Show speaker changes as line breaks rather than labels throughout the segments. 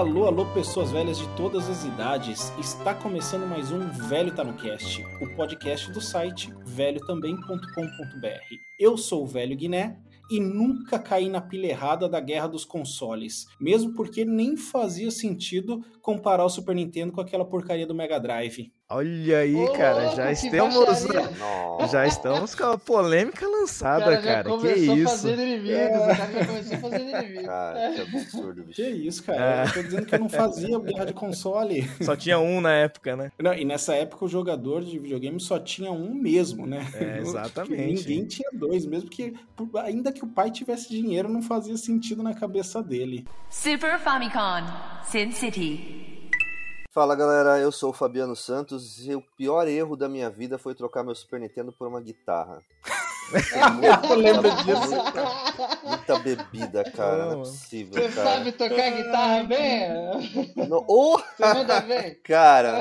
Alô, alô, pessoas velhas de todas as idades. Está começando mais um Velho Tá no Cast, o podcast do site velhotambém.com.br. Eu sou o Velho Guiné e nunca caí na pilha errada da guerra dos consoles, mesmo porque nem fazia sentido comparar o Super Nintendo com aquela porcaria do Mega Drive.
Olha aí,
Ô,
cara,
louco,
já
que
estamos, já estamos com a polêmica lançada,
cara já
cara. Que
começou
isso?
fazendo inimigos, cara já começou fazendo inimigos.
Cara, que absurdo, bicho.
Que isso, cara?
É.
Eu tô dizendo que eu não fazia guerra de console.
Só tinha um na época, né?
Não, e nessa época o jogador de videogame só tinha um mesmo, né?
É, exatamente.
Ninguém tinha dois, mesmo que, ainda que o pai tivesse dinheiro, não fazia sentido na cabeça dele.
Super Famicom, Sin City.
Fala galera, eu sou o Fabiano Santos e o pior erro da minha vida foi trocar meu Super Nintendo por uma guitarra.
Eu lembro disso.
Muita, muita bebida, cara, não é
Não.
possível,
Você
cara.
sabe tocar guitarra bem?
Não- Oh,
Você manda bem?
cara,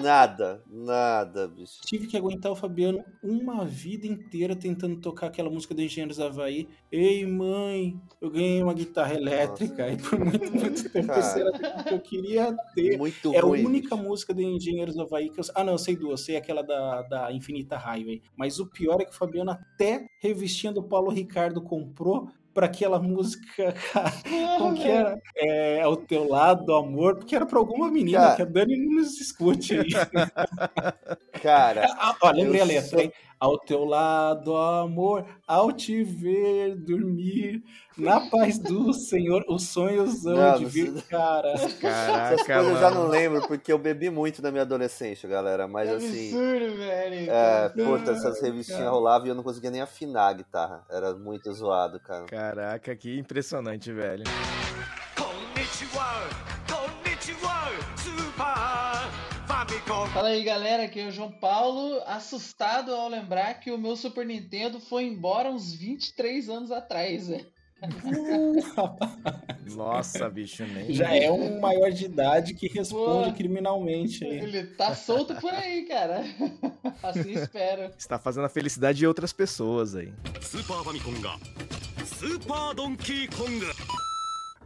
nada, nada, bicho.
Tive que aguentar o Fabiano uma vida inteira tentando tocar aquela música do Engenheiros Havaí. Ei, mãe, eu ganhei uma guitarra elétrica. E por muito, muito tempo
Cara.
isso era tudo que eu queria ter.
Muito
É a
ruim.
única
bicho.
música do Engenheiros do Havaí que eu. Ah, não, eu sei duas. Sei aquela da, da Infinita Highway. Mas o pior é que o Fabiano, até revistinha do Paulo Ricardo, comprou pra aquela música, cara. Como que era? É, ao teu lado, amor, porque era pra alguma menina,
Cara.
que a Dani não nos escute aí.
Cara,
Ah, ó, lembrei a letra,
sou-
hein? Ao teu lado, amor, ao te ver dormir, na paz do Senhor, os sonhos hão
Não,
de vir,
sei-
cara.
essas
Caraca,
coisas eu já
mano.
não lembro, porque eu bebi muito na minha adolescência, galera. Mas
Que
assim,
absurdo, velho.
é, puta, essas
Cara.
revistinhas rolavam e eu não conseguia nem afinar a guitarra. Era muito zoado, cara.
Caraca, que impressionante, velho.
こ
Fala aí galera, aqui é o João Paulo, assustado ao lembrar que o meu Super Nintendo foi embora uns 23 anos atrás, né? Uh!
Nossa, bicho, nem.
Já é um maior de idade que responde
Pô,
criminalmente. Aí.
Ele tá solto por aí, cara. Assim espero.
Está fazendo a felicidade de outras pessoas aí.
Super Famicom Super Donkey Kong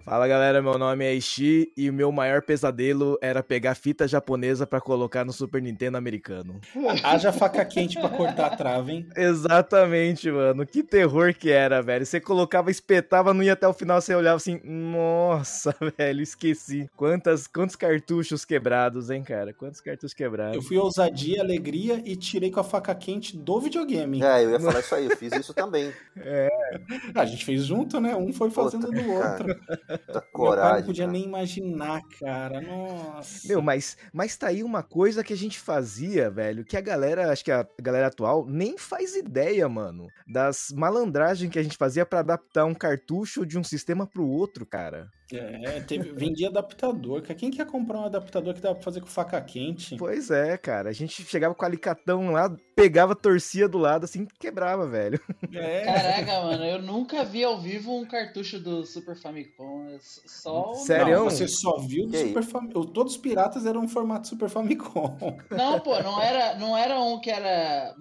Fala galera, meu nome é Ishi e o meu maior pesadelo era pegar fita japonesa pra colocar no Super Nintendo americano.
Haja faca quente pra cortar a trava, hein?
Exatamente, mano. Que terror que era, velho. Você colocava, espetava, não ia até o final, você olhava assim, nossa, velho, esqueci. Quantas, quantos cartuchos quebrados, hein, cara? Quantos cartuchos
Eu
quebrados?
fui ousadia, alegria e tirei com a faca quente do videogame.
É, eu ia falar isso aí, eu fiz isso também.
Ah, A gente fez junto, né? Um foi fazendo
Puta,
do outro.
cara. Da
Meu pai
coragem.
não podia
cara.
nem imaginar, cara. Nossa.
Meu, mas, mas tá aí uma coisa que a gente fazia, velho, que a galera, acho que a galera atual nem faz ideia, mano, das malandragens que a gente fazia pra adaptar um cartucho de um sistema pro outro, cara.
É, teve, vendia adaptador. cara. Quem quer comprar um adaptador que dá pra fazer com faca quente?
Pois é, cara. A gente chegava com o alicatão lá, pegava, torcia do lado, assim, quebrava, velho.
É.
Caraca, mano, eu nunca vi ao vivo um cartucho do Super Famicom. é Só. o-
Sério?
Não, você só viu do Super Famicom. Todos os piratas eram um formato Super Famicom.
Não, pô, não era, não era um que era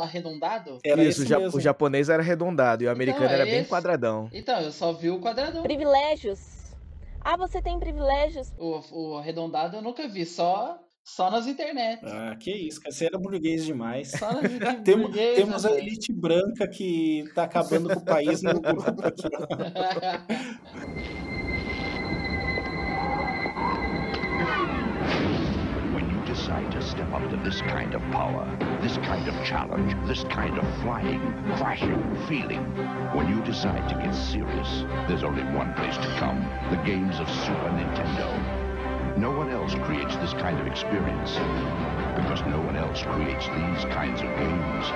arredondado?
Era
Isso, o, japonês era arredondado e o americano
é
era bem
esse.
quadradão.
Então, eu só vi o quadradão.
Privilégios. Ah, você tem privilégios?
O, o arredondado eu nunca vi, só, só nas internet.
Ah, que isso, cara. Você era burguês demais.
Só nas internet.
Temos, temos a elite branca que tá acabando com o país no grupo aqui.
decide to step up to this kind of power, this kind of challenge, this kind of flying, crashing, feeling, when you decide to get serious, there's only one place to come the games of Super Nintendo. No one else creates this kind of experience because no one else creates these kinds of games.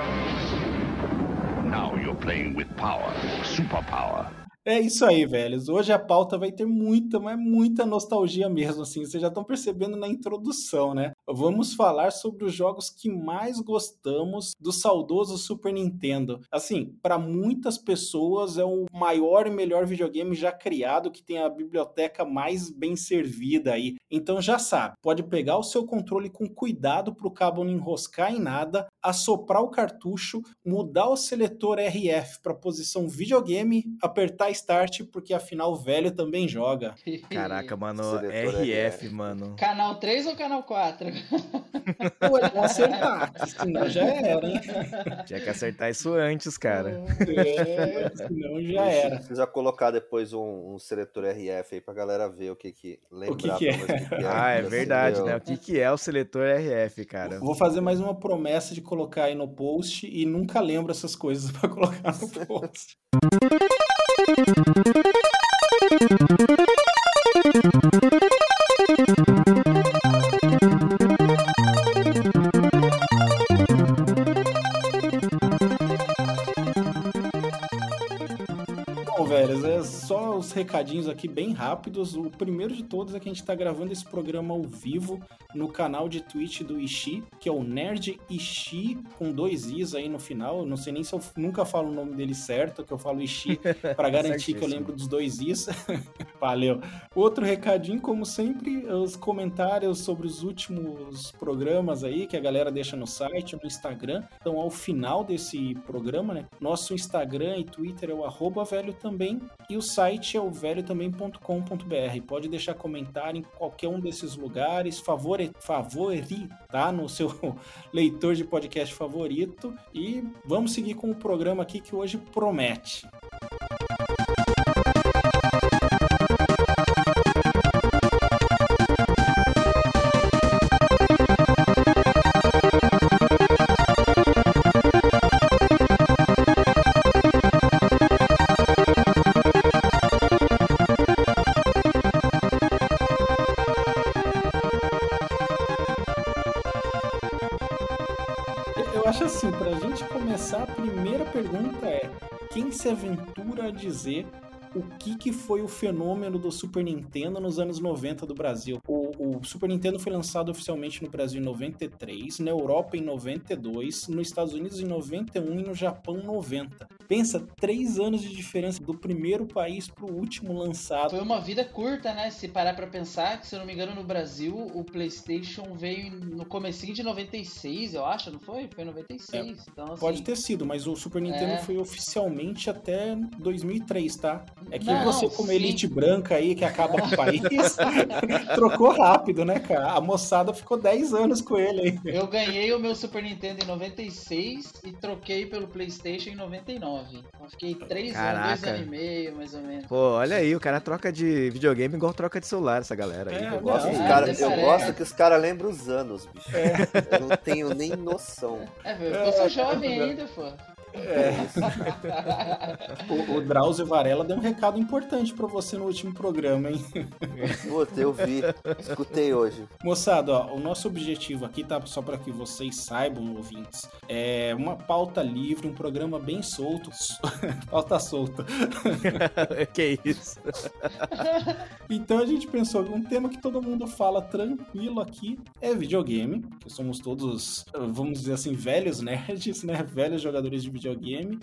Now you're playing with power, superpower.
É isso aí, velhos. Hoje a pauta vai ter muita, mas muita nostalgia mesmo, assim. Vocês já estão percebendo na introdução, né? Vamos falar sobre os jogos que mais gostamos do saudoso Super Nintendo. Assim, para muitas pessoas é o maior e melhor videogame já criado, que tem a biblioteca mais bem servida aí. Então já sabe, pode pegar o seu controle com cuidado para o cabo não enroscar em nada, assoprar o cartucho, mudar o seletor RF para posição videogame, apertar Start, porque afinal o velho também joga.
Caraca, mano, RF,
RF.
mano.
Canal 3 ou canal 4?
Pô, é bom acertar, senão já era, hein?
Tinha que acertar isso antes, cara.
É, senão já era.
Precisa colocar depois um, um seletor RF aí pra galera ver o que que lembrar
que é.
pra nós o que que
Ah, é verdade, né? O que, que é o seletor RF, cara?
Vou fazer mais uma promessa de colocar aí no post e nunca lembro essas coisas pra colocar no post. só os recadinhos aqui bem rápidos. O primeiro de todos é que a gente tá gravando esse programa ao vivo no canal de Twitch do Ishi, que é o Nerd Ishi, com dois Is aí no final. Eu não sei nem se eu nunca falo o nome dele certo, que eu falo Ishi para garantir que eu lembro dos dois Is. Valeu. Outro recadinho, como sempre, os comentários sobre os últimos programas aí que a galera deixa no site, no Instagram. Então, ao final desse programa, né? Nosso Instagram e Twitter é o arroba velho também e o site é o velhotambém.com.br. Pode deixar comentário em qualquer um desses lugares, favori, favoritar no seu leitor de podcast favorito e vamos seguir com o programa aqui que hoje promete. Pergunta é: quem se aventura a dizer o que, que foi o fenômeno do Super Nintendo nos anos 90 do Brasil? O, o Super Nintendo foi lançado oficialmente no Brasil em 93, na Europa em 92, nos Estados Unidos em 91 e no Japão em 90. Pensa, três anos de diferença do primeiro país pro último lançado.
Foi uma vida curta, né? Se parar pra pensar, que se eu não me engano, no Brasil, o PlayStation veio no comecinho de 96, eu acho, não foi? Foi em 96. Então, assim,
Pode ter sido, mas o Super Nintendo
É.
foi oficialmente até 2003, tá? É que
Não,
você, como
sim.
elite branca aí, que acaba com o país, trocou rápido, né, cara? A moçada ficou 10 anos com ele aí.
Eu ganhei o meu Super Nintendo em 96 e troquei pelo PlayStation em 99. Então fiquei 3 anos, 2
Caraca.
anos e meio, mais ou menos.
Pô, olha aí, o cara troca de videogame igual troca de celular, essa galera aí.
É,
Eu gosto,
Não,
que os
é,
cara, eu gosto que os caras lembram os anos, bicho. Eu não tenho nem noção.
É, eu sou jovem ainda, pô.
O, o Drauzio Varela deu um recado importante pra você no último programa, hein?
Puta, eu vi. Escutei hoje.
Moçada, ó, o nosso objetivo aqui, tá? Só para que vocês saibam, ouvintes, é uma pauta livre, um programa bem solto. pauta solta.
que isso?
Então a gente pensou que um tema que todo mundo fala tranquilo aqui é videogame, que somos todos, vamos dizer assim, velhos nerds, né? Velhos jogadores de videogame.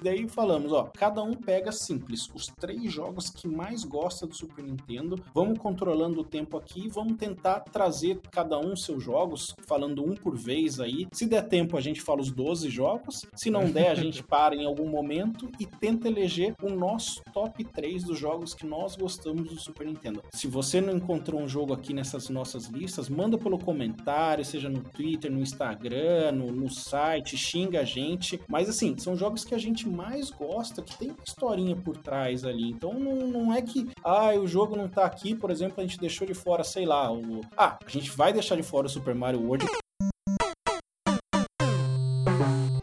Daí falamos, ó, cada um pega simples os três jogos que mais gosta do Super Nintendo. Vamos controlando o tempo aqui, vamos tentar trazer cada um seus jogos, falando um por vez aí. Se der tempo, a gente fala os 12 jogos. Se não der, a gente para em algum momento e tenta eleger o nosso top 3 dos jogos que nós gostamos do Super Nintendo. Se você não encontrou um jogo aqui nessas nossas listas, manda pelo comentário, seja no Twitter, no Instagram, no, no site, xinga a gente. Mas assim, são jogos que a gente mais gosta, que tem uma historinha por trás ali. Então não, não é que, ah, o jogo não tá aqui, por exemplo, a gente deixou de fora, sei lá, o. Ah, a gente vai deixar de fora o Super Mario World.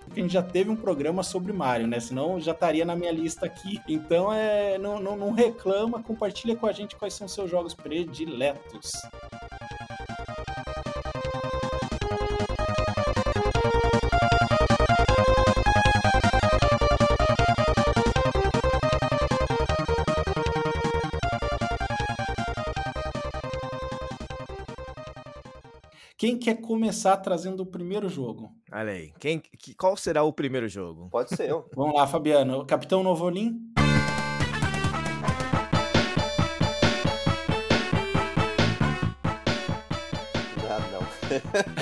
A gente já teve um programa sobre Mario, né? Senão já estaria na minha lista aqui. Então é. Não, não, não reclama, compartilha com a gente quais são seus jogos prediletos. Quem quer começar trazendo o primeiro jogo?
Olha aí. Quem, que- qual será o primeiro jogo?
Pode ser eu.
Vamos lá, Fabiano. Capitão Novolim?
Ah, não.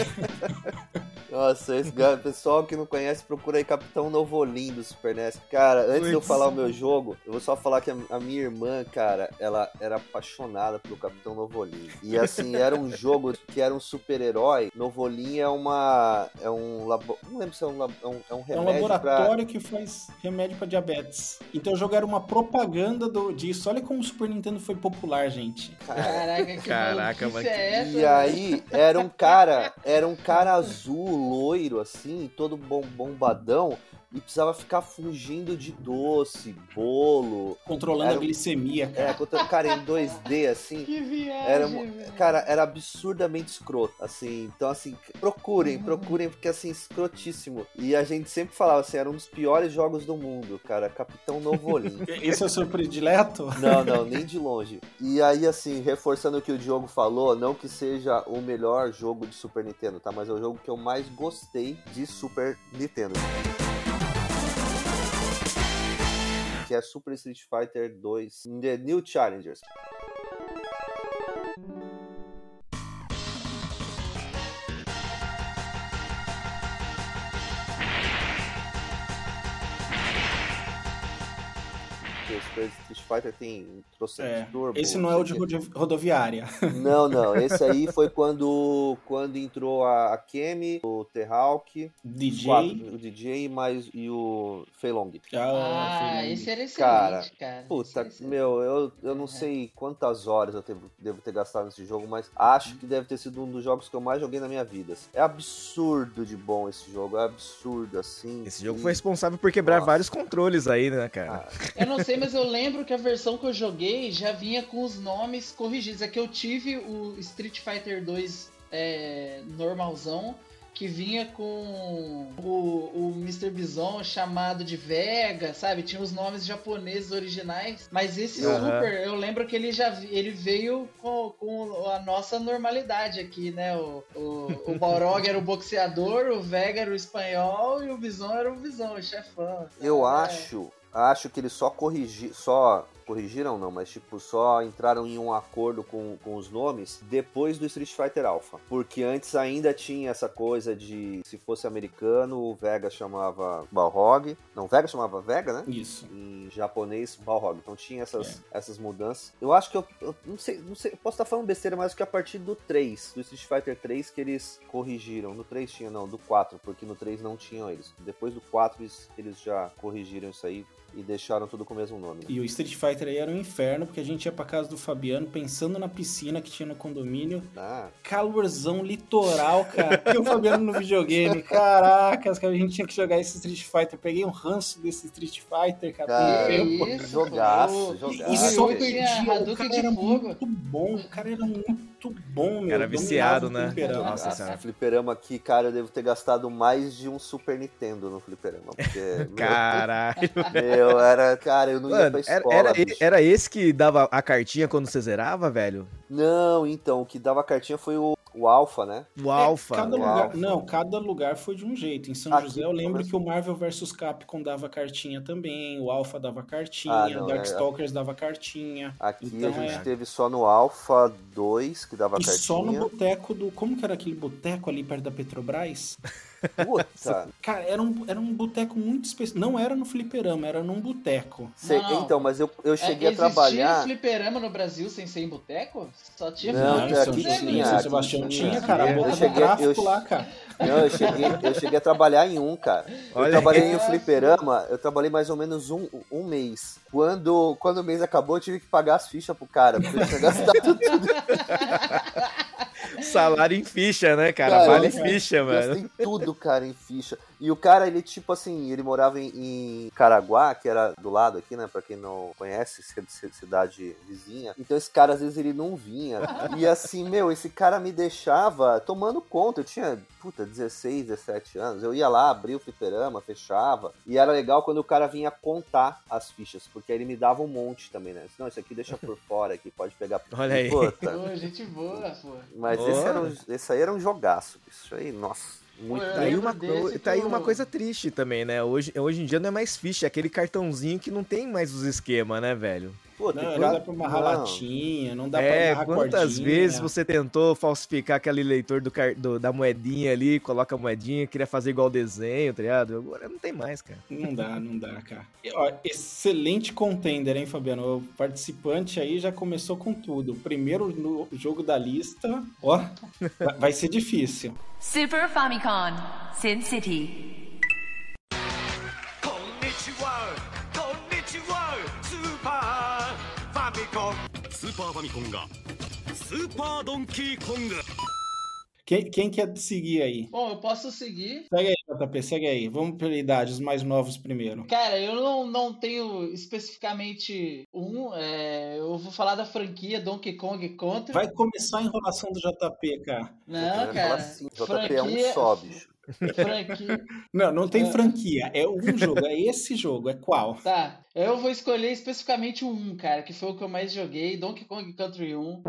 Nossa, esse cara, pessoal que não conhece, procura aí Capitão Novolim do Super NES. Cara, antes de eu falar o meu jogo, eu vou só falar que a, minha irmã, cara, ela era apaixonada pelo Capitão Novolim. E assim, era um jogo que era um super-herói. Novolim é uma. É um labo... Não lembro se é um, lab- é um, é um
É um
remédio pra.
laboratório que faz remédio pra diabetes. Então o jogo era uma propaganda do, disso. Olha como o Super Nintendo foi popular, gente.
Caraca, que
Caraca, mas
é essa?
E
velho?
aí, era um cara, era um cara azul, loiro, assim, todo bom, bombadão, e precisava ficar fugindo de doce, bolo.
Controlando
Era
a glicemia, cara.
É, contra o cara em 2D, assim.
Que viagem,
Era,
velho.
cara, era absurdamente escroto, assim. Então, assim, procurem, procurem, porque, assim, escrotíssimo. E a gente sempre falava, assim, era um dos piores jogos do mundo, cara. Capitão Novolim.
Esse é o seu predileto?
Não, não, nem de longe. E aí, assim, reforçando o que o Diogo falou, não que seja o melhor jogo de Super Nintendo, tá? Mas é o jogo que eu mais gostei de Super Nintendo. Que é Super Street Fighter 2 The New Challengers. Street Fighter tem trocentos
É,
turbo.
esse não é o de rodoviária.
Não, não. Esse aí foi quando, quando entrou a, a Kemi, o T-Hawk,
DJ.
quatro, o DJ mais, e o Feilong.
Ah,
filho.
esse era excelente,
Cara,
cara. Esse
Puta,
excelente.
meu, eu, eu não sei quantas horas eu devo, devo ter gastado nesse jogo, mas acho que deve ter sido um dos jogos que eu mais joguei na minha vida. É absurdo de bom esse jogo, é absurdo, assim.
Esse jogo
E-
foi responsável por quebrar
Nossa.
vários controles aí, né, cara?
Eu não sei, mas eu lembro que a versão que eu joguei já vinha com os nomes corrigidos. É que eu tive o Street Fighter 2 é, normalzão, que vinha com o, o Mr. Bison chamado de Vega, sabe? Tinha os nomes japoneses originais. Mas esse
Aham.
Super, eu lembro que ele já ele veio com, com a nossa normalidade aqui, né? O, o, o Balrog era o boxeador, o Vega era o espanhol e o Bison era o Bison, o chefão.
Eu
É.
acho, acho que eles só corrigi, só corrigiram não, mas tipo só entraram em um acordo com, com os nomes depois do Street Fighter Alpha, porque antes ainda tinha essa coisa de se fosse americano o Vega chamava Balrog, não Vega chamava Vega, né?
Isso.
Em japonês Balrog, então tinha essas,
É.
essas mudanças. Eu acho que eu, eu não sei, não sei, eu posso estar falando besteira, mas acho que a partir do 3, do Street Fighter 3 que eles corrigiram. No 3 tinha não, do 4, porque no 3 não tinham eles. Depois do 4 eles, eles já corrigiram isso aí e deixaram tudo com o mesmo nome. né?
E o Street Fighter aí era um inferno, porque a gente ia pra casa do Fabiano pensando na piscina que tinha no condomínio.
Ah,
Calorzão litoral, cara. E o Fabiano no videogame. Caracas, cara, a gente tinha que jogar esse Street Fighter. Peguei um ranço desse Street Fighter, cara.
Cara,
isso,
jogaço, jogaço.
E
Ah,
só perdia. O cara era muito bom. O cara era muito bom, meu.
Era viciado, né?
fliperama.
Nossa senhora.
fliperama aqui, cara, eu devo ter gastado mais de um Super Nintendo no fliperama. Porque,
Caralho.
meu, era, cara, eu não ia
Mano,
pra
era,
escola.
era,
bicho.
era esse que dava a cartinha quando você zerava, velho?
Não, então, o que dava cartinha foi o, o Alpha, né?
O
É,
Alpha.
cada
o
lugar,
Alpha.
não, cada lugar foi de um jeito. Em São
Aqui,
José eu lembro que o Marvel vs Capcom dava cartinha também, o Alpha dava cartinha,
Ah,
o
não,
Darkstalkers dava cartinha.
Aqui
Então
a gente
é.
teve só no Alpha 2, que dava
E
cartinha.
só no boteco do. Como que era aquele boteco ali perto da Petrobras?
Puta.
Cara, era um, era um boteco muito específico. Não era no fliperama, era num boteco.
Sei-
Não.
Então, mas eu, eu
É,
cheguei a
existia
trabalhar.
fliperama no Brasil sem ser em boteco? Só tinha
Não,
em
aqui tinha, aqui
São Sebastião
tinha.
tinha, cara. A
Eu
boca do
cheguei- eu-
lá, cara.
Não, eu cheguei, eu cheguei a trabalhar em um, cara. Eu
Olha
trabalhei
aí.
em um fliperama, eu trabalhei mais ou menos um, um mês. Quando, quando o mês acabou, eu tive que pagar as fichas pro cara, porque eu tinha gastado tudo.
Salário em ficha, né, cara?
Cara,
vale ficha, mano.
Gastei tudo, cara, em ficha. E o cara, ele, tipo assim, ele morava em, em Caraguá, que era do lado aqui, né? Pra quem não conhece, ci- ci- cidade vizinha. Então esse cara, às vezes, ele não vinha. E assim, meu, esse cara me deixava tomando conta. Eu tinha, puta, 16, 17 anos. Eu ia lá, abria o fliperama, fechava. E era legal quando o cara vinha contar as fichas, porque aí ele me dava um monte também, né? Não, isso aqui deixa por fora aqui, pode pegar.
Olha aí.
Puta,
Pô, gente boa, pô.
mas esse, era um, esse aí era um jogaço. Isso aí, nossa, muito
Tá aí, uma, tá aí uma coisa triste também, né? Hoje, hoje em dia não é mais ficha, é aquele cartãozinho que não tem mais os esquemas, né, velho?
Puta,
Não, não
pra-
dá pra amarrar
não.
latinha, não dá pra
É,
amarrar
quantas
cordinha.
vezes você tentou falsificar aquele leitor do, do- da moedinha ali, coloca a moedinha, queria fazer igual desenho, tá ligado? Agora não tem mais, cara.
Não dá, não dá, cara. E, ó, excelente contender, hein, Fabiano? O participante aí já começou com tudo. O primeiro no jogo da lista, ó, vai- vai ser difícil.
Super Famicom, Sin City.
スーパーファミコンがスーパードンキーコング
Quem, quem quer seguir aí?
Bom, eu posso seguir.
Segue aí, JP, segue aí. Vamos pela idade, os mais novos primeiro.
Cara, eu não, não tenho especificamente um. é, eu vou falar da franquia Donkey Kong Country.
Vai começar a enrolação do JP, cara.
Não,
Eu ia falar
cara.
assim, JP é um só, bicho.
Franquia.
Não, não tem
É.
franquia. É um jogo, é esse jogo. É qual?
Tá, eu vou escolher especificamente o 1, cara, que foi o que eu mais joguei, Donkey Kong Country 1.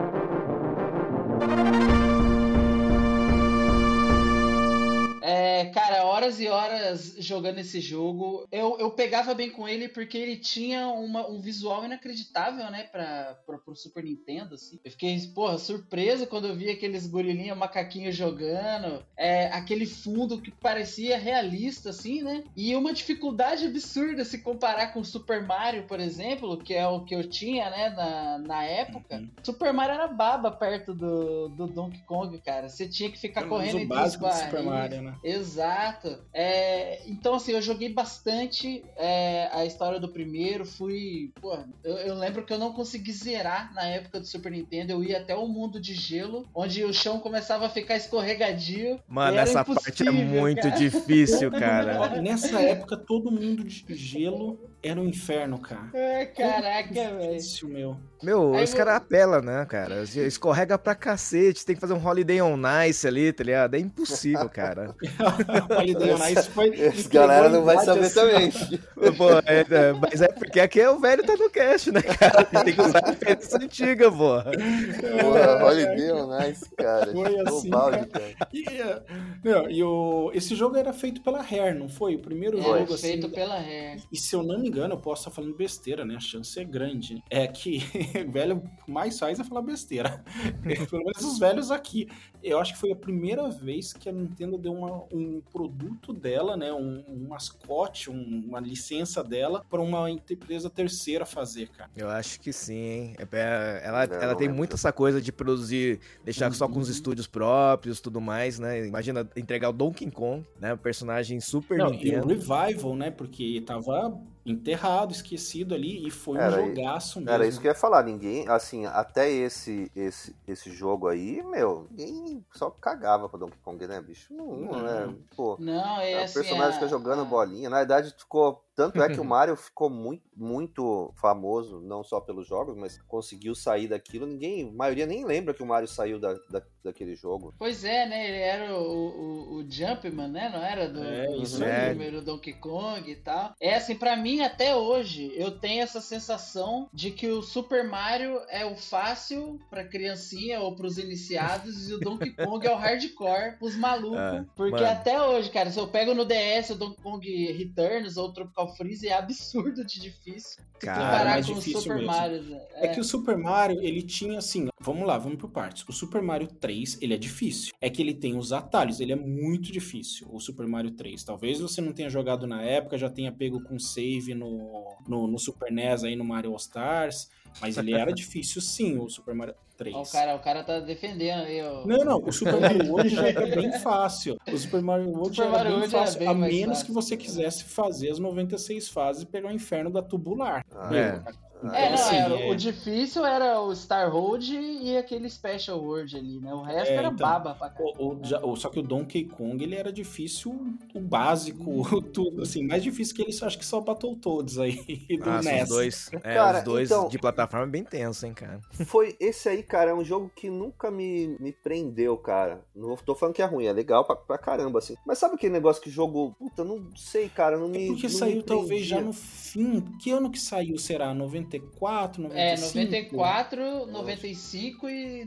É, cara, horas e horas jogando esse jogo. Eu, eu pegava bem com ele porque ele tinha uma- um visual inacreditável, né, pra, pra, pro Super Nintendo, assim. Eu fiquei, porra, surpreso quando eu vi aqueles gorilinha macaquinhos jogando. É, aquele fundo que parecia realista, assim, né? E uma dificuldade absurda se comparar com o Super Mario, por exemplo, que é o que eu tinha, né, na, na época.
Uhum.
Super Mario era baba perto do, do Donkey Kong, cara. Você tinha que ficar
o
correndo entre os
básico do Super. Mario, né?
Exato. É, então, assim, eu joguei bastante é, a história do primeiro. Fui. Pô, eu, eu lembro que eu não consegui zerar na época do Super Nintendo. Eu ia até o mundo de gelo, onde o chão começava a ficar escorregadio.
Mano,
era
essa parte é muito
cara.
difícil, cara.
Nessa época, todo mundo de gelo era um inferno, cara.
É, caraca, velho.
Meu.
Meu,
Aí
os
vo-
caras apelam, né, cara? Escorrega pra cacete, tem que fazer um Holiday on Ice ali, tá ligado? É impossível, cara.
Holiday on Ice foi.
Esse galera não vai saber
assim,
também.
Pô, é, é, mas é porque aqui é o velho tá no cast, né, cara? Tem que usar a referência antiga, pô.
Porra, Holiday on Ice, cara.
Foi assim,
o balde,
cara.
cara.
E, é, não, e o, esse jogo era feito pela Rare, não foi? O primeiro
É,
jogo, assim.
feito pela Rare.
E se eu não me engano, eu posso estar falando besteira, né? A chance é grande. É que o velho mais faz é falar besteira. Pelo menos os velhos aqui. Eu acho que foi a primeira vez que a Nintendo deu uma- um produto dela, né? Um, um mascote, um- uma licença dela para uma empresa terceira fazer, cara.
Eu acho que sim, hein? É, é, ela,
Não,
ela tem
é.
muito essa coisa de produzir, deixar só com os
Uhum.
estúdios próprios tudo mais, né? Imagina entregar o Donkey Kong, né? O personagem Super
Não, e o
Nintendo.
Revival, né? Porque tava enterrado, esquecido ali e foi
Era
um jogaço mesmo.
Era isso que eu ia falar, ninguém, assim, até esse, esse, esse jogo aí, meu, ninguém só cagava pra Donkey Kong, né, bicho? Não, não é, pô.
Não, é
É, o
assim.
personagem
a-
fica jogando bolinha. Na verdade, ficou. Tanto é que o Mario ficou muito, muito famoso, não só pelos jogos, mas conseguiu sair daquilo. Ninguém, a maioria nem lembra que o Mario saiu da, da- daquele jogo.
Pois é, né? Ele era o, o, o Jumpman, né? Não era do,
É,
do primeiro Donkey Kong e tal. É assim, pra mim, até hoje, eu tenho essa sensação de que o Super Mario é o fácil pra criancinha ou pros iniciados e o Donkey Kong é o hardcore pros malucos.
Ah,
porque
mano.
até hoje, cara, se eu pego no DS o Donkey Kong Returns ou Tropical Freeze, é absurdo de difícil. Se
Cara,
comparar com o
difícil
Super
mesmo.
Mario. né?
É que o Super Mario, ele tinha assim, vamos lá, vamos por partes. O Super Mario 3, ele é difícil. É que ele tem os atalhos, ele é muito difícil, o Super Mario 3. Talvez você não tenha jogado na época, já tenha pego com save no, no, no Super NES aí no Mario All Stars, mas ele era difícil sim, o Super Mario 3.
Ó, o, cara, o cara tá defendendo aí, ó.
Não, não, o Super Mario World já era bem fácil. O Super Mario World
Super
já era
Mario
bem
World era
fácil,
bem
a menos
fácil.
que você quisesse fazer as 96 fases e pegar o inferno da tubular.
Ah,
é.
Então,
É, não,
assim,
era,
é-
o difícil era o Star Road e aquele Special World ali, né? O resto
É,
era
então,
baba pra caralho.
O- o- já- o- só que o Donkey Kong ele era difícil, o básico, tudo assim, mais difícil que ele acho que só Battletoads aí do
Nossa,
NES.
os dois, é,
Cara,
os dois
então-
de plataforma é bem tenso, hein, cara.
Foi esse aí, cara, é um jogo que nunca me, me prendeu, cara. Não tô falando que é ruim, é legal pra, pra caramba, assim. Mas sabe aquele negócio que jogo, puta, não sei, cara, não me.
É porque
não me
saiu talvez já no fim. Que ano que saiu? Será? 94, 95?
É, 94, 95 e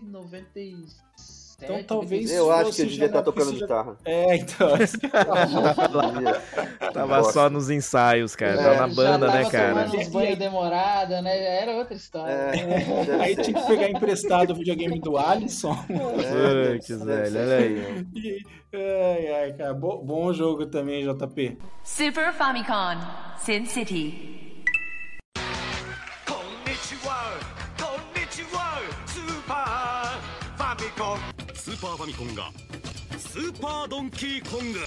Então talvez.
Eu acho que eu devia estar
jogar
tocando
você
guitarra.
já- É, então.
Tava
Gosto.
só nos ensaios, cara.
É,
Tava na
Já
banda,
tava
né, cara?
uns banhos demorada, né? Era outra história.
É, deve
Aí tinha que pegar emprestado o videogame do Alisson.
É,
Putz,
deve
velho, olha aí.
E- Ai, ai, cara. Bo- bom jogo também, JP.
Super Famicom, Sin City.
スーパーファミコンがスーパードンキーコング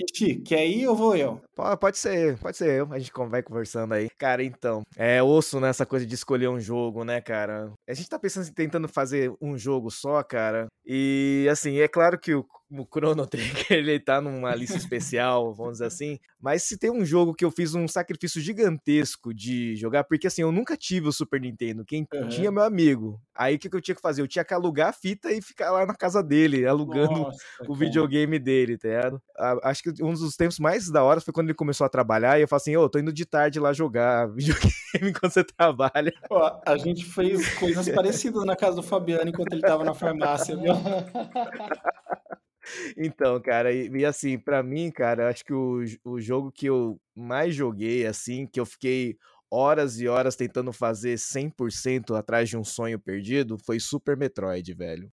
Ixi, quer ir ou vou eu?
Pô, Pode ser, pode ser eu. A gente con- vai conversando aí. Cara, então, é osso nessa coisa de escolher um jogo, né, cara? A gente tá pensando em tentando fazer um jogo só, cara. E, assim, é claro que o, o Chrono Trigger, ele tá numa lista especial, vamos dizer assim. Mas se tem um jogo que eu fiz um sacrifício gigantesco de jogar, porque, assim, eu nunca tive o Super Nintendo. Quem
Uhum.
tinha, meu amigo. Aí, o que, que eu tinha que fazer? Eu tinha que alugar a fita e ficar lá na casa dele, alugando
Nossa,
o
cara.
videogame dele, tá ligado? Acho que um dos tempos mais da hora foi quando ele começou a trabalhar e eu falei assim, ô, tô indo de tarde lá jogar videogame enquanto você trabalha.
Ó, a gente fez coisas parecidas na casa do Fabiano enquanto ele tava na farmácia, viu?
Então, cara, e, e assim, pra mim, cara, acho que o, o jogo que eu mais joguei, assim, que eu fiquei horas e horas tentando fazer 100% atrás de um sonho perdido, foi Super Metroid, velho.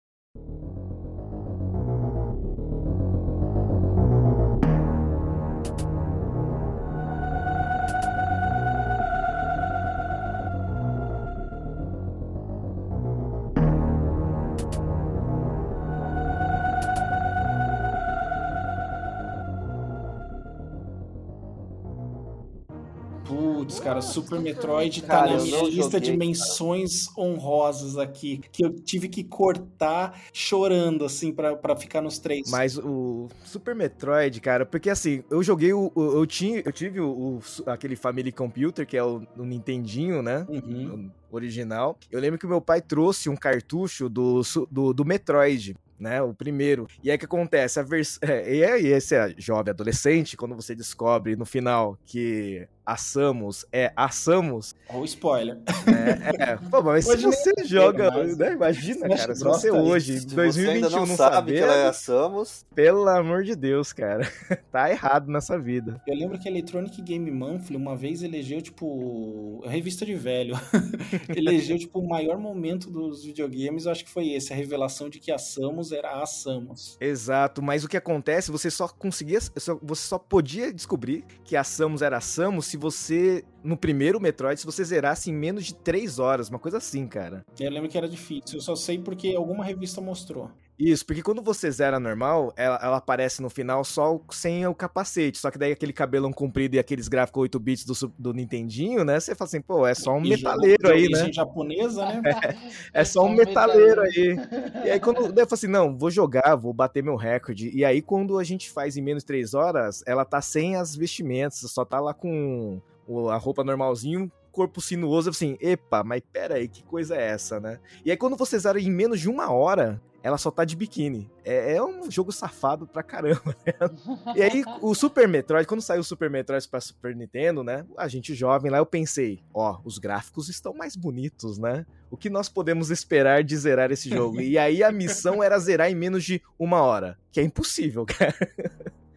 Cara, Super Metroid tá
Cara,
na
eu
minha lista de menções honrosas aqui, que eu tive que cortar chorando, assim, pra, pra ficar nos três.
Mas o Super Metroid, cara, porque assim, eu joguei o. o- eu, tinha, eu tive o, o aquele Family Computer, que é o, o Nintendinho, né?
Uhum.
o original. Eu lembro que o meu pai trouxe um cartucho do, do, do Metroid. Né, o primeiro. E aí o que acontece? A vers... é, e aí, esse é jovem adolescente, quando você descobre no final que a Samus é a Samus,
Ou spoiler.
é, é, pô, mas se
Hoje nem
você joga, né, imagina,
Smash
cara, se você hoje, em
Se você
2021,
ainda não
não
sabe
saber,
que ela é a Samus,
pelo amor de Deus, cara, tá errado nessa vida.
Eu lembro que a Electronic Game Monthly uma vez elegeu, tipo, revista de velho, elegeu, tipo, o maior momento dos videogames, eu acho que foi esse, a revelação de que a Samus era a Samus.
Exato, mas o que acontece, você só conseguia, você só podia descobrir que a Samus era a Samus se você, no primeiro Metroid, se você zerasse em menos de 3 horas, uma coisa assim, cara.
Eu lembro que era difícil, eu só sei porque alguma revista mostrou.
Isso, porque quando você zera normal, ela, ela aparece no final só sem o capacete, só que daí aquele cabelão comprido e aqueles gráficos 8 bits do, do Nintendinho, né, você fala assim, pô, é só um
E
metaleiro
jogo-
aí, né?
japonesa, né?
É só um metaleiro aí. E aí quando eu falei assim, não, vou jogar, vou bater meu recorde. E aí quando a gente faz em menos de 3 horas, ela tá sem as vestimentas, só tá lá com a roupa normalzinho, corpo sinuoso, assim, epa, mas pera aí, que coisa é essa, né? E aí quando você zera em menos de uma hora, ela só tá de biquíni. É, é um jogo safado pra caramba. né? E aí, o Super Metroid, quando saiu o Super Metroid pra Super Nintendo, né? A gente jovem lá, eu pensei, ó, os gráficos estão mais bonitos, né? O que nós podemos esperar de zerar esse jogo? E aí a missão era zerar em menos de uma hora. Que é impossível, cara.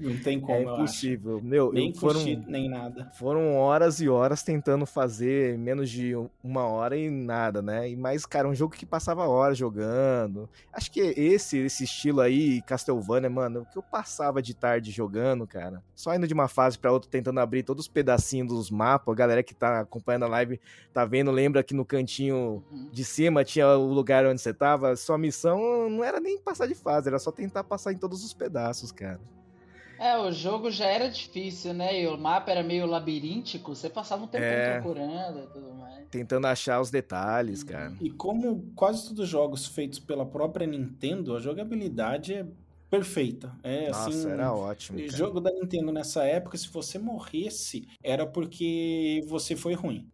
Não tem como,
É
eu acho.
impossível. Meu,
Nem
eu- foram,
nem nada.
foram horas e horas tentando fazer menos de uma hora e nada, né? E mais, cara, um jogo que passava horas jogando. Acho que esse esse estilo aí, Castlevania, mano, o que eu passava de tarde jogando, cara. Só indo de uma fase pra outra, tentando abrir todos os pedacinhos dos mapas. A galera que tá acompanhando a live tá vendo, lembra que no cantinho
Uhum.
de cima tinha o lugar onde você tava. Sua missão não era nem passar de fase, era só tentar passar em todos os pedaços, cara.
É, o jogo já era difícil, né? E o mapa era meio labiríntico, você passava um tempo
É.
procurando e tudo mais.
Tentando achar os detalhes,
Uhum.
cara.
E como quase todos os jogos feitos pela própria Nintendo, a jogabilidade é perfeita. É
Nossa,
assim.
era ótimo.
O
cara.
jogo da Nintendo nessa época, se você morresse, era porque você foi ruim.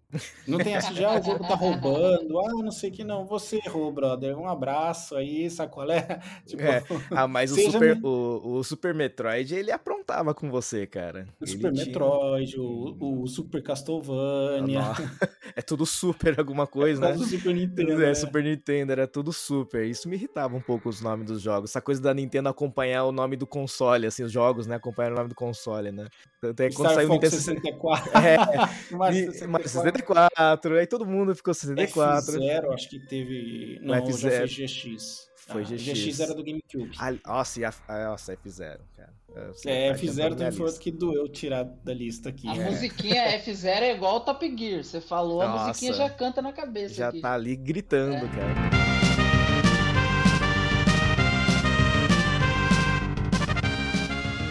Não tem assim, já o jogo tá roubando, ah, não sei o que, não. Você errou, brother. Um abraço aí, sacolé. Tipo,
É. Ah, mas o Super,
me-
o, o Super Metroid, ele aprontava com você, cara.
o
Ele
Super
tinha-
Metroid, o, o Super Castlevania.
É tudo super alguma coisa,
Por
né?
Super Nintendo.
É,
né?
Super Nintendo, era tudo super. Isso me irritava um pouco os nomes dos jogos. Essa coisa da Nintendo acompanhar o nome do console, assim, os jogos, né? Acompanhar o nome do console, né? Tanto é que quando
Star
saiu o Nintendo
64.
É, e- Mario 64, aí todo mundo ficou 64.
F0, acho que teve. Não,
F0.
já foi GX.
Foi
Ah,
GX.
GX era do GameCube.
Ah, Nossa, e a, ah, nossa, F0, cara.
É,
tá entrando na
F0
minha
também foi outro que doeu tirar da lista aqui.
A
É.
musiquinha F0 é igual o Top Gear. Você falou, a
Nossa.
musiquinha já canta na cabeça
Já
aqui.
tá ali gritando,
É.
cara.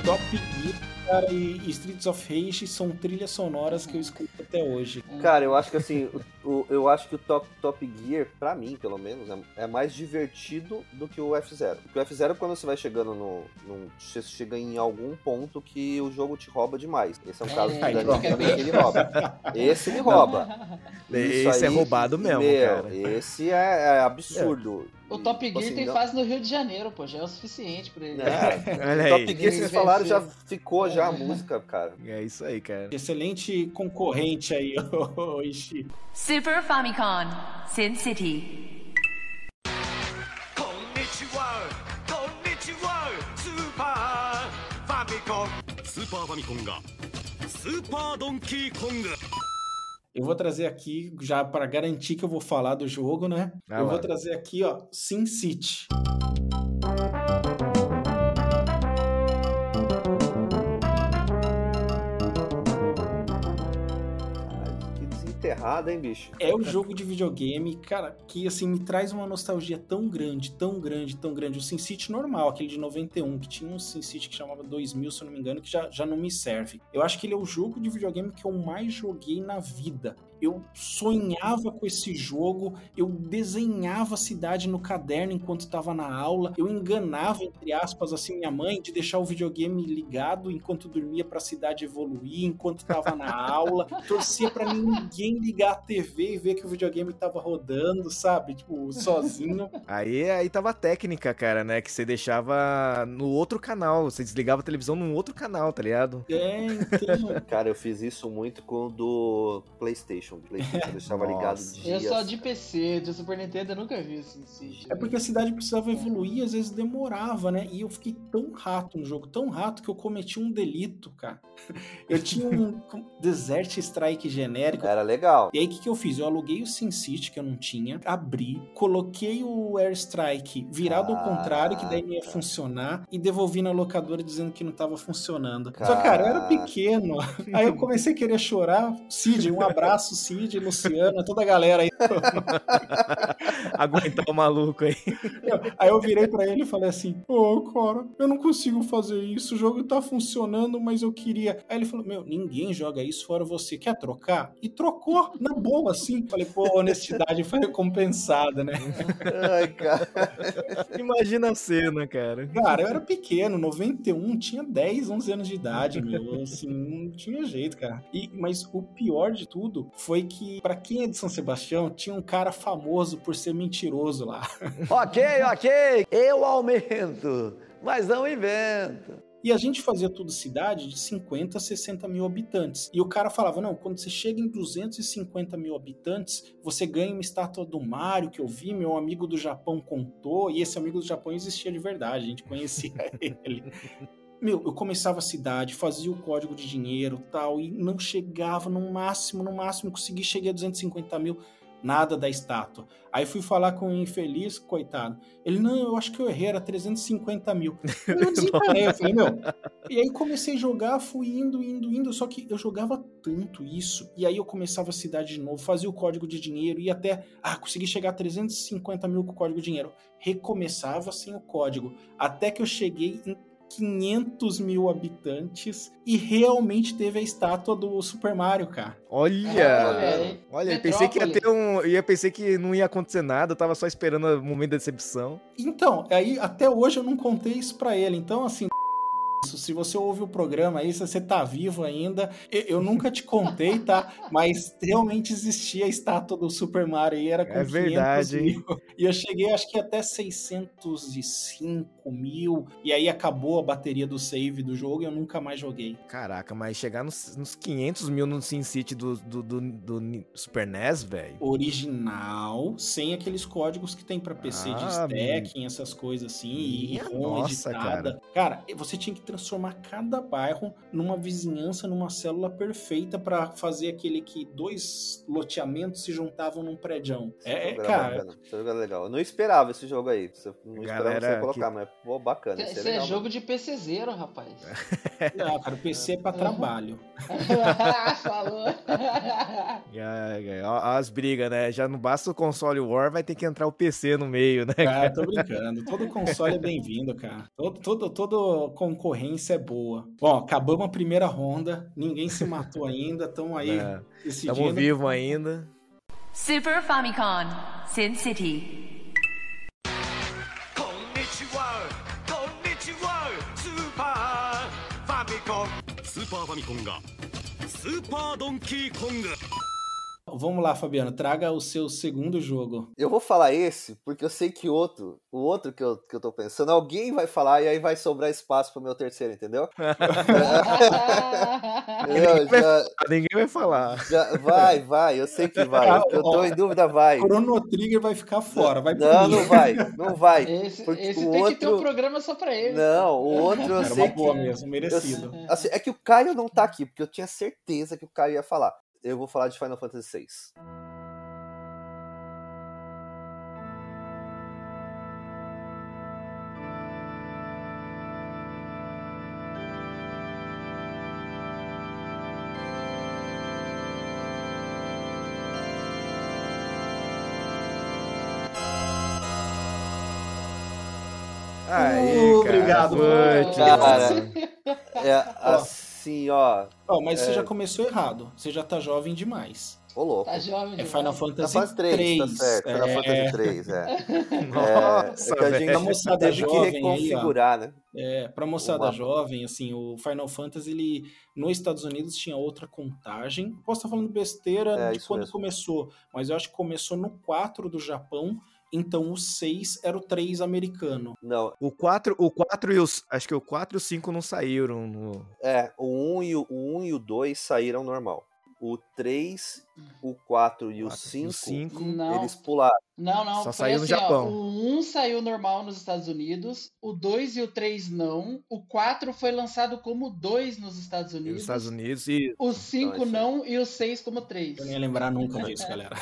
Top Gear, cara, e Streets of Rage são trilhas sonoras que eu escuto até hoje.
Cara, eu acho que assim, o, o- eu acho que o Top, Top Gear, pra mim, pelo menos, é, é mais divertido do que o F0. Porque o F0, quando você vai chegando no. num- você chega em algum ponto que o jogo te rouba demais. Esse é um
É,
caso
aí
da
pronto.
Nintendo que ele rouba. Esse ele rouba. Isso
Esse é
aí,
roubado mesmo,
meu,
cara.
Esse é, é absurdo.
O Top
Tipo
Gear
assim,
tem
não-
fase no Rio de Janeiro, pô. Já é o suficiente pra ele.
É,
Olha
o Top
aí.
Gear, vocês falaram, já ficou já a música, cara.
É isso aí, cara.
Excelente concorrente aí, ô Ishi.
Super Famicom, Sin City.
こんにちはこんにちはスーパーファミコンスーパーファミコンがスーパードンキーコング
Eu vou trazer aqui, já para garantir que eu vou falar do jogo, né?
Ah
eu
lá.
vou trazer aqui, ó, Sin City.
Desenterrada, hein, bicho?
É o jogo de videogame, cara, que assim me traz uma nostalgia tão grande, tão grande, tão grande. O SimCity normal, aquele de 91, que tinha um SimCity que chamava 2000, se eu não me engano, que já, já não me serve. Eu acho que ele é o jogo de videogame que eu mais joguei na vida. Eu sonhava com esse jogo, eu desenhava a cidade no caderno enquanto estava na aula, eu enganava, entre aspas, assim, minha mãe de deixar o videogame ligado enquanto dormia para a cidade evoluir, enquanto estava na aula, torcia para ninguém ligar a TV e ver que o videogame tava rodando, sabe? Tipo, sozinho.
Aí, aí tava a técnica, cara, né? Que você deixava no outro canal. Você desligava a televisão num outro canal, tá ligado?
É, então.
Cara, eu fiz isso muito com o do PlayStation. PlayStation eu deixava ligado
Nossa.
Eu
dias.
só de PC, de Super Nintendo eu nunca vi esse.
É porque a cidade precisava evoluir, às vezes demorava, né? E eu fiquei tão rato no jogo, tão rato que eu cometi um delito, cara. Eu tinha um Desert Strike genérico.
Era legal.
E aí, o que, que eu fiz? Eu aluguei o SimCity, que eu não tinha, abri, coloquei o Airstrike virado ao contrário, que daí não ia funcionar, e devolvi na locadora dizendo que não tava funcionando. Só que, cara, eu era pequeno. Aí eu comecei a querer chorar. Cid, um abraço, Cid, Luciana, toda a galera aí.
Aguentar o maluco aí.
Aí eu virei pra ele e falei assim: Ô, cara, eu não consigo fazer isso, o jogo tá funcionando, mas eu queria. Aí ele falou: Meu, ninguém joga isso fora você, quer trocar? E trocou, na boa, assim. Falei: Pô, a honestidade foi recompensada, né?
Ai, cara.
Imagina a cena, cara.
Cara, eu era pequeno, 91, tinha 10, 11 anos de idade, meu. Assim, não tinha jeito, cara. E, mas o pior de tudo foi que, pra quem é de São Sebastião, tinha um cara famoso por ser mentiroso lá.
Ok, ok, eu aumento, mas não invento.
E a gente fazia tudo cidade de 50 a 60 mil habitantes. E o cara falava: não, quando você chega em 250 mil habitantes, você ganha uma estátua do Mario que eu vi, meu amigo do Japão contou. E esse amigo do Japão existia de verdade, a gente conhecia ele. Meu, eu começava a cidade, fazia o código de dinheiro tal, e não chegava no máximo, no máximo, consegui chegar a 250 mil, nada da estátua. Aí fui falar com o infeliz, coitado. Ele, não, eu acho que eu errei, era 350 mil. Eu desencanei, eu falei, meu. E aí comecei a jogar, fui indo, indo, indo, só que eu jogava tanto isso. E aí eu começava a cidade de novo, fazia o código de dinheiro, ia até, ah, consegui chegar a 350 mil com o código de dinheiro. Recomeçava sem o código, até que eu cheguei em 500 mil habitantes e realmente teve a estátua do Super Mario, cara.
Olha!
velho.
Olha, eu pensei que ia ter um. Eu pensei que não ia acontecer nada, eu tava só esperando o momento da decepção.
Então, aí até hoje eu não contei isso pra ele. Então, assim, Se você ouve o programa aí, se você tá vivo ainda, eu, nunca te contei, tá? Mas realmente existia a estátua do Super Mario e era com
É
500
verdade, hein?
mil. E eu cheguei, acho que até 605 mil. E aí acabou a bateria do save do jogo e eu nunca mais joguei.
Caraca, mas chegar nos, nos 500 mil no Sin City do, do, do, do Super NES, velho.
Original, sem aqueles códigos que tem pra PC de
Ah,
stacking, essas coisas assim, e ROM
nossa,
editada. Cara, você tinha que transformar cada bairro numa vizinhança, numa célula perfeita pra fazer aquele que dois loteamentos se juntavam num prédio. É, é, cara,
bacana, esse jogo era legal. Eu não esperava esse jogo aí. Não esperava
Galera
você colocar,
que-
mas pô, bacana. Esse é
Isso é
legal,
jogo de PCzeiro, rapaz.
não, cara, o PC é pra trabalho.
Falou.
Ó, ó as brigas, né? Já não basta o console War, vai ter que entrar o PC no meio, né?
Cara, tô brincando. Todo console é bem-vindo, cara. Todo, todo, toda concorrência é boa. Bom, acabamos a primeira ronda. Ninguém se matou ainda. Estão aí
É,
decidindo.
Tamo vivo ainda.
Super Famicom, Sin City.
こんにちはこんにちはスーパーファミコンスーパーファミコンがスーパードンキーコング
Vamos lá, Fabiano. Traga o seu segundo jogo.
Eu vou falar esse, porque eu sei que outro, o outro que eu, que eu tô pensando, alguém vai falar e aí vai sobrar espaço pro meu terceiro, entendeu? eu, já,
Ninguém vai falar.
já- vai, vai, eu sei que vai. Que eu tô em dúvida, vai.
Chrono Trigger vai ficar fora. Vai
Não, não vai, não vai.
Esse,
Porque
esse
o
tem que ter um
outro-
programa só pra ele.
Não, o outro eu
Era
sei
uma boa
que.
mesmo,
eu-
merecido.
assim, é que o Caio não tá aqui, porque eu tinha certeza que o Caio ia falar. Eu vou falar de Final Fantasy VI.
Aí,
Obrigado,
cara.
Cara,
mano.
é assim, ó.
Ó, mas você
É.
já começou errado. Você já tá jovem demais.
Ô, louco.
Tá jovem
É
demais.
Final
Final
Fantasy
Fantasy 3, tá
3.
certo. Final
É,
Fantasy 3, é.
Nossa,
é que a gente
A moçada
teve que
jovem aí,
reconfigurar, né?
É, pra moçada
Uma-
jovem, assim, o Final Fantasy, ele, nos Estados Unidos tinha outra contagem. Posso estar falando besteira
É,
de quando
mesmo.
começou, mas eu acho que começou no 4 do Japão, então o 6 era o 3 americano.
Não,
O 4, o 4 e os. Acho que o 4 e o 5 não saíram. No...
é, o 1 e o, o 1 e o 2 saíram normal. O 3, o 4 e o
4 e o
5,
5.
Não,
eles pularam.
não, não.
Só
foi
saiu no
assim, ó,
Japão.
o 1 saiu normal nos Estados Unidos, o 2 e o 3 não. O 4 foi lançado como 2 nos Estados
Nos
Unidos.
Estados Unidos e.
O 5
Então,
não e o 6 como 3.
Eu nem ia lembrar nunca disso, galera.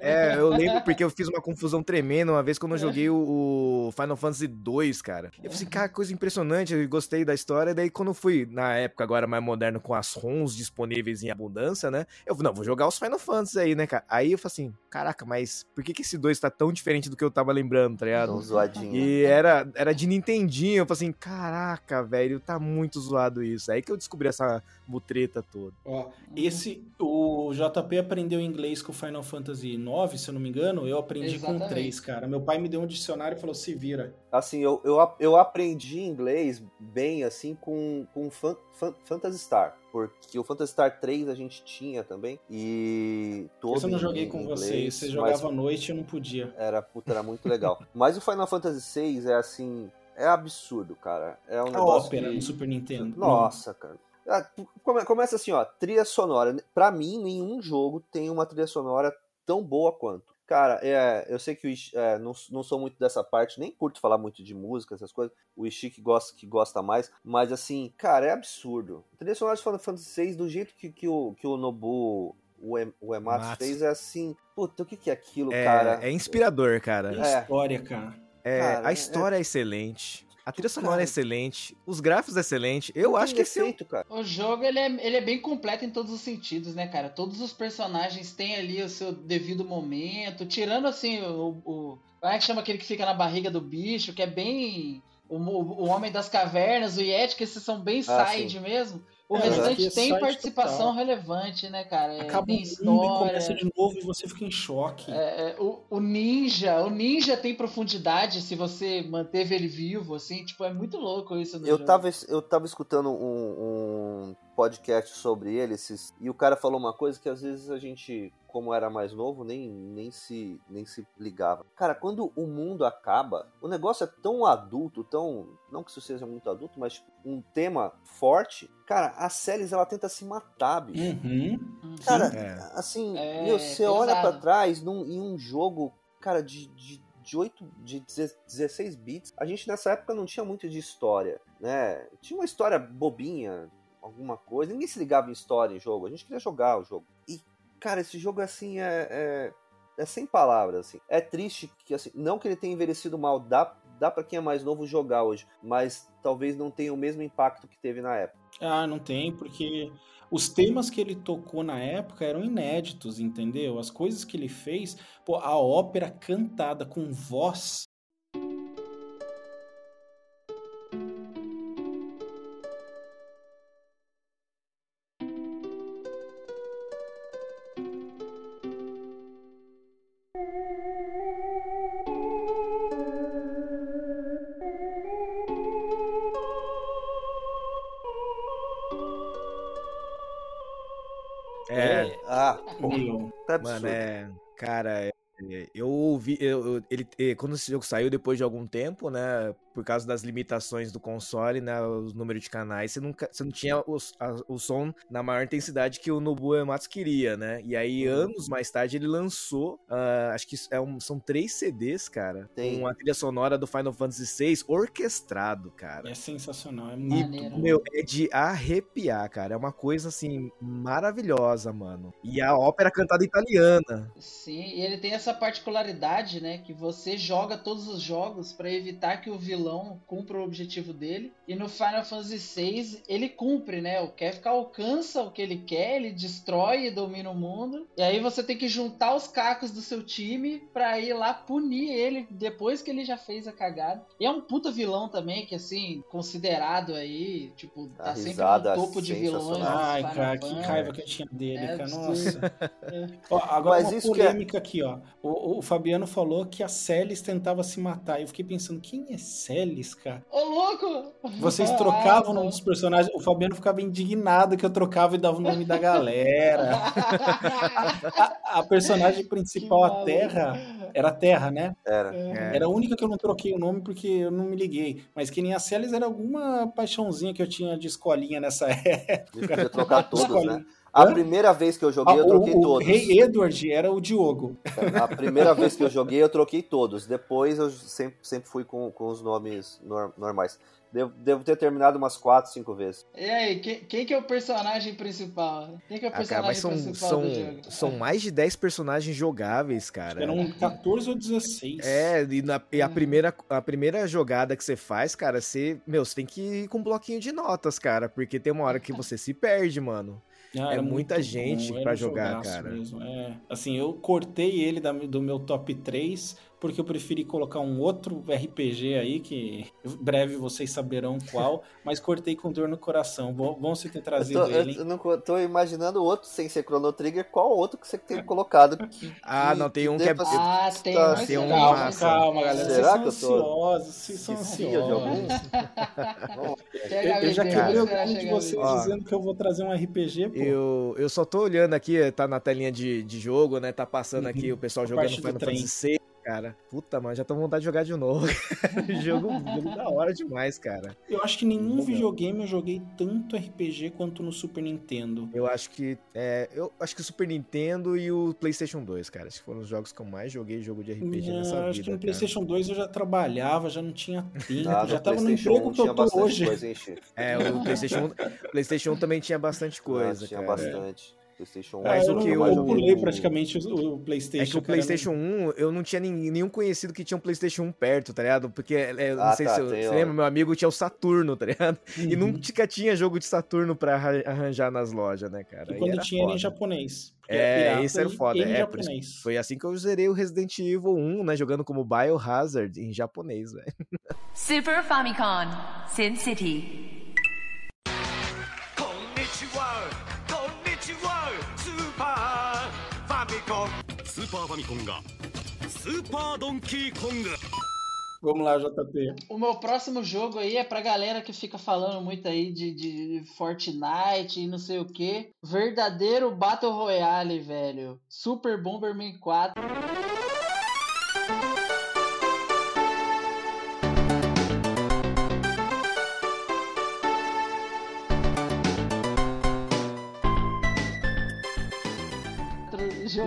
É, eu lembro porque eu fiz uma confusão tremenda uma vez quando eu joguei o, o Final Fantasy 2, cara. Eu falei, assim, cara, coisa impressionante, eu gostei da história. Daí quando eu fui, na época agora mais moderno, com as ROMs disponíveis em abundância, né? Eu falei, não, vou jogar os Final Fantasy aí, né, cara? Aí eu falei assim, caraca, mas por que, que esse 2 tá tão diferente do que eu tava lembrando, tá ligado?
Tão zoadinho.
E era, era de Nintendinho. Eu falei assim, caraca, velho, tá muito zoado isso. Aí que eu descobri essa mutreta toda.
Ó, esse, o JP aprendeu inglês com o Final Fantasy 9, se eu não me engano, eu aprendi com
Exatamente.
3, cara. Meu pai me deu um dicionário e falou, se vira.
Assim, eu, eu, eu aprendi inglês bem, assim, com, com Fan, Fan- Phantasy Star. Porque o Phantasy Star 3 a gente tinha também. E todo
eu não joguei com
inglês,
vocês, você
mas
jogava à noite e eu não podia.
Era, puta, era muito legal. mas o Final Fantasy VI é assim... É absurdo, cara. É um
A
negócio
ópera
que-
no Super Nintendo.
Nossa, cara. Ah, come- Começa assim, ó, trilha sonora. Pra mim, nenhum jogo tem uma trilha sonora tão boa quanto. Cara, é, eu sei que o Ishi- é, não, não sou muito dessa parte, nem curto falar muito de música, essas coisas. O Ishii que gosta, que gosta mais, mas assim, cara, é absurdo. A trilha sonora de Final Fantasy VI, do jeito que, que, o, que o Nobu, o, em, o Ematsu
Matsu.
fez, é assim, puta, o que, que é aquilo,
É,
cara?
é inspirador, cara.
É.
história, cara.
É,
Cara,
a história é... excelente. A trilha sonora
Cara.
é excelente. Os gráficos é excelente. Eu acho que é
defeito, cara.
O jogo ele é, ele é bem completo em todos os sentidos, né, cara? Todos os personagens têm ali o seu devido momento, tirando assim o. o como é que chama aquele que fica na barriga do bicho, que é bem. O, o- o Homem das Cavernas, o Yeti, que esses são bem
Ah,
side mesmo. O
É,
restante
aqui é
tem participação
total.
relevante, né, cara? É,
Acaba
tem
o mundo e
história.
começa de novo e você fica em choque.
É, é, o, o ninja, o ninja tem profundidade se você manteve ele vivo, assim, tipo, é muito louco isso no
Eu
jogo.
tava, eu tava escutando um, um podcast sobre ele esses, e o cara falou uma coisa que às vezes a gente, como era mais novo, nem, nem, se, nem se ligava. Cara, quando o mundo acaba, o negócio é tão adulto, tão. Não que isso seja muito adulto, mas um tema forte. Cara, a Celis ela tenta se matar, bicho.
Uhum.
Cara,
É.
assim,
É,
meu, você
pesado.
olha pra trás num, em um jogo, cara, de, de, de 8, de 16 bits. A gente nessa época não tinha muito de história, né? Tinha uma história bobinha, alguma coisa. Ninguém se ligava em história em jogo. A gente queria jogar o jogo. E, cara, esse jogo, assim, é. é... é sem palavras, assim. É triste que, assim, não que ele tenha envelhecido mal, dá, dá para quem é mais novo jogar hoje, mas talvez não tenha o mesmo impacto que teve na época.
Ah, não tem, porque os temas que ele tocou na época eram inéditos, entendeu? As coisas que ele fez, pô, a ópera cantada com voz.
Ah,
Meu,
tá absurdo.
Mano, é. Cara, é, eu ouvi. eu- eu- ele, é, quando esse jogo saiu depois de algum tempo, né? Por causa das limitações do console, né? O número de canais, você, nunca, você não tinha os- a- o som na maior intensidade que o Nobuo Ematsu queria, né? E aí,
Uhum.
anos mais tarde, ele lançou. ah, acho que é um- são três CDs, cara.
Tem.
Com a trilha sonora do Final Fantasy VI orquestrado, cara.
é sensacional, é
E,
muito bom.
meu, é de arrepiar, cara. É uma coisa, assim, maravilhosa, mano. E a ópera cantada italiana.
Sim, e ele tem essa particularidade, né? Que você joga todos os jogos pra evitar que o vilão cumpra o objetivo dele. E no Final Fantasy VI ele cumpre, né? O Kefka alcança o que ele quer, ele destrói e domina o mundo. E aí você tem que juntar os cacos do seu time pra ir lá punir ele depois que ele já fez a cagada. E é um puta vilão também, que assim, considerado aí, tipo,
A
tá sempre
risada
no topo de vilões.
Ai, cara, que raiva que eu tinha dele,
É
cara. Nossa. Ó, agora
Mas
uma
isso que é-
polêmica aqui, ó. O, o Fabiano falou que a Celis tentava se matar. Eu fiquei pensando, quem é Celis, cara?
Ô, louco!
Vocês
Ah,
trocavam o nome dos personagens. O Fabiano ficava indignado que eu trocava e dava o nome da galera. A, a personagem principal, a. Terra, era a Terra, né?
Era.
É.
Era a única que eu não troquei o nome porque eu não me liguei. Mas que nem a Celis era alguma paixãozinha que eu tinha de escolinha nessa época.
Podia trocar todos, né? A
Hã?
primeira vez que eu
Ah,
joguei, eu
o,
troquei
o
todos.
Rei Edward era o Diogo.
A primeira vez que eu joguei, eu troquei todos. Depois eu sempre, sempre fui com, com os nomes nor- normais. Devo, devo ter terminado umas 4, 5 vezes.
E aí, quem, quem que é o personagem principal? Quem que é o
Ah, cara,
personagem
mas são,
principal
são,
do jogo?
são mais de 10 personagens jogáveis, cara.
Eram 14 ou 16.
É, e, na- e a,
Uhum.
primeira, a primeira jogada que você faz, cara, você, meu, você tem que ir com um bloquinho de notas, cara, porque tem uma hora que você se perde, mano.
Ah,
É muita gente
um
jogar, cara.
Mesmo. É, assim, eu cortei ele da- do meu top 3 porque eu preferi colocar um outro RPG aí, que em breve vocês saberão qual, mas cortei com dor no coração. Bom, bom você ter
Eu
trazido
tô,
ele,
eu
hein?
não tô imaginando outro sem ser Chrono Trigger. Qual outro que você tem colocado? que-
Ah, não, tem um que é-
Ah, tem
tá-
tem um
Calma,
massa.
calma, galera. Vocês
Será
são
que eu tô-
ansiosos, vocês são
Esquecia de algum?
ansiosos. Eu, eu já quebrei o cu de vocês
Ó.
dizendo que eu vou trazer um RPG, pô.
Eu, eu só tô olhando aqui, tá na telinha de, de jogo, né? Tá passando
Uhum.
aqui o pessoal jogando Final. Fantasy VI, cara. Puta, mano, já tô com vontade de jogar de novo. jogo, jogo da hora demais, cara.
Eu acho que nenhum
Legal.
videogame eu joguei tanto RPG quanto no Super Nintendo.
Eu acho que. É, eu acho que o Super Nintendo e o PlayStation 2, cara. Acho que foram os jogos que eu mais joguei jogo de RPG
Não,
nessa
eu
vida.
acho que no
cara.
PlayStation 2 eu já trabalhava, já não tinha tempo,
Ah,
já tava no emprego
1
que eu tô hoje.
coisa, hein?
É, o PlayStation, 1 PlayStation 1 também tinha bastante coisa,
Ah, tinha
cara.
bastante. PlayStation 1.
Mas
É,
o
eu,
que
não-
eu-
eu pulei praticamente o, o PlayStation.
É que o
cara,
PlayStation 1, eu não tinha nenhum conhecido que tinha um PlayStation 1 perto, tá ligado? Porque, é, eu não
Ah,
sei
tá,
se eu- você
o-
lembra, meu amigo tinha o Saturno, tá ligado? E
Uhum.
nunca tinha jogo de Saturno pra arra- arranjar nas lojas, né, cara?
E
Aí
quando
era
tinha era em japonês.
É,
pirata
isso era
e-
foda. É, isso- foi assim que eu zerei o Resident Evil 1, né? Jogando como Biohazard em japonês, velho.
Super Famicom, Sin City.
ーパーファミコンがスーパードンキーコング
Vamos lá, JP.
O meu próximo jogo aí é pra galera que fica falando muito aí de, de Fortnite e não sei o que. Verdadeiro Battle Royale, velho. Super Bomberman 4.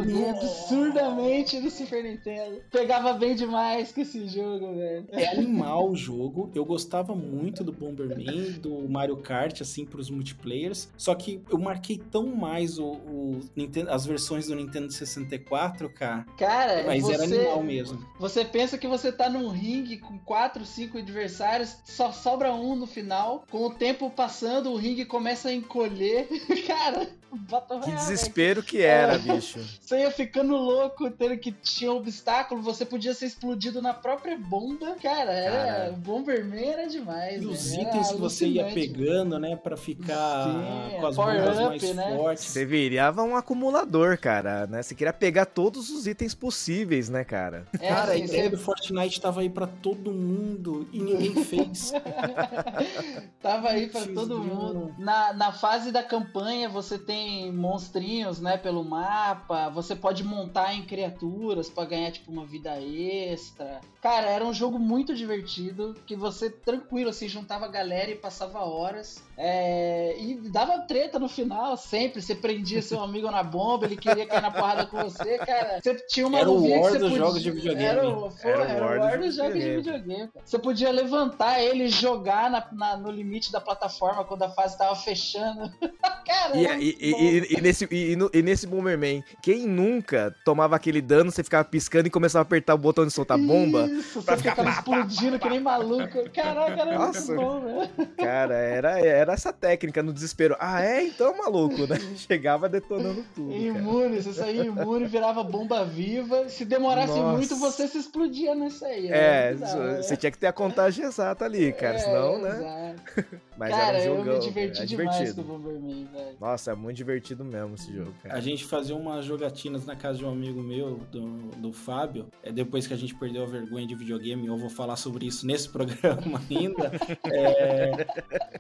Joguei absurdamente no Super Nintendo. Pegava bem demais com esse jogo, velho.
É animal o jogo. Eu gostava muito do Bomberman, do Mario Kart, assim, pros multiplayers. Só que eu marquei tão mais o, o Nintendo- as versões do Nintendo 64, cara.
Cara,
Mas
você,
era animal mesmo.
Você pensa que você tá num ringue com 4, 5 adversários, só sobra um no final. Com o tempo passando, o ringue começa a encolher. Cara, Battle
Que
Royale,
desespero que era,
É.
bicho.
Você ia ficando louco, tendo que tinha obstáculo, você podia ser explodido na própria bomba. Cara, era, Bomberman era demais.
E os
velho, era
itens que você ia pegando, né, pra ficar
Sim,
com as bombas
up,
mais
né?
fortes.
Você virava um acumulador, cara, né? Você queria pegar todos os itens possíveis, né, cara?
É,
Cara, a
assim,
ideia
você
do Fortnite tava aí pra todo mundo e ninguém fez.
Tava aí pra todo mundo. Na, na fase da campanha, você tem monstrinhos, né, pelo mapa. Você pode montar em criaturas pra ganhar, tipo, uma vida extra. Cara, era um jogo muito divertido, que você, tranquilo, assim, juntava a galera e passava horas. É, e dava treta no final, sempre. Você prendia seu amigo na bomba, ele queria cair na porrada com você, cara. Você tinha uma
Era o War
você
dos
podia...
jogos de videogame.
Era o, pô,
Era o
era
War
o War
dos
dos jogos de
videogame.
cara. Você podia levantar ele e jogar na- na- no limite da plataforma quando a fase tava fechando. cara,
E,
era
e- e- e- nesse, e, no- e nesse Bomberman, quem nunca tomava aquele dano, você ficava piscando e começava a apertar o botão de soltar bomba?
Isso, você ficava
pá, pá,
explodindo que nem maluco. Caraca, era
Nossa.
muito bom, velho.
Cara, era, era essa técnica no desespero. Ah, é? Então, maluco, né? Chegava detonando tudo. Cara.
Imune, você saía imune, virava bomba viva. Se demorasse
Nossa.
muito, você se explodia nessa aí.
É,
era bizarro, né?
você tinha que ter a contagem exata ali, cara,
É,
senão, né?
exato.
Mas
Cara,
era um
eu
jogão.
me diverti
é
demais com
divertido.
o Bomberman, velho.
Nossa, é muito divertido mesmo esse jogo, cara.
A gente fazia umas jogatinas na casa de um amigo meu, do, do Fábio. É, depois que a gente perdeu a vergonha de videogame, eu vou falar sobre isso nesse programa ainda. É,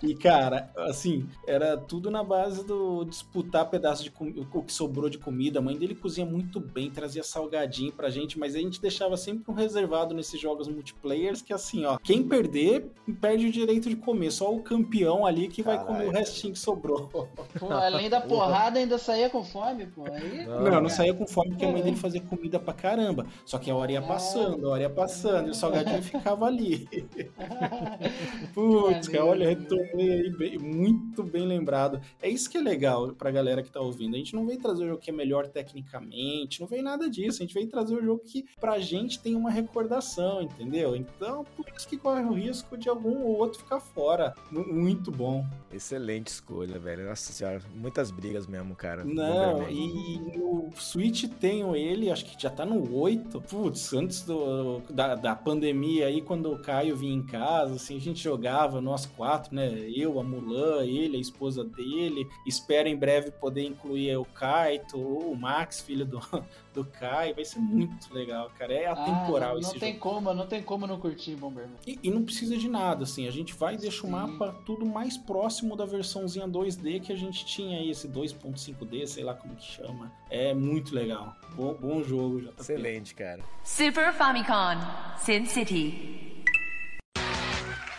e, cara, assim, era tudo na base do disputar pedaço de o que sobrou de comida. A mãe dele cozinha muito bem, trazia salgadinho pra gente, mas a gente deixava sempre um reservado nesses jogos multiplayers que, assim, ó, quem perder, perde o direito de comer. Só o campeão ali que vai comer o
Caralho.
restinho que sobrou.
Pô, além da porrada, ainda saía com fome, pô. Aí,
Não,
Não, saía com fome porque a mãe
É.
dele fazia comida pra caramba. Só que a hora ia passando, a hora ia passando, e o salgadinho ficava ali. Putz, cara, olha, retomei aí bem- muito bem lembrado. É isso que é legal pra galera que tá ouvindo. A gente não vem trazer o jogo que é melhor tecnicamente, não vem nada disso. A gente vem trazer o jogo que pra gente tem uma recordação, entendeu? Então, por isso que corre o risco de algum ou outro ficar fora. Muito bom.
Excelente escolha, velho. Nossa senhora, muitas brigas mesmo, cara.
Não, e no Switch tenho ele, acho que já tá no 8. Putz, antes do, da, da pandemia aí, quando o Caio vinha em casa, assim, a gente jogava, nós quatro, né? Eu, a Mulan, ele, a esposa dele. Espero em breve poder incluir o Kaito, o Max, filho do, do Caio. Vai ser muito legal, cara. É
Ah,
atemporal
não,
esse
não tem
jogo.
como, não tem como não curtir Bomberman.
E, e não precisa de nada, assim. A gente vai e deixa o mapa tudo mais próximo da versãozinha 2D que a gente tinha aí, esse 2.5D, sei lá como que chama. É muito legal. Bom, bom jogo, JP.
Excelente, cara.
Super Famicom, Sin City.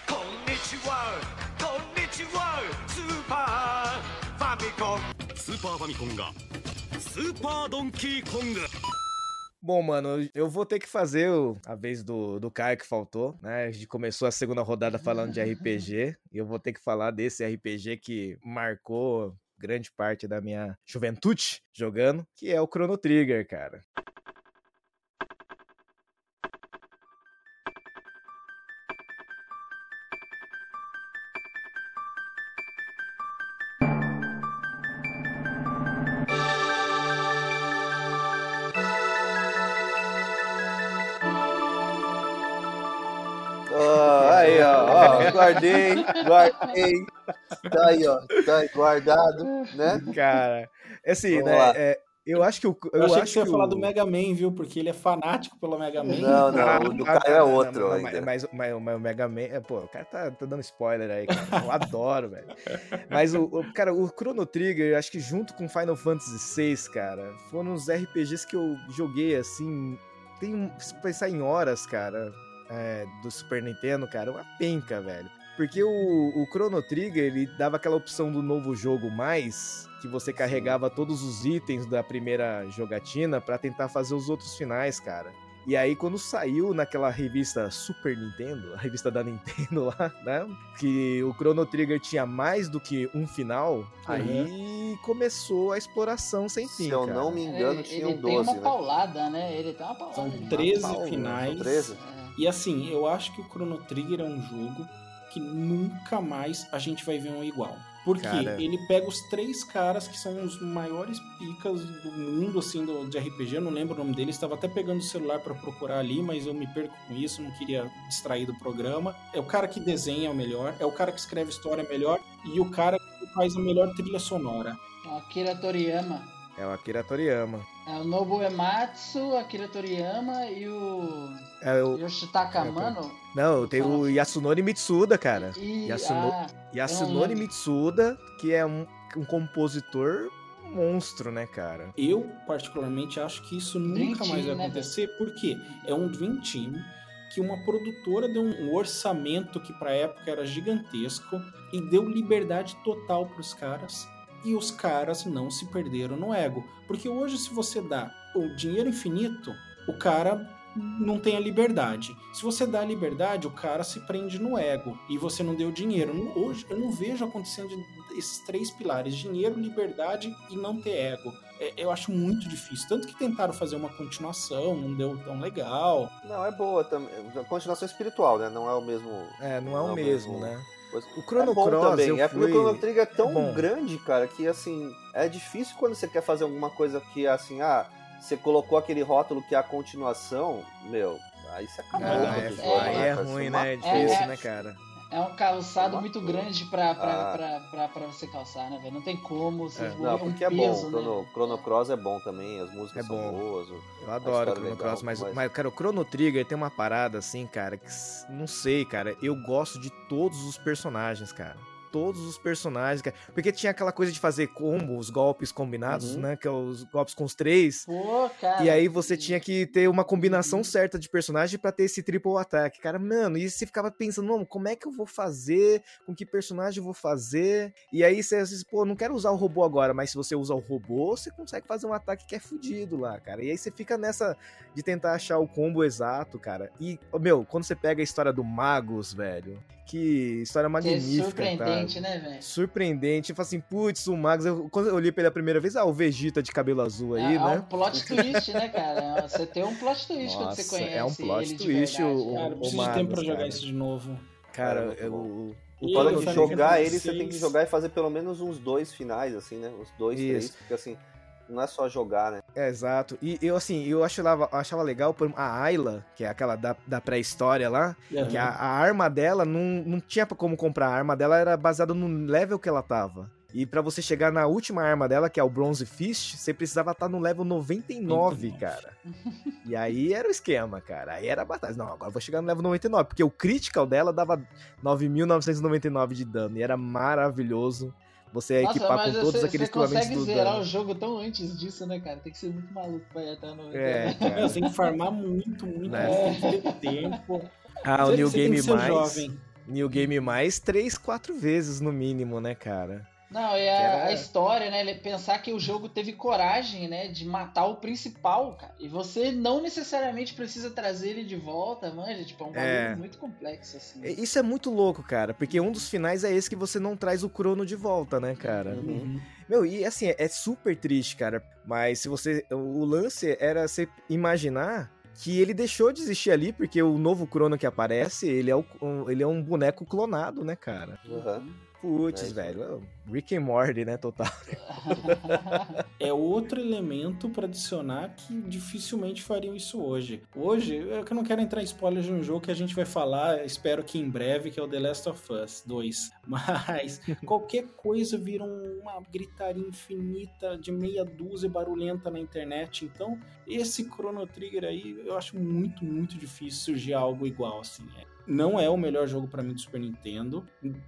こんにちはこんにちはスーパーファミコンスーパーファミコンがスーパードンキーコング
Bom, mano, eu vou ter que fazer o- a vez do, do Caio que faltou, né? A gente começou a segunda rodada falando de RPG, e eu vou ter que falar desse RPG que marcou grande parte da minha juventude jogando, que é o Chrono Trigger, cara.
Guardei, guardei. Tá aí, ó, tá aí guardado, né?
Cara, assim,
Vamos
né?
lá.
é, Eu acho que o.
Eu,
Eu,
achei que
acho
você ia
que
falar
o...
do Mega Man, viu? Porque ele é fanático pelo Mega Man.
Não, não, o do Caio é outro
mas,
ainda.
Mas, mas, mas o Mega Man, é, pô, o cara tá, tá dando spoiler aí, cara. Eu adoro, velho. Mas o, o- cara, o Chrono Trigger, acho que junto com Final Fantasy VI, cara, foram os RPGs que eu joguei assim. Tem um, se pensar em horas, cara, é, do Super Nintendo, cara, uma penca, velho. Porque o, o Chrono Trigger, ele dava aquela opção do novo jogo mais, que você carregava todos os itens da primeira jogatina pra tentar fazer os outros finais, cara. E aí, quando saiu naquela revista Super Nintendo, a revista da Nintendo lá, né? Que o Chrono Trigger tinha mais do que um final, aí começou a exploração sem fim.
Se eu
cara.
não me engano,
ele,
tinham
ele tem
12,
uma
né?
paulada, né? Ele tem uma paulada.
São
de
13
Paulo.
finais.
São 13?
E assim, eu acho que o Chrono Trigger é um jogo que nunca mais a gente vai ver um igual. Porque
Cara.
ele pega os três caras que são os maiores picas do mundo, assim, do, de RPG. Eu não lembro o nome deles. Estava até pegando o celular para procurar ali, mas eu me perco com isso. Não queria distrair do programa. É o cara que desenha o melhor. É o cara que escreve história melhor. E o cara que faz a melhor trilha sonora.
Akira Toriyama.
É o Akira Toriyama.
É o Nobu Ematsu, Akira Toriyama e o
É o...
Yoshitaka
É,
Amano.
Não, tem o Yasunori Mitsuda, cara.
E,
Yasuno-
ah,
Yasunori
lembro.
Mitsuda, que é um, um compositor monstro, né, cara?
Eu, particularmente, acho que isso nunca
Dream
mais
Team,
vai
né,
acontecer, porque é um Dream Team que uma produtora deu um orçamento que pra época era gigantesco e deu liberdade total pros caras. E os caras não se perderam no ego. Porque hoje, se você dá o dinheiro infinito, o cara não tem a liberdade. Se você dá a liberdade, o cara se prende no ego e você não deu dinheiro. Hoje eu não vejo acontecendo esses três pilares: dinheiro, liberdade e não ter ego. É, eu acho muito difícil. Tanto que tentaram fazer uma continuação, não deu tão legal.
Não, é boa também. Continuação espiritual, né? Não é o mesmo.
É, não é o
Não,
mesmo,
mesmo.
né?
Coisa.
O Chrono
é bom
Cross,
também.
eu
É porque
fui...
o Chrono Trigger é tão
bom.
grande, cara, que assim. É difícil quando você quer fazer alguma coisa que assim, ah, você colocou aquele rótulo que é a continuação, meu. Aí você acabou
Ah, é, aí
né,
é
cara?
ruim,
Você
né? É difícil,
É,
né, cara?
É um calçado
Matou.
muito grande pra, pra,
Ah.
pra, pra, pra você calçar, né, velho? Não tem como. Você
É.
é
Não,
um
porque é
peso,
bom.
né?
Chrono, Chrono Cross é bom também, as músicas
É
são
bom.
boas. o-
Eu adoro o Chrono
legal,
Cross, mas,
mas-
mas, cara, o Chrono Trigger tem uma parada assim, cara, que não sei, cara. Eu gosto de todos os personagens, cara. Todos os personagens, cara. Porque tinha aquela coisa de fazer combo, os golpes combinados,
Uhum.
né? Que é os golpes com os três.
Pô, cara.
E aí você tinha que ter uma combinação certa de personagem pra ter esse triple ataque. Cara, mano, e você ficava pensando, "Não, como é que eu vou fazer? Com que personagem eu vou fazer? E aí você vezes, pô, não quero usar o robô agora, mas se você usa o robô, você consegue fazer um ataque que é fudido lá, cara. E aí você fica nessa de tentar achar o combo exato, cara. E, meu, quando você pega a história do Magus, velho, que história
Que é
magnífica,
surpreendente,
tá?
né, velho?
Surpreendente. Eu falo assim, putz, o Magus. Eu, quando eu olhei pela primeira vez, ah, o Vegeta de cabelo azul aí,
é,
né?
é um plot twist, né, cara? Você tem um plot twist quando você
Nossa,
conhece
é um plot
ele de
twist, o-
cara.
O
preciso de
Magus,
tempo pra jogar
cara.
isso de novo.
Cara,
É
eu- o,
E
que
também
jogar ele, você tem que jogar e fazer pelo menos uns dois finais, assim, né? Uns dois,
Isso.
três, porque assim, não é só jogar, né?
É, exato. E eu, assim, eu achava, achava legal por a Ayla, que é aquela da, da pré-história lá, que a, a arma dela não, não tinha como comprar. A arma dela era baseada no level que ela tava. E pra você chegar na última arma dela, que é o Bronze Fist, você precisava estar no level 99,
99.
cara. E aí era o esquema, cara. Aí era a batalha. Não, agora eu vou chegar no level 99, porque o critical dela dava 9.999 de dano. E era maravilhoso você
Nossa,
equipar com todos
você,
aqueles
você consegue
equipamentos do
zerar
dano.
o jogo tão antes disso, né, cara? Tem que ser muito maluco pra ir até no.
É, cara.
É, você tem que farmar muito, muito,
Né?
muito, tempo.
Ah, o
Você-
New
você tem
Game Mais.
jovem.
New Game Mais três, quatro vezes no mínimo, né, cara?
Não, e a,
era-
a história, né? Pensar que o jogo teve coragem, né? De matar o principal, cara. E você não necessariamente precisa trazer ele de volta, manja. Tipo, é um bagulho
É.
muito complexo, assim.
E- Isso é muito louco, cara, porque um dos finais é esse que você não traz o Crono de volta, né, cara?
Uhum.
Meu, e assim, é, é super triste, cara. Mas se você. O lance era você imaginar que ele deixou de existir ali, porque o novo Crono que aparece, ele é, o- um, ele é um boneco clonado, né, cara?
Uhum.
Putz,
É,
velho. Rick and Morty, né? Total.
É outro elemento pra adicionar que dificilmente fariam isso hoje. Hoje, é que eu não quero entrar em spoiler de um jogo que a gente vai falar, espero que em breve, que é o The Last of Us 2. Mas qualquer coisa vira um- uma gritaria infinita de meia dúzia barulhenta na internet. Então, esse Chrono Trigger aí, eu acho muito, muito difícil surgir algo igual, assim. É, Não é o melhor jogo pra mim do Super Nintendo.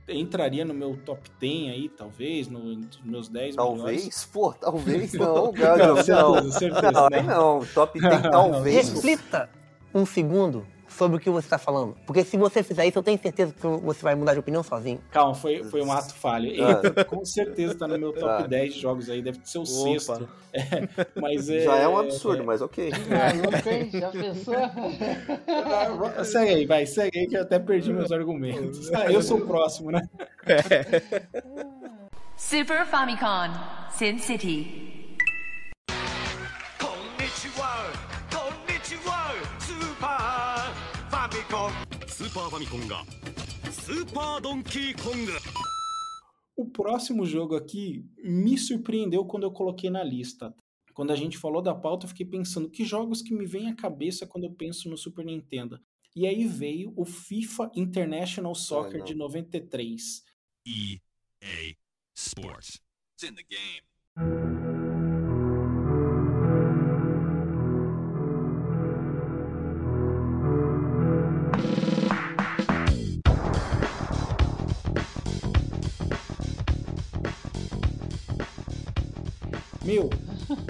Entraria no meu top 10 aí, talvez, no- nos meus 10 melhores.
Talvez? Pô, talvez não, cara.
Não,
Não,
certeza, certeza,
não,
né?
não. Top 10 talvez.
Reflita um segundo sobre o que você está falando. Porque se você fizer isso, eu tenho certeza que você vai mudar de opinião sozinho.
Calma, foi, foi um ato falho.
Ah.
Entra, com certeza tá no meu top
Ah.
10 de jogos aí, deve ser o
Opa.
sexto. É, mas é,
Já é um absurdo, mas ok.
Maluco, hein? Já pensou?
é, Segue aí, vai, segue aí que eu até perdi meus argumentos. Ah, eu sou o próximo, né?
Super Famicom, Sin City.
ーパーファミコンがスーパードンキーコング
O próximo jogo aqui me surpreendeu quando eu coloquei na lista. Quando a gente falou da pauta, eu fiquei pensando que jogos que me vêm à cabeça quando eu penso no Super Nintendo. E aí veio o FIFA International Soccer
não.
de 93.
EA Sports It's in the game
Meu,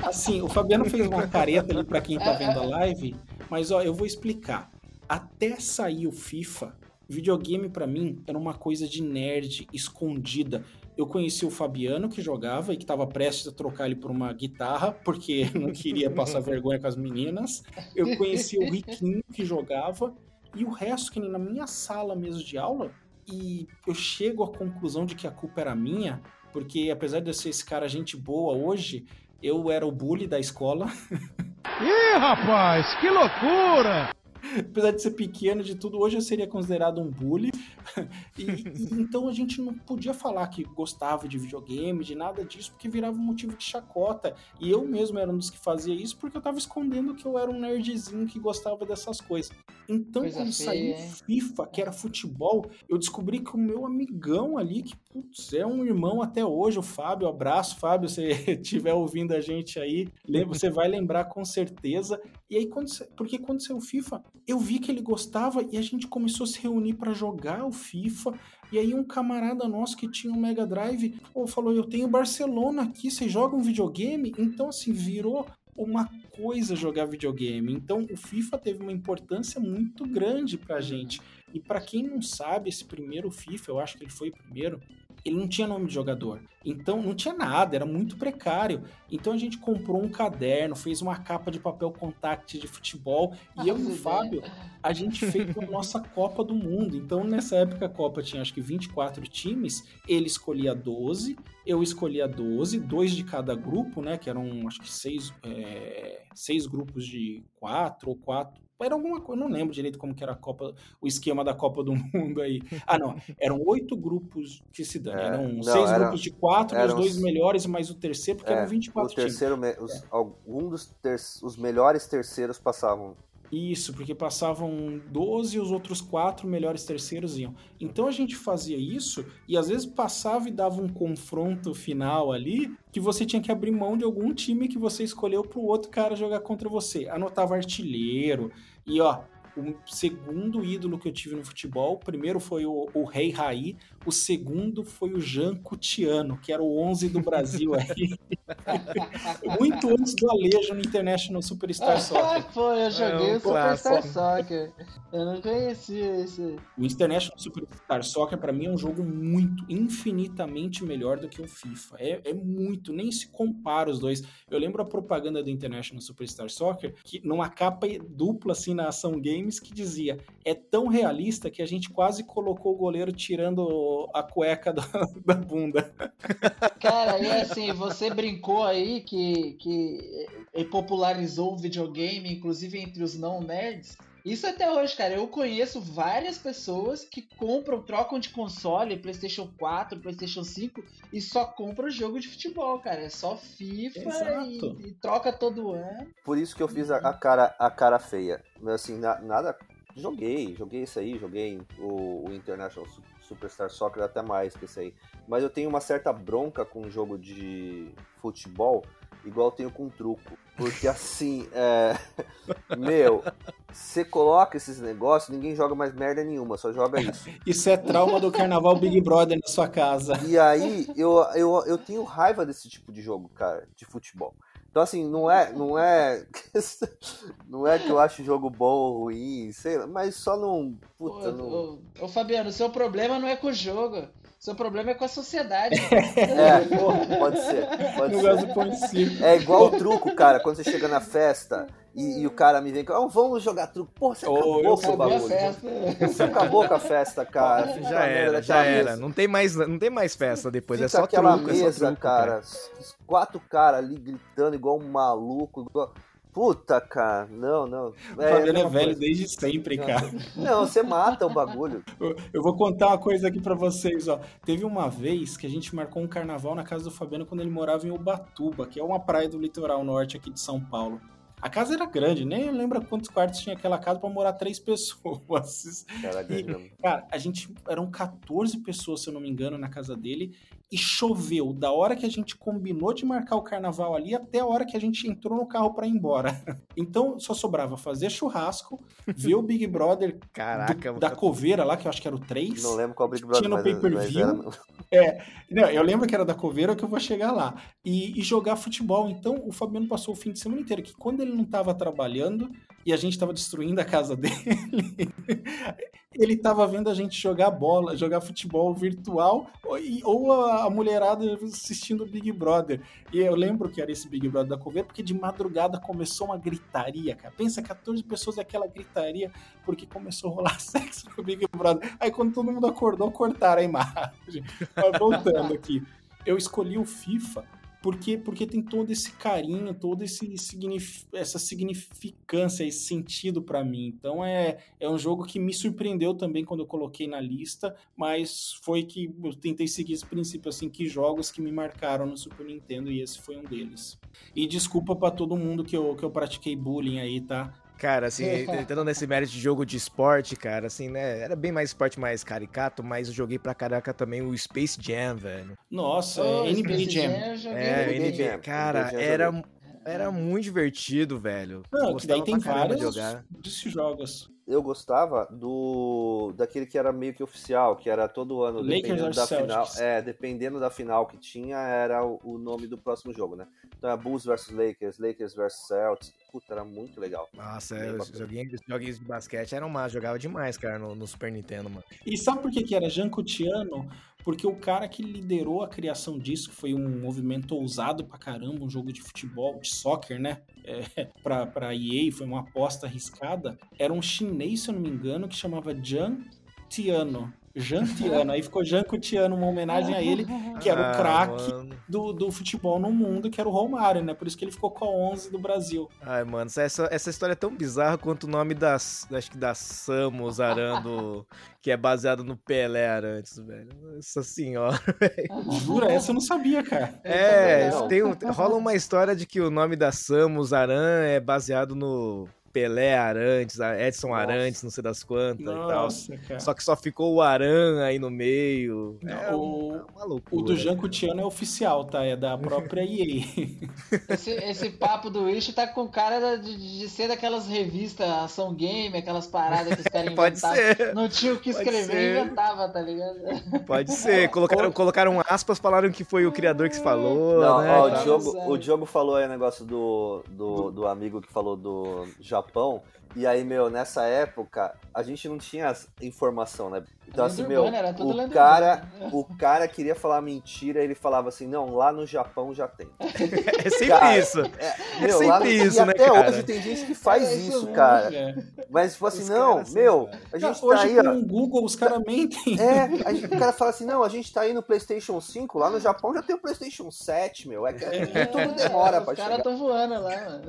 assim, o Fabiano fez uma careta ali pra quem tá vendo a live, mas ó, eu vou explicar. Até sair o FIFA, videogame pra mim era uma coisa de nerd escondida. Eu conheci o Fabiano que jogava e que tava prestes a trocar ele por uma guitarra, porque não queria passar vergonha com as meninas. Eu conheci o Riquinho que jogava e o resto que nem na minha sala mesmo de aula. E eu chego à conclusão de que a culpa era minha, porque apesar de eu ser esse cara gente boa hoje, eu era o bully da escola.
Ih, rapaz, que loucura!
apesar de ser pequeno de tudo, hoje eu seria considerado um bully. E, e então a gente não podia falar que gostava de videogame, de nada disso, porque virava um motivo de chacota. E eu mesmo era um dos que fazia isso porque eu tava escondendo que eu era um nerdzinho que gostava dessas coisas. Então,
Coisa
quando
feia,
saiu
hein?
FIFA, que era futebol, eu descobri que o meu amigão ali, que putz, é um irmão até hoje, o Fábio, abraço, Fábio, se estiver ouvindo a gente aí, você vai lembrar com certeza. E aí, quando, porque quando saiu o FIFA, eu vi que ele gostava e a gente começou a se reunir pra jogar o FIFA. E aí, um camarada nosso que tinha um Mega Drive pô, falou: Eu tenho Barcelona aqui, vocês jogam videogame? Então, assim, virou uma coisa jogar videogame. Então, o FIFA teve uma importância muito grande pra gente. E pra quem não sabe, esse primeiro FIFA, eu acho que ele foi o primeiro, ele não tinha nome de jogador. Então não tinha nada, era muito precário. Então a gente comprou um caderno, fez uma capa de papel contact de futebol e eu e o Fábio, a gente fez a nossa Copa do Mundo. Então nessa época a Copa tinha acho que 24 times, ele escolhia 12, eu escolhia 12, dois de cada grupo, né? Que eram acho que seis, é, seis grupos de quatro ou quatro. Era alguma coisa, não lembro direito como que era a Copa, o esquema da Copa do Mundo aí. Ah, não, eram oito grupos que se dane,
É,
eram
não,
seis
era-
grupos de quatro, os dois melhores, mais o terceiro, porque
É,
eram
o
24 times.
terceiro, me- os, algum dos ter, os melhores terceiros passavam.
Isso, porque passavam 12 e os outros quatro melhores terceiros iam. Então a gente fazia isso e às vezes passava e dava um confronto final ali que você tinha que abrir mão de algum time que você escolheu pro outro cara jogar contra você. Anotava artilheiro e ó, o segundo ídolo que eu tive no futebol, o primeiro foi o, o Rei Raí, o segundo foi o Jean Cutiano, que era o 11 do Brasil aí. Muito antes do Alejo no International Superstar Soccer.
Pô, eu joguei
É um
o Superstar. Soccer. Eu não conhecia esse.
O International Superstar Soccer, pra mim, é um jogo muito, infinitamente melhor do que o FIFA. É, é muito, nem se compara os dois. Eu lembro a propaganda do International Superstar Soccer, que numa capa dupla, assim, na Ação Games, que dizia: é tão realista que a gente quase colocou o goleiro tirando a cueca da, da bunda.
Cara, e assim, você brincou aí que, que popularizou o videogame, inclusive entre os não nerds. Isso até hoje, cara. Eu conheço várias pessoas que compram, trocam de console, PlayStation 4, PlayStation 5 e só compram jogo de futebol, cara. É só FIFA e, e troca todo ano.
Por isso que eu fiz a, a cara, a cara feia. Mas, Assim, na- nada. Joguei, joguei isso aí, joguei o, o International Su- Superstar Soccer até mais que isso aí. Mas eu tenho uma certa bronca com jogo de futebol, igual eu tenho com truco. Porque assim, é. Meu, você coloca esses negócios, ninguém joga mais merda nenhuma, só joga isso.
Isso é trauma do carnaval Big Brother na sua casa.
E aí, eu, eu, eu tenho raiva desse tipo de jogo, cara, de futebol. Então, assim, não é, não é, não é que eu acho o jogo bom ou ruim, sei lá, mas só não, puta,
Ô,
não...
ô, ô, Fabiano, seu problema não é com o jogo. Seu problema é com a sociedade.
É, pode ser, pode ser. É igual o truco, cara, quando você chega na festa e, e o cara me vem com, oh, vamos jogar truco. Pô, você acabou com o bagulho.
festa.
Você acabou com a festa, cara. Fica
Já era, já era.
mesa.
Não tem mais, não tem mais festa depois,
Fica
é só
aquela
truco, é só
mesa,
truco,
cara. Os quatro caras ali gritando igual um maluco. Igual... Puta, cara. Não, não.
O Fabiano é velho
coisa.
desde sempre, cara.
Não, você mata o bagulho.
Eu- vou contar uma coisa aqui pra vocês, ó. Teve uma vez que a gente marcou um carnaval na casa do Fabiano quando ele morava em Ubatuba, que é uma praia do litoral norte aqui de São Paulo. A casa era grande, nem lembra quantos quartos tinha aquela casa pra morar três pessoas.
Cara,
E, cara, a gente eram 14 pessoas, se eu não me engano, na casa dele e choveu da hora que a gente combinou de marcar o carnaval ali até a hora que a gente entrou no carro pra ir embora. Então só sobrava fazer churrasco, ver o Big Brother
Caraca,
do- da coveira lá, que eu acho que era o 3.
Não lembro qual Big Brother,
Tinha no pay-per-view.
era...
Não, eu lembro que era da coveira que eu vou chegar lá. E, e jogar futebol. Então o Fabiano passou o fim de semana inteiro. Que quando ele não tava trabalhando e a gente tava destruindo a casa dele, ele tava vendo a gente jogar bola, jogar futebol virtual, ou, a, mulherada assistindo Big Brother. E eu lembro que era esse Big Brother da coveira, porque de madrugada começou uma gritaria, cara. Pensa, 14 pessoas aquela gritaria, porque começou a rolar sexo no Big Brother. Aí quando todo mundo acordou, cortaram a imagem. Mas voltando aqui. Eu escolhi o FIFA porque, porque tem todo esse carinho, todo esse signif essa significância, esse sentido pra mim. Então é, é um jogo que me surpreendeu também quando eu coloquei na lista, mas foi que eu tentei seguir esse princípio assim, que jogos que me marcaram no Super Nintendo e esse foi um deles. E desculpa pra todo mundo que eu, que eu pratiquei bullying aí, tá?
Cara, assim, entrando nesse mérito de jogo de esporte, cara, assim, né? Era bem mais esporte mais caricato, mas eu joguei pra caraca também o Space Jam, velho.
Nossa,
Ô,
é NBA
Space
Jam.
joguei.
É,
NBA
NBA,
Jam,
cara,
NBA Jam
era, era muito divertido, velho.
Não, que daí tem vários
jogar.
desses jogos.
Eu gostava do daquele que era meio que oficial, que era todo ano,
Lakers
dependendo da final.
Celtics.
É, dependendo da final que tinha, era o, o nome do próximo jogo, né? Então é Bulls vs Lakers, Lakers vs Celtics. Puta, era muito legal.
Nossa,
Bem
os joguinhos, joguinhos de basquete eram mais, jogava demais, cara, no, no Super Nintendo, mano.
E sabe por que, que era Jancutiano? Porque o cara que liderou a criação disso, que foi um movimento ousado pra caramba, um jogo de futebol, de soccer, né? É, pra, pra EA, foi uma aposta arriscada. Era um chinês, se eu não me engano, que chamava Jan Tiano. Jan Tiano. Aí ficou Jancutiano, uma homenagem a ele, que era o
Ah,
craque do, do futebol no mundo, que era o Romário, né? Por isso que ele ficou com a 11 do Brasil.
Ai, mano, essa, essa história é tão bizarra quanto o nome das, acho que da Samus Arando, que é baseado no Pelé Arantes, velho. Nossa senhora.
Jura? Essa eu não sabia, cara.
É, tem um- rola uma história de que o nome da Samus Aran é baseado no Pelé Arantes, a Edson
Nossa.
Arantes, não sei das quantas e tal.
Nossa, cara.
Só que só ficou o Aran aí no meio. É
o-
uma, uma loucura.
O do Jancutiano é oficial, tá? É da própria EA.
Esse, esse papo do Wish tá com cara de, de ser daquelas revistas ação game, aquelas paradas que os caras
Pode
inventavam.
ser.
Não tinha o que
Pode
escrever, inventava, tá ligado?
Pode ser. Colocaram, colocaram aspas, falaram que foi o criador que se falou.
Não,
né,
ó, o, Diogo,
Exato.
o Diogo falou aí o negócio do, do, do amigo que falou do Japão. E aí, meu, nessa época, a gente não tinha informação, né? Então, assim, meu,
urbana,
o cara,
urbana.
o cara queria falar mentira, ele falava assim, não, lá no Japão já tem.
É sempre
Cara,
isso.
É,
É
meu, lá no-
sempre isso,
e
né,
até
cara?
hoje tem gente que faz
É isso mesmo,
cara.
É.
Mas, tipo assim,
Os
não,
caras são
meu, a gente tá
Hoje
aí,
com
ó.
o Google os caras mentem.
É, a gente- o cara fala assim, não, a gente tá aí no PlayStation 5, lá no Japão já tem o PlayStation 7, meu. É que é, tudo demora
Os
pra
caras
chegar.
tão voando lá, mano.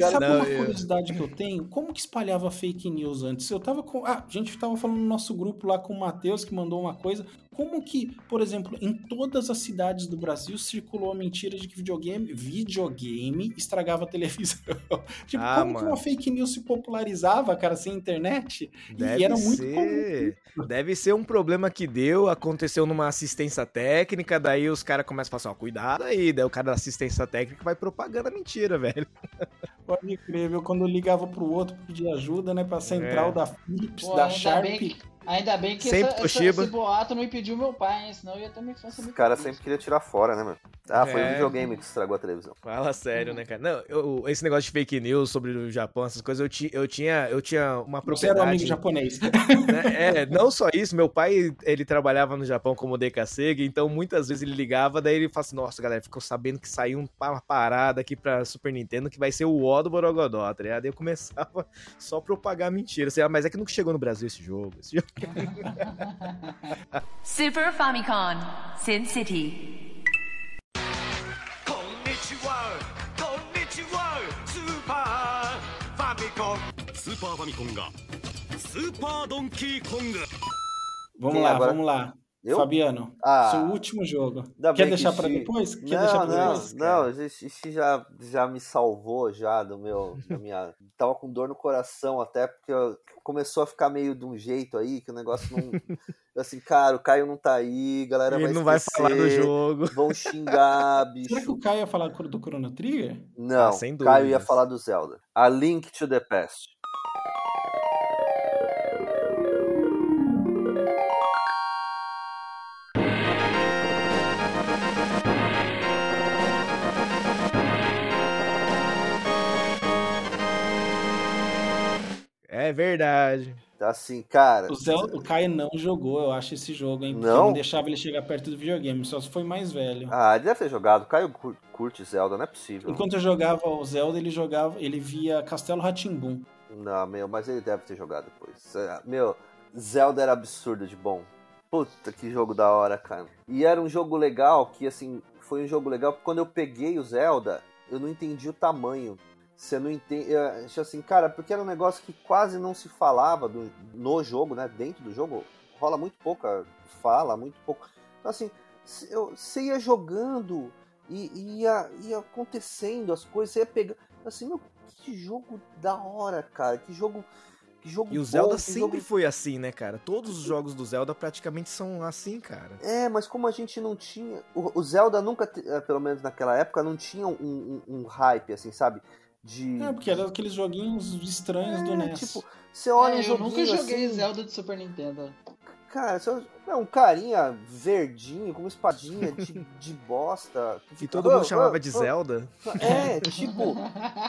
Sabe
não,
uma
eu-
curiosidade que eu tenho, como que espalhava fake news antes? Eu tava com. Ah, a gente tava falando no nosso grupo lá com o Matheus, que mandou uma coisa. Como que, por exemplo, em todas as cidades do Brasil circulou a mentira de que videogame, videogame estragava a televisão? tipo,
Ah,
como que
mano.
uma fake news se popularizava, cara, sem internet?
Deve
e era muito
ser. Deve ser um problema que deu, aconteceu numa assistência técnica, daí os caras começam a falar assim, ó, cuidado aí, daí o cara da assistência técnica vai propagando a mentira, velho.
Pode crer, viu? Quando eu ligava pro outro pedir ajuda, né, pra central
É.
da Philips,
Pô,
da Sharp.
bem, ainda bem que
Sempre
essa, essa,
Toshiba.
esse boato não impediu meu pai, hein? Senão eu ia ter uma infância
Os
muito
caras
feliz.
sempre queriam tirar fora, né, mano? Ah, foi
É.
o videogame que estragou a televisão.
Fala sério, né, cara? Não, eu- esse negócio de fake news sobre o Japão, essas coisas, eu, ti, eu, tinha, eu tinha uma
Você era um
propriedade...
amigo japonês.
né? É, não só isso, meu pai, ele trabalhava no Japão como DKSEG, então muitas vezes ele ligava, daí ele fala assim, nossa, galera, ficou sabendo que saiu um- uma parada aqui pra Super Nintendo que vai ser o O do Borogodó, tá ligado? Aí eu começava só a propagar mentira, assim, ah, mas é que nunca chegou no Brasil esse jogo, esse jogo.
Super Famicom, Sin City.
こんにちはこんにちはスーパーファミコンスーパーファミコンがスーパードンキーコング
Vamos
Quem
lá,
agora?
vamos lá.
Eu?
Fabiano,
Ah.
seu último jogo. Quer deixar pra
Xi-
depois? Quer
não,
deixar pra
não,
depois?
não, esse já, já me salvou já do meu, da minha, tava com dor no coração até porque eu- começou a ficar meio de um jeito aí que o negócio não, assim, cara, o Caio não tá aí, galera
Ele
vai
não vai falar do jogo.
vão xingar, bicho.
Será que o Caio ia falar do Chrono Trigger?
Não,
Ah, sem
Caio ia falar do Zelda. A Link to the Past.
É verdade.
Assim, cara,
O, Zel- o Caio não jogou, eu acho, esse jogo, hein? Porque
Não?
não deixava ele chegar perto do videogame, só se foi mais velho.
ah, ele deve ter jogado. O Caio cur- curte Zelda, não é possível.
Enquanto eu jogava o Zelda, ele jogava, ele via Castelo Ratimbum.
Não, meu, mas ele deve ter jogado depois. É, Meu, Zelda era absurdo de bom. Puta, que jogo da hora, cara. E era um jogo legal, que assim, foi um jogo legal, porque quando eu peguei o Zelda, eu não entendi o tamanho. Você não entende. eu Achei assim, cara, porque era um negócio que quase não se falava do- no jogo, né? Dentro do jogo, rola muito pouca fala, muito pouco. Então, assim, você ia jogando e ia, ia acontecendo as coisas, você ia pegando. Assim, meu, que jogo da hora, cara. Que jogo. Que jogo
E o
bom,
Zelda
que
sempre
jogo
foi assim, né, cara? Todos os jogos do Zelda praticamente são assim, cara.
É, mas como a gente não tinha. O, o Zelda nunca, eh, pelo menos naquela época, não tinha um, um- um hype, assim, sabe? De.
É, porque eram aqueles joguinhos estranhos do
É,
NES.
tipo, você olha
É,
um
eu
joguinho
nunca joguei
assim,
Zelda de Super Nintendo.
Cara, você é um carinha verdinho, com uma espadinha de, de bosta. que
E
fica,
todo mundo
"Ah,
chamava de
ah".
Zelda.
É, tipo,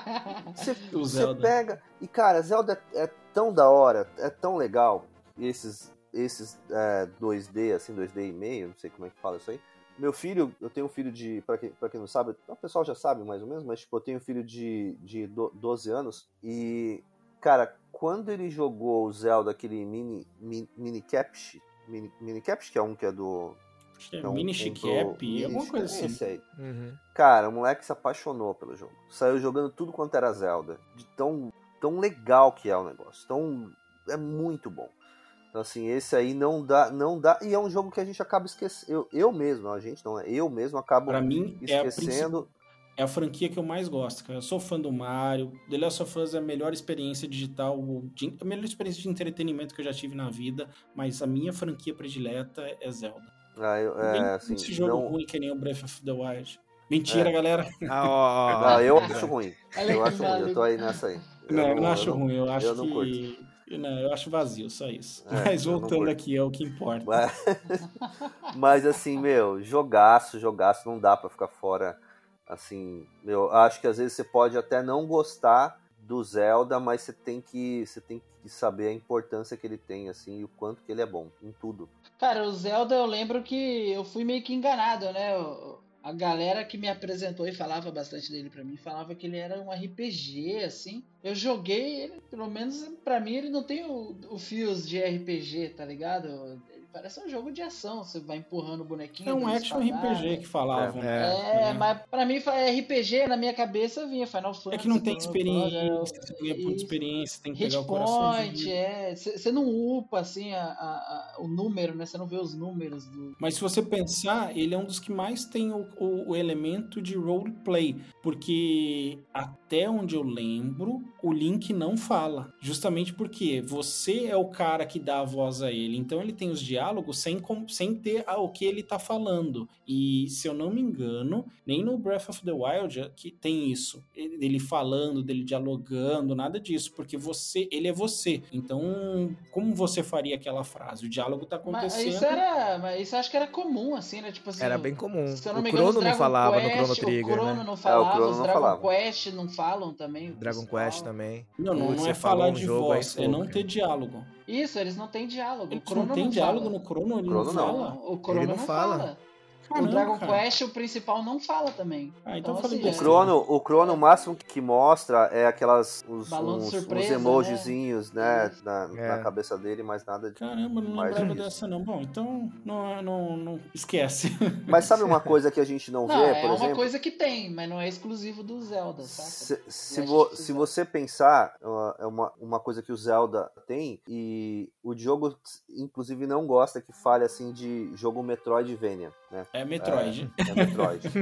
você,
O
você
Zelda.
pega. E, cara, Zelda é, é tão da hora, é tão legal. Esses, esses é, 2D, assim, 2D e meio, não sei como é que fala isso aí. Meu filho, eu tenho um filho de. Pra quem, pra quem não sabe, o pessoal já sabe mais ou menos, mas, tipo, eu tenho um filho de, de do- 12 anos. E, cara, quando ele jogou o Zelda, aquele mini, mini, mini Caps. Mini, mini Caps, que é um que é do.
Acho que é
é um-
Mini
um
Chicap,
Mini
alguma coisa assim.
esse aí.
Uhum.
Cara, o moleque se apaixonou pelo jogo. Saiu jogando tudo quanto era Zelda. De tão, tão legal que é o negócio. Tão, é muito bom. Então, assim, esse aí não dá. não dá E é um jogo que a gente acaba esquecendo. Eu, eu mesmo, não, a gente não, é. Eu mesmo acabo
Pra mim, é a,
esquecendo.
é a franquia que eu mais gosto, cara. Eu sou fã do Mario. The Last of Us é a melhor experiência digital, de- a melhor experiência de entretenimento que eu já tive na vida. Mas a minha franquia predileta é Zelda.
Ah, eu, é, assim,
esse jogo
não,
ruim que nem o Breath of the Wild. Mentira,
É.
galera.
Ah, ó, ó, ó.
não, eu acho ruim. Eu acho ruim, eu tô aí nessa aí.
não, eu não acho ruim. Eu acho
eu não
que. Não, eu acho vazio, só isso.
É,
Mas
eu
voltando aqui, é o que importa.
Mas, mas, assim, meu, jogaço, jogaço, não dá pra ficar fora. Assim, meu, acho que às vezes você pode até não gostar do Zelda, mas você tem que, você tem que saber a importância que ele tem, assim, e o quanto que ele é bom em tudo.
Cara, o Zelda eu lembro que eu fui meio que enganado, né? O- A galera que me apresentou e falava bastante dele pra mim, falava que ele era um RPG, assim. Eu joguei ele, pelo menos pra mim ele não tem o, o fios de RPG, tá ligado? Parece um jogo de ação. Você vai empurrando o bonequinho.
É um action. RPG que falavam.
É,
né?
mas pra mim RPG, na minha cabeça vinha Final Fantasy.
É que não tem experiência, ganha ponto de experiência, tem que
Hit
pegar o coração.
point, é. Você não upa assim a, a- a- o número, né? Você não vê os números do.
Mas se você pensar, ele é um dos que mais tem o, o- o elemento de roleplay, porque até onde eu lembro, o Link não fala. Justamente porque você é o cara que dá a voz a ele. Então ele tem os diálogos sem, com- sem ter ah, o que ele tá falando. E se eu não me engano, nem no Breath of the Wild é que tem isso. Ele dele falando, dele dialogando, nada disso. Porque você, ele é você. Então, como você faria aquela frase? O diálogo tá
Mas
acontecendo.
isso era. Mas isso eu acho que era comum, assim, né? Tipo assim.
Era bem comum.
Se eu não
O
me engano,
Crono não falava no
Quest,
Chrono Trigger,
O Crono
né?
não
É, o
falava,
Chrono
os
não
Dragon
falava.
Quest não falam também.
Dragon Quest também.
Não, não,
Putz,
não é falar
um
de voz, é não ter diálogo.
Isso, eles não têm diálogo. O
Eles
Crono
não tem
não
diálogo
fala.
no Crono, ele
Crono
não
não.
fala.
O Crono
Ele não
não
fala.
fala.
Caramba,
o Dragon
cara.
Quest, o principal, não fala também.
Ah, então eu
assim,
falei
O
besteira.
Crono, o Crono, o máximo que mostra é aquelas os,
Balão de
uns,
surpresa,
uns emojizinhos, né, na,
É.
na cabeça dele, mas nada de
Caramba, não lembrava
disso.
dessa não. Bom, então não, não, não esquece.
Mas sabe uma coisa que a gente não,
Não,
vê,
é
por
uma
exemplo?
coisa que tem, mas não é exclusivo do Zelda, saca?
Se, se, vo- se você pensar, ó, é uma, uma coisa que o Zelda tem, e o Diogo, inclusive, não gosta que fale assim de jogo Metroidvania, né?
É Metroid.
É, é Metroid.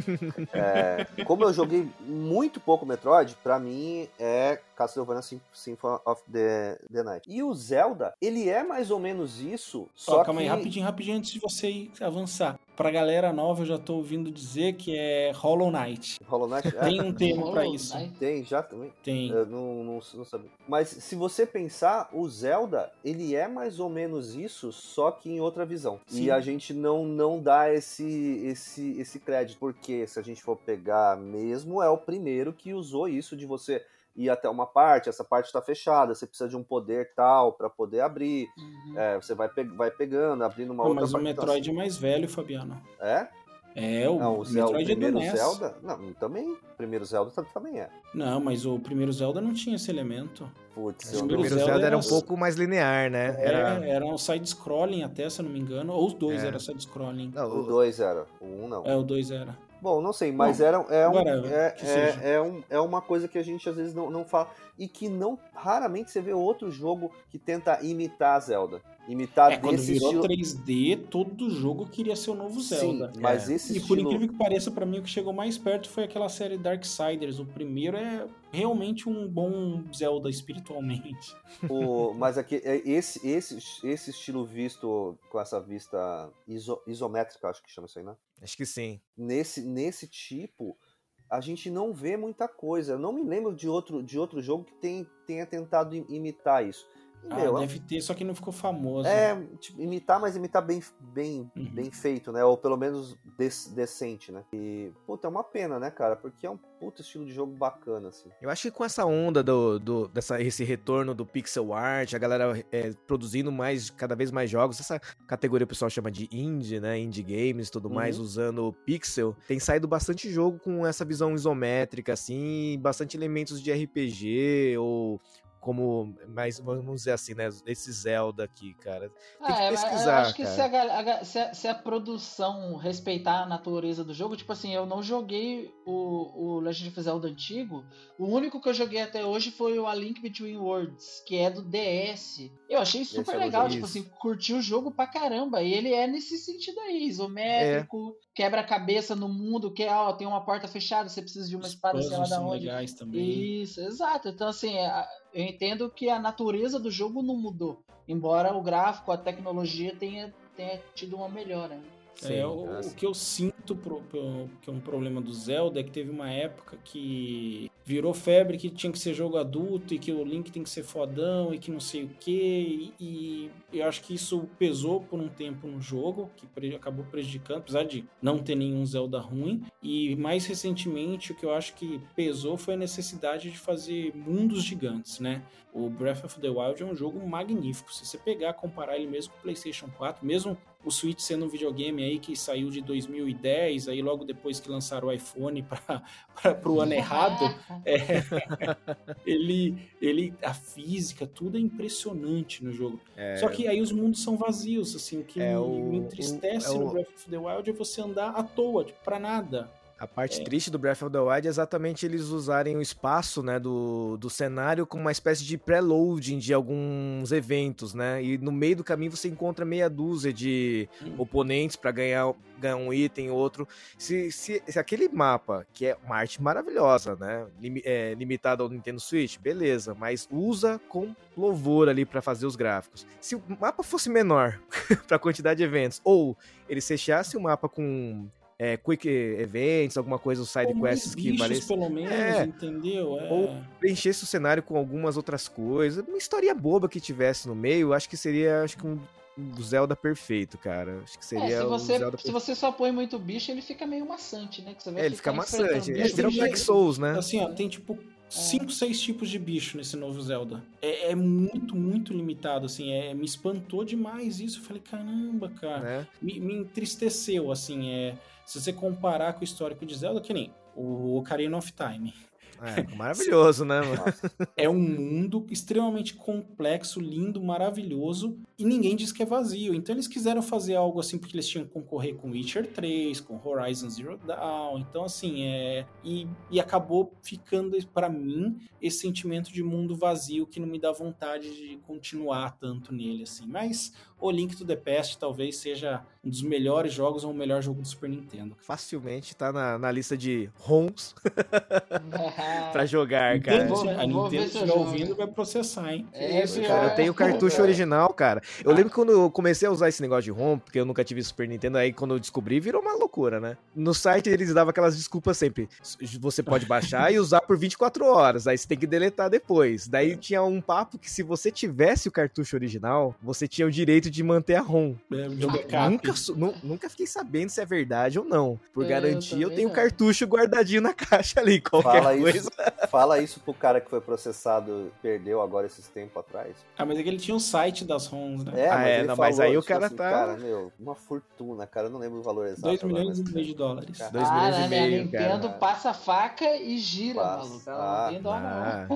É, como eu joguei muito pouco Metroid, pra mim é Castlevania Sym- Symphony of the, the Night. E o Zelda, ele é mais ou menos isso, só
calma
que...
aí, rapidinho, rapidinho, antes de você avançar. Pra galera nova, eu já tô ouvindo dizer que é Hollow Knight.
Hollow Knight? É,
Tem um termo pra isso.
Knight.
tem, já também.
Tem.
Eu não, não, não sabia. Mas se você pensar, o Zelda, ele é mais ou menos isso, só que em outra visão.
Sim.
E a gente não, não dá esse, esse, esse crédito, porque se a gente for pegar mesmo, é o primeiro que usou isso de você ir até uma parte, essa parte está fechada, você precisa de um poder tal para poder abrir,
Uhum.
é, você vai, pe vai pegando, abrindo uma
Pô,
outra
mas o
parte. Então,
Metroid é mais velho, Fabiano.
assim, É?
É, o,
Não, o, Zelda, o
Metroid é do
primeiro
NES.
Zelda? Não, também. O primeiro Zelda tam- também é.
Não, mas o primeiro Zelda não tinha esse elemento.
Putz,
O
O
primeiro
primeiro Zelda era um pouco mais linear, né?
Era,
Era...
era um side-scrolling até, se eu não me engano. Ou os dois
É.
era side-scrolling.
Não,
O
o-
2 era, o 1 um não.
É, o dois era.
Bom, não sei, mas
Bom,
era, é, um, é, é, é, um, é uma coisa que a gente às vezes não, não fala. E que não raramente você vê outro jogo que tenta imitar a Zelda. Imitar
É, quando virou
estilo.
3D, todo jogo queria ser o novo Zelda.
Sim, mas
É.
esse
E por
estilo.
incrível que pareça, pra mim o que chegou mais perto foi aquela série Darksiders. O primeiro é realmente um bom Zelda espiritualmente.
o- mas aqui, é esse, esse, esse estilo visto com essa vista iso- isométrica, acho que chama isso aí, né?
Acho que sim.
Nesse, nesse tipo, a gente não vê muita coisa. Eu não me lembro de outro, de outro jogo que tem, tenha tentado im- imitar isso.
Ah,
meu, um
deve ter, só que não ficou famoso.
É, tipo, imitar, mas imitar bem, bem,
Uhum.
bem feito, né? Ou pelo menos dec- decente, né? E, puta, é uma pena, né, cara? Porque é um puta estilo de jogo bacana, assim.
Eu acho que com essa onda do, do dessa, esse retorno do pixel art, a galera é, produzindo mais, cada vez mais jogos, essa categoria o pessoal chama de indie, né? Indie games, tudo mais,
Uhum.
usando pixel, tem saído bastante jogo com essa visão isométrica, assim, bastante elementos de RPG ou como, mais, vamos dizer assim, né? Esse Zelda aqui, cara. Tem que
Ah, é,
pesquisar,
eu acho que
cara.
se a, se, a, se a produção respeitar a natureza do jogo, tipo assim, eu não joguei o, o Legend of Zelda antigo. O único que eu joguei até hoje foi o A Link Between Worlds, que é do DS. Eu achei super legal, tipo assim, curti o jogo pra caramba. E ele é nesse sentido aí, isométrico, quebra-cabeça no mundo, que ó, tem uma porta fechada, você precisa de uma
Os
espada, sei lá da onde.
legais também.
Isso, exato. Então, assim, a- eu entendo que a natureza do jogo não mudou. Embora o gráfico, a tecnologia tenha, tenha tido uma melhora.
É, o,
é
o que eu sinto pro- pro- que é um problema do Zelda é que teve uma época que virou febre que tinha que ser jogo adulto e que o Link tem que ser fodão e que não sei o que e, e eu acho que isso pesou por um tempo no jogo que pre- acabou prejudicando apesar de não ter nenhum Zelda ruim e mais recentemente o que eu acho que pesou foi a necessidade de fazer mundos gigantes né? O Breath of the Wild é um jogo magnífico se você pegar comparar ele mesmo com o PlayStation 4 mesmo o Switch sendo um videogame aí que saiu de 2010, aí logo depois que lançaram o iPhone para o ano errado, é, ele, ele, a física, tudo é impressionante no jogo.
É.
Só que aí os mundos são vazios, assim, o que
É
me,
o-
me entristece
o- é
no
o-
Breath of the Wild é você andar à toa, tipo, pra nada.
A parte
É.
triste do Breath of the Wild é exatamente eles usarem o espaço, né, do, do cenário como uma espécie de pré-loading de alguns eventos, né? E no meio do caminho você encontra meia dúzia de oponentes pra ganhar, ganhar um item, outro. Se, se, se aquele mapa, que é uma arte maravilhosa, né, limi- é, limitado ao Nintendo Switch, beleza, mas usa com louvor ali pra fazer os gráficos. Se o mapa fosse menor pra quantidade de eventos, ou eles fechassem o mapa com é, quick events, alguma coisa, os side quests que valesse.
pelo menos,
É.
entendeu? É.
Ou preenchesse o cenário com algumas outras coisas. Uma historinha boba que tivesse no meio, acho que seria acho que um, um Zelda perfeito, cara. Acho que seria
É, se, você,
Zelda
se você só põe muito bicho, ele fica meio maçante, né? Que você vai
É, ele fica maçante. É,
bicho
vira um Dark. Souls, né?
Assim, ó, tem tipo 5, 6 tipos de bicho nesse novo Zelda. É, é muito, muito limitado, assim. É, me espantou demais isso. Eu falei, caramba, cara.
Né?
Me, me entristeceu, assim. É, se você comparar com o histórico de Zelda, que nem o Ocarina of Time.
É, maravilhoso, né, mano?
É um mundo extremamente complexo, lindo, maravilhoso, e ninguém diz que é vazio. Então eles quiseram fazer algo assim porque eles tinham que concorrer com Witcher 3, com Horizon Zero Dawn. Então, assim, é. E, e acabou ficando pra mim esse sentimento de mundo vazio que não me dá vontade de continuar tanto nele, assim. Mas o Link to the Past talvez seja um dos melhores jogos ou o melhor jogo do Super Nintendo.
Facilmente tá na, na lista de ROMs pra jogar, cara.
Vou-
a Nintendo
se
estiver ouvindo vai processar, hein?
É,
Isso, cara, eu tenho o cartucho original, cara. Eu lembro que quando eu comecei a usar esse negócio de ROM, porque eu nunca tive Super Nintendo, aí quando eu descobri, virou uma loucura, né? No site eles davam aquelas desculpas sempre. Você pode baixar e usar por 24 horas, aí você tem que deletar depois. Daí tinha um papo que se você tivesse o cartucho original, você tinha o direito de manter a ROM.
É, de
Eu nunca, nunca fiquei sabendo se é verdade ou não. Por
Eu
garantia, eu
também
tenho o cartucho guardadinho na caixa ali, qualquer
Fala
coisa.
isso, fala isso pro cara que foi processado perdeu agora esses tempos atrás.
Ah, mas é que ele tinha um site das ROMs, né?
É,
Ah,
mas
é, não, mas aí o
tipo
cara
assim,
tá-
Cara, meu, uma fortuna, cara. Eu não lembro o valor exato.
2
agora,
milhões e
mas-
meio de dólares.
Cara,
Dois
ah,
milhões e
né, minha
meio,
Nintendo
cara.
passa a faca e gira,
Passa.
maluco. Ela não tem dó, não.
Ah,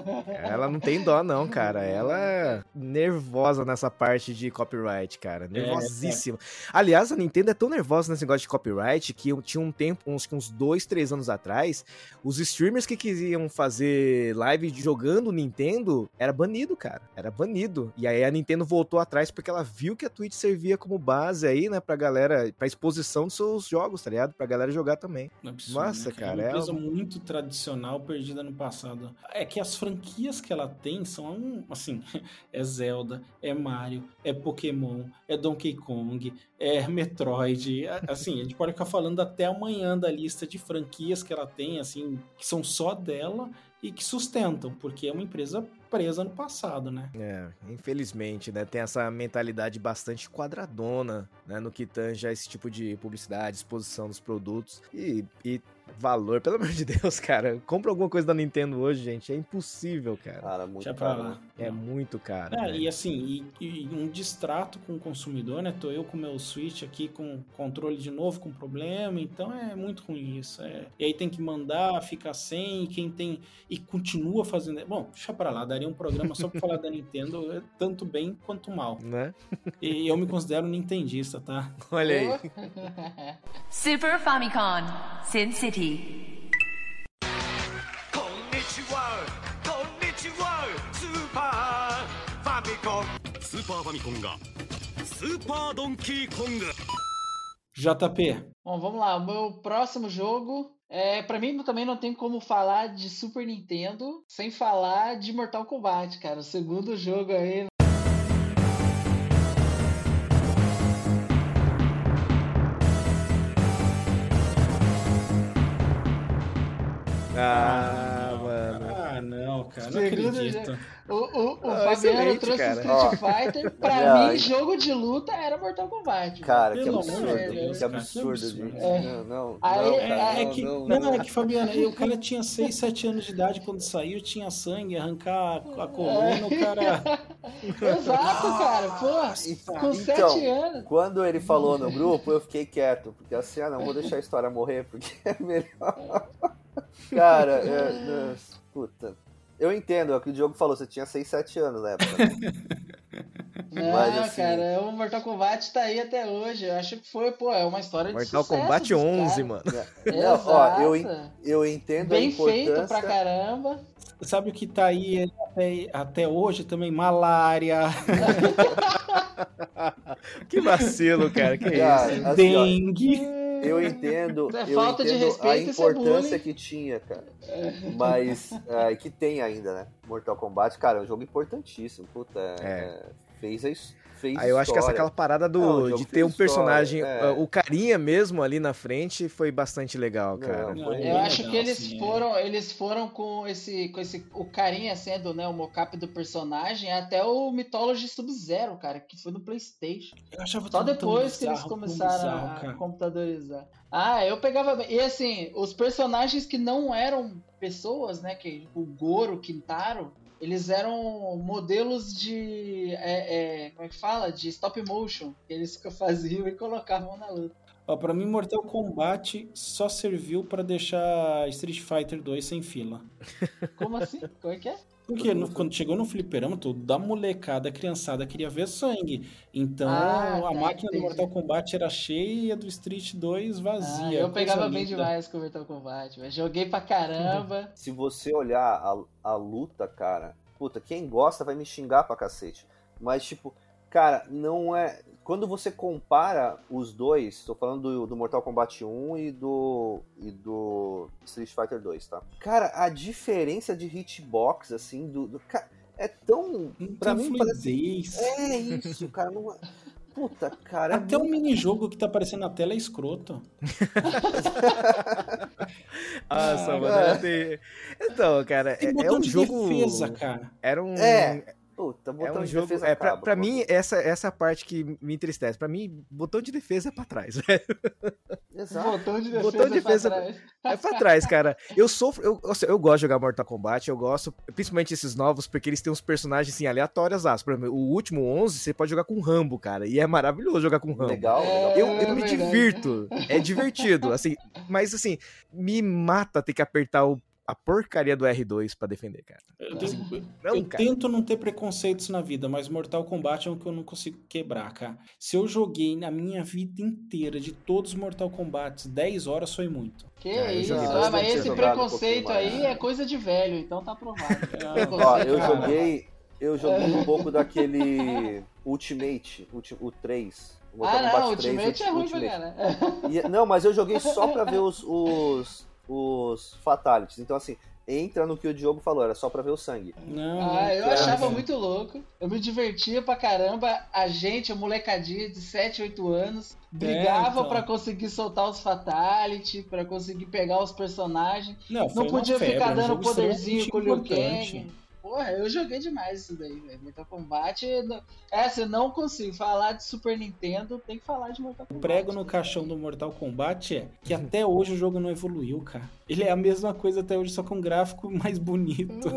ela não tem dó, não, cara. Ela é nervosa nessa parte de copyright, cara. Nervosíssima. Aliás, a Nintendo é tão nervosa nesse negócio de copyright que eu tinha um tempo, uns, uns dois, três anos atrás, os streamers que queriam fazer live jogando Nintendo era banido, cara. Era banido. E aí a Nintendo voltou atrás porque ela viu que a Twitch servia como base aí, né, pra galera, pra exposição dos seus jogos, tá ligado? Pra galera jogar também.
Absurdo,
Nossa,
né,
cara,
É
é
uma empresa
um-
muito tradicional, perdida no passado. É que as franquias que ela tem são, assim, é Zelda, é Mario, é Pokémon, é Donkey Kong, é Metroid. Assim, a gente pode ficar falando até amanhã da lista de franquias que ela tem, assim, que são só dela e que sustentam, porque é uma empresa presa no passado, né?
É, infelizmente, né? Tem essa mentalidade bastante quadradona, né? No que tange a esse tipo de publicidade, exposição dos produtos e, e valor, pelo amor de Deus, cara. Compra alguma coisa da Nintendo hoje, gente. É impossível, cara.
Cara, muito
Deixa
caro.
lá.
né?
É muito caro.
É,
velho.
e assim, e, e um distrato com o consumidor, né? Tô eu com o meu Switch aqui com controle de novo com problema, então é muito ruim isso. é. E aí tem que mandar, fica sem, e quem tem e continua fazendo. Bom, deixa pra lá, daria um programa só pra falar da Nintendo, é tanto bem quanto mal.
Né?
E eu me considero nintendista, tá?
Olha aí.
Super Famicom, Sin City.
Konnichiwa, konnichiwa, Super Famicom. Super Famicom ga Super Donkey Kong.
JP.
Bom, vamos lá. O meu próximo jogo é, para mim também não tem como falar de Super Nintendo sem falar de Mortal Kombat, cara. O segundo jogo aí.
Ah, mano.
Ah, não,
Como
cara. Não acredito.
jogo. O, o, o
Ah,
Fabiano trouxe
cara.
Street Fighter. Pra
Não,
mim, jogo de luta era Mortal Kombat.
Cara, que absurdo.
Deus,
que absurdo, gente.
É.
Não, não,
Aí,
não,
é-
cara,
É
não,
que,
não,
não,
não.
é que, Fabiana, aí o cara tinha 6, 7 anos de idade quando saiu, tinha sangue, arrancar a coluna, o cara.
Exato, cara. Pô, com
Então,
7 anos.
Quando ele falou no grupo, eu fiquei quieto. Porque assim, ah, não, vou deixar a história morrer, porque é melhor. Cara, é, é, puta. Eu entendo, é o que o Diogo falou, você tinha 6, 7 anos na época. né?
Não,
Mas, assim-
cara, o Mortal Kombat tá aí até hoje. Eu acho que foi, pô, é uma história de
Mortal
sucesso
Kombat
dos
11,
caras.
mano.
Não, ó, eu, eu entendo a
Bem
importância.
feito pra caramba.
Sabe o que tá aí até, até hoje também? Malária,
Que vacilo, cara. Que
Cara,
isso?
assim, ó,
dengue.
Eu entendo,
É
eu entendo a
respeito, isso é
importância que tinha, cara. Mas é, que tem ainda, né? Mortal Kombat, cara, é um jogo importantíssimo. Puta, é,
É.
fez a his- fez
Aí eu acho que essa
história.
aquela parada do,
Não,
de ter um personagem,
história, é.
o carinha mesmo ali na frente foi bastante legal, cara.
Não,
É
Eu
bem
acho
legal,
que eles
assim, é.
foram, eles foram com esse, com esse, o carinha sendo, né, o mocap do personagem até o Mythology Sub-Zero, cara, que foi no PlayStation.
Eu achava
Só depois que eles começaram
bizarro,
a
cara.
computadorizar. Ah, eu pegava bem. E assim, os personagens que não eram pessoas, né, que o Goro, o Quintaro, eles eram modelos de, é, é, como é que fala? De stop motion, que eles faziam e colocavam na luta.
Ó, pra mim, Mortal Kombat só serviu pra deixar Street Fighter 2 sem fila.
Como assim? Como é que é?
Porque no- quando chegou no fliperama, tudo da molecada, a criançada queria ver sangue. Então
Ah,
a
tá,
máquina
entendi.
do Mortal Kombat era cheia do Street 2
Ah,
vazia.
eu pegava bem demais com o Mortal Kombat, velho. Joguei pra caramba.
Se você olhar a, a luta, cara, puta, quem gosta vai me xingar pra cacete. Mas, tipo, cara, não é. Quando você compara os dois, tô falando do, do Mortal Kombat 1 e do, e do Street Fighter 2, tá? Cara, a diferença de hitbox, assim, do. do é tão.
Não
Pra
tem
mim parece. É isso, cara. Não... é- Puta, cara. é
Até o
muito-
minijogo que tá aparecendo na tela é escroto.
Nossa,
Ah,
mano.
é.
tenho- Então, cara,
Tem
é, é um
de
jogo.
defesa, cara.
Era um.
É, Puta,
É
botão
um
de
jogo.
defesa
É, pra,
acaba,
pra
pô.
mim, essa, essa é parte que me entristece. Pra mim, botão de defesa é pra trás, velho.
Exato.
Botão de defesa,
Botão de defesa-
pra trás.
É pra trás, cara. Eu sofro. Eu, eu, eu gosto de jogar Mortal Kombat, eu gosto, principalmente esses novos, porque eles têm uns personagens assim, aleatórios. Ah, por exemplo, o último 11, você pode jogar com o Rambo, cara. E é maravilhoso jogar com o Rambo.
Legal, legal.
Eu,
É
eu me
verdade.
divirto. É divertido, assim. Mas, assim, me mata ter que apertar o- a porcaria do R2 pra defender, cara.
Eu, tenho-
Não,
eu
cara.
tento não ter preconceitos na vida, mas Mortal Kombat é um que eu não consigo quebrar, cara. Se eu joguei na minha vida inteira de todos os Mortal Kombat 10 horas, foi muito.
Que
Ah, eu
isso, ah, mas esse
um
preconceito
mais.
aí é coisa de velho, então tá aprovado.
Ó, eu joguei. Eu joguei um pouco daquele Ultimate, ulti- o 3. o
Ah,
Mortal
não,
Kombat 3,
Ultimate é ruim pra
Ultimate.
caralho.
E- não, mas eu joguei só pra ver os, os, os Fatalities. Então, assim, entra no que o Diogo falou, era só pra ver o sangue.
Não,
Ah, eu achava muito louco. Eu me divertia pra caramba. A gente, a molecadinha de 7, 8 anos, brigava
então.
pra conseguir soltar os fatality, pra conseguir pegar os personagens.
Não,
Não podia
febre,
ficar
é um
dando poderzinho com o Liu. Kang. Porra, eu joguei demais isso daí, velho. Mortal Kombat. Essa eu não consigo. Falar de Super Nintendo, tem que falar de Mortal
O
Kombat.
prego no caixão do Mortal Kombat é que até hoje o jogo não evoluiu, cara. Ele é a mesma coisa até hoje, só com um gráfico mais bonito.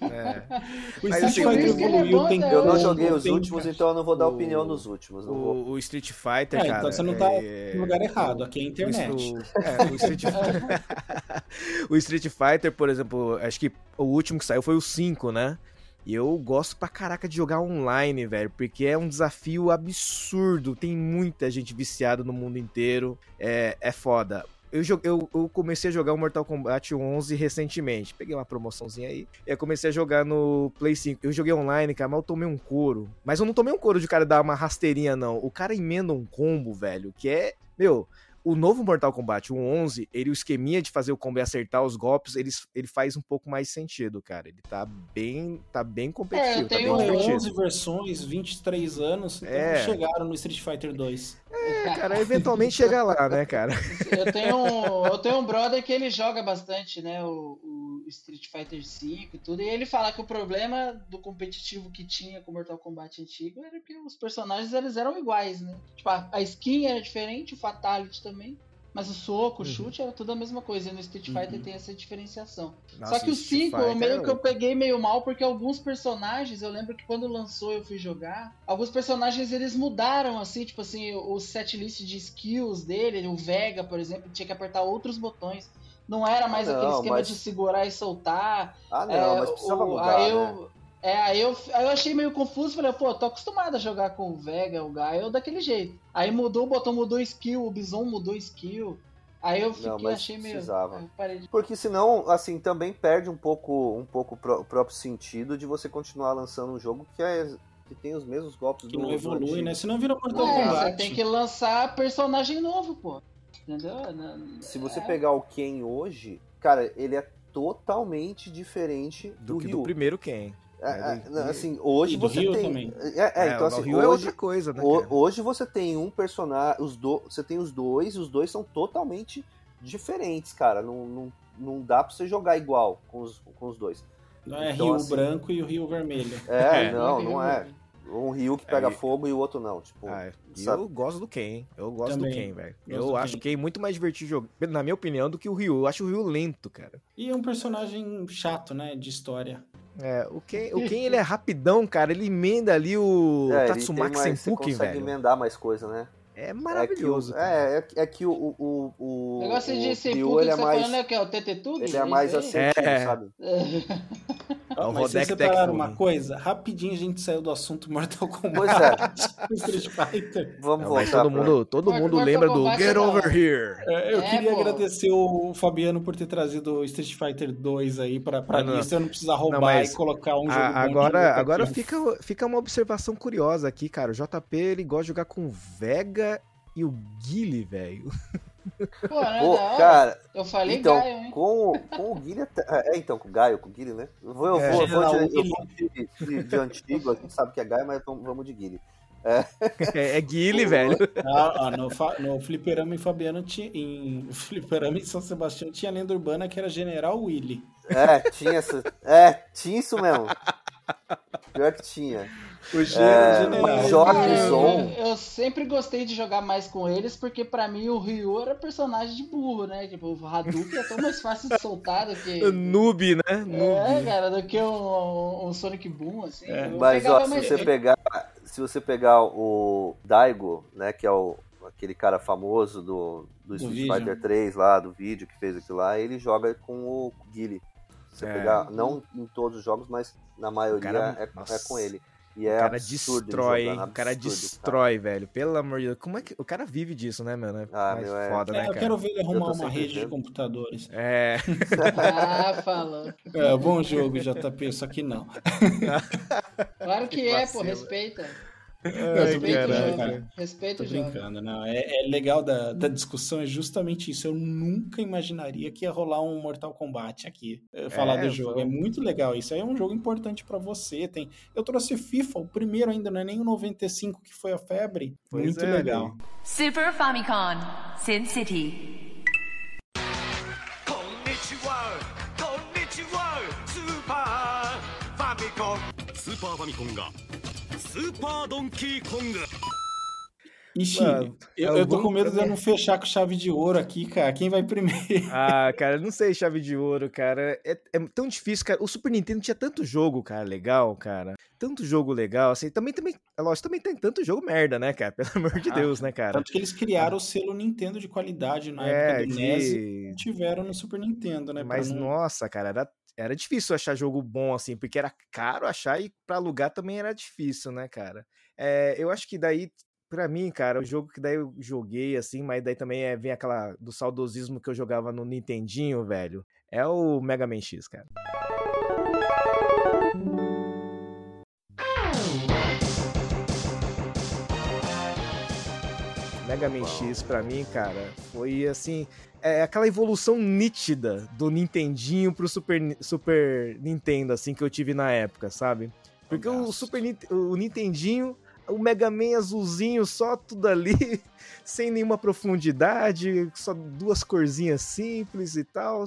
É.
O
Mas,
Street
assim,
Fighter
é
evoluiu,
bom
tem
Eu não joguei os últimos,
cara.
então eu não vou dar
O-
opinião dos últimos. Não vou.
O, o Street Fighter,
É,
cara.
então você não tá
é-
no lugar errado, aqui é a
o-
internet.
O, é, o Street O Street Fighter, por exemplo, acho que o último que saiu foi o 5, né? E eu gosto pra caraca de jogar online, velho, porque é um desafio absurdo. Tem muita gente viciada no mundo inteiro. É, é foda. Eu, eu, eu comecei a jogar o Mortal Kombat 11 recentemente. Peguei uma promoçãozinha aí. E aí comecei a jogar no Play 5. Eu joguei online, cara, mas eu tomei um couro. Mas eu não tomei um couro de cara dar uma rasteirinha, não. O cara emenda um combo, velho, que é. Meu, o novo Mortal Kombat, o 11, ele, o esqueminha de fazer o combo e acertar os golpes, ele, ele faz um pouco mais sentido, cara. Ele tá bem, tá bem competitivo,
É, eu
tá
tenho
bem
Tem
divertido.
11 versões, 23 anos, então
É.
chegaram no Street Fighter 2.
É, cara, eventualmente chega lá, né, cara?
Eu tenho, um, eu tenho um brother que ele joga bastante, né? O, o Street Fighter V e tudo. E ele fala que o problema do competitivo que tinha com o Mortal Kombat antigo era que os personagens eles eram iguais, né? Tipo, a, a skin era diferente, o Fatality também. Mas o soco, o
Uhum.
chute era tudo a mesma coisa. E no Street Fighter
Uhum.
tem essa diferenciação.
Nossa,
Só que o
Street
5, eu meio
é
que eu peguei meio mal, porque alguns personagens, eu lembro que quando lançou eu fui jogar, alguns personagens eles mudaram, assim, tipo assim, o setlist de skills dele, o Vega, por exemplo, tinha que apertar outros botões. Não era mais
Ah,
aquele
não,
esquema
mas-
de segurar e soltar.
Ah, não,
É,
mas precisava
o-
mudar,
aí
né?
É, aí eu, aí eu achei meio confuso, falei, pô, tô acostumado a jogar com o Vega, o Gaio daquele jeito. Aí mudou o botão, mudou skill, o Bison mudou skill. Aí eu fiquei,
Não, mas
achei meio.
precisava.
aí eu parei de-
Porque senão, assim, também perde um pouco, um pouco o pró- o próprio sentido de você continuar lançando um jogo que, é, que tem os mesmos golpes
Que
do
não evolui,
antigo.
né? Senão vira Mortal
É,
Kombat.
você tem que lançar personagem novo, pô. Entendeu? Não-
Se você
é.
pegar o Ken hoje, cara, ele é totalmente diferente do,
Do que
Ryu.
do primeiro Ken.
É,
É,
é, assim, hoje
E do
você
Ryu
tem.
também.
É, é, então
o
assim,
Ryu é
hoje,
outra coisa, né? cara?
hoje você tem um personagem, os do, você tem os dois, e os dois são totalmente diferentes, cara. Não, não, não dá pra você jogar igual com os, com os dois.
Não é
Então,
Rio
assim-
branco e o Rio vermelho.
É,
É.
não, não é. Um Ryu que pega
É,
fogo e o outro não. Tipo,
Ah,
sabe?
eu gosto do Ken, hein? Eu gosto
Também.
do Ken, velho. Eu
do
acho
Ken.
o Ken muito mais divertido jogar, na minha opinião, do que o Ryu. Eu acho o Ryu lento, cara.
E é um personagem chato, né? De história.
É, o Ken, o Ken ele é rapidão, cara. Ele emenda ali o
É,
Tatsumaki
mais, você
Senpuken,
consegue
velho.
emendar mais coisa, né?
É
É que,
maravilhoso.
o, é, é, é que o, o, o, o,
negócio
o
de Senpuken
ele
que
é
você
mais,
tá falando é o que? É o Tetetug?
ele é mais
aí?
assertivo,
É.
sabe?
É
Mas vocês separaram uma coisa? Rapidinho a gente saiu do assunto Mortal Kombat.
Pois é.
Street Fighter.
Vamos
Não, mas
voltar
todo mundo, todo
Mortal
mundo lembra do Get
é da
Over. Here.
É, Eu
É,
queria
pô.
agradecer o Fabiano por ter trazido o Street Fighter 2 aí pra, pra
Não, não.
lista. Eu não precisar roubar
mas
e colocar um jogo
A- agora agora fica, fica uma observação curiosa aqui, cara. O JP ele gosta de jogar com o Vega e o Guile, velho.
Pô, é hora?
cara,
Eu falei
então,
Gaio, hein?
com, o- com o Guilherme. É, então, com o Gaio, com o Guilherme, né? Eu vou, eu
É,
vou, eu vou de, eu vou de, de- de antigo, a gente sabe que é Gaio, mas vamos, de Guilherme.
É, é Guile, velho.
Ah, ah, no, no Fliperama em Fabiano tinha. Em Fliperama em São Sebastião tinha a lenda urbana que era General Willy.
É, tinha essa. É, tinha isso mesmo. Pior que tinha.
O
É, o
Cara, eu,
Zon.
eu sempre gostei de jogar mais com eles, porque pra mim o Ryu era personagem de burro, né? Tipo, o Hadouken é tão mais fácil de soltar do que.
Noob, né?
É,
Noob.
cara, do que um, um Sonic Boom, assim.
É.
Mas ó, se você pegar, se você pegar o Daigo, né, que é o aquele cara famoso do, do Street
vídeo.
Fighter 3 lá, do vídeo que fez aquilo lá, ele joga com o Guile. Se você
É.
pegar, não em todos os jogos, mas na maioria
cara-
é, é com ele. E é
o cara
absurdo
destrói, hein?
jogando,
O cara
absurdo,
destrói, velho. Pelo amor de Deus. Como é que. O cara vive disso, né, mano? É
Ah,
mais
meu, é-
foda,
É,
né,
eu
cara?
quero ver ele arrumar
Eu
uma rede de computadores.
É.
Ah, falou.
É, bom jogo, JP, só que não.
Claro que,
Que
é, pô, respeita.
Tô brincando,
né,
cara.
Respeito,
tô brincando, não. É, é legal da, da, discussão, é justamente isso. Eu nunca imaginaria que ia rolar um Mortal Kombat aqui, eh, falar
é,
do jogo. Foi...
É
muito legal isso. Aí é um jogo importante para você. Tem... Eu trouxe FIFA, o primeiro ainda, não é nem o 95 que foi a febre.
Pois
muito
é,
legal.
Super Famicom, Sin City.
Konnichiwa, Konnichiwa, Super Famicom. Super Famicom スーパードンキーコング
Ixi,
Mano,
eu,
é
eu tô
bom
com medo de eu
também.
não fechar com chave de ouro aqui, cara. Quem vai primeiro?
Ah, cara, eu não sei chave de ouro, cara. É, é tão difícil, cara. O Super Nintendo tinha tanto jogo, cara, legal, cara. Tanto jogo legal, assim. Também, também, é lógico, também tem tanto jogo merda, né, cara? Pelo amor de
Ah,
Deus, né, cara?
Tanto que eles criaram o selo Nintendo de qualidade na
É,
época do NES e
que...
não tiveram no Super Nintendo, né? pra
Mas,
não-
nossa, cara, era, era difícil achar jogo bom, assim, porque era caro achar e pra alugar também era difícil, né, cara? É, eu acho que daí, pra mim, cara, o jogo que daí eu joguei, assim, mas daí também é, vem aquela do saudosismo que eu jogava no Nintendinho, velho, é o Mega Man X, cara. Mega Man X pra mim, cara, foi assim, é aquela evolução nítida do Nintendinho pro Super, Super Nintendo, assim, que eu tive na época, sabe? Porque o. Super o Nintendinho, o Mega Man azulzinho, só tudo ali, sem nenhuma profundidade, só duas corzinhas simples e tal.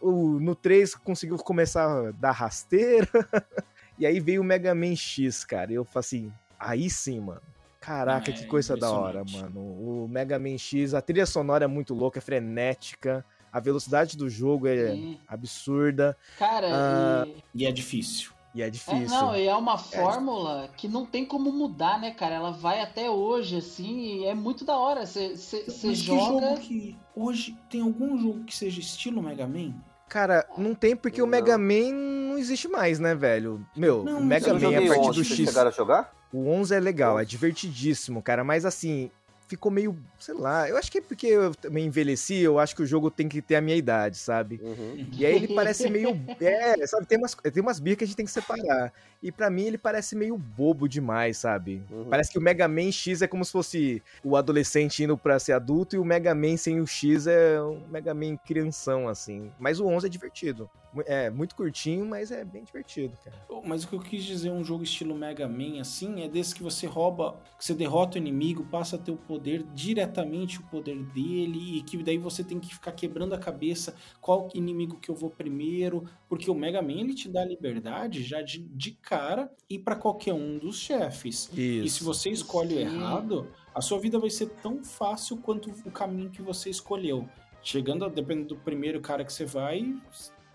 o, no 3 conseguiu começar a dar rasteira. e aí veio o Mega Man X, cara. E eu falei assim, aí sim, mano. Caraca,
É,
que coisa da hora, mano. O Mega Man X, a trilha sonora é muito louca, é frenética. A velocidade do jogo é
Sim.
absurda.
Cara,
Ah,
e-
E é difícil.
E é
É,
difícil.
não, e é uma fórmula que não tem como mudar, né, cara? Ela vai até hoje, assim, e é muito da hora. Você
que
joga.
jogo que. Hoje tem algum jogo que seja estilo Mega Man?
Cara, não tem porque o
Não.
Mega Man não existe mais, né, velho? Meu,
Não,
o Mega Man
joguei
a partir do
vocês
X.
chegaram a jogar?
O 11 é legal, é divertidíssimo, cara, mas assim, ficou meio, sei lá, eu acho que é porque eu também envelheci, eu acho que o jogo tem que ter a minha idade, sabe?
Uhum.
E aí ele parece meio. É, sabe? Tem umas, tem umas birras que a gente tem que separar. E pra mim ele parece meio bobo demais, sabe?
Uhum.
Parece que o Mega Man X é como se fosse o adolescente indo pra ser adulto e o Mega Man sem o X é um Mega Man crianção, assim. Mas o 11 é divertido. É muito curtinho, mas é bem divertido, cara.
Mas o que eu quis dizer, um jogo estilo Mega Man, assim, é desse que você rouba, que você derrota o inimigo, passa a ter o poder, diretamente o poder dele, e que daí você tem que ficar quebrando a cabeça qual inimigo que eu vou primeiro, porque o Mega Man ele te dá liberdade já de, de cara e para qualquer um dos chefes. E se você escolhe o
Sim.
errado, a sua vida vai ser tão fácil quanto o caminho que você escolheu. Chegando, a- dependendo do primeiro cara que você vai,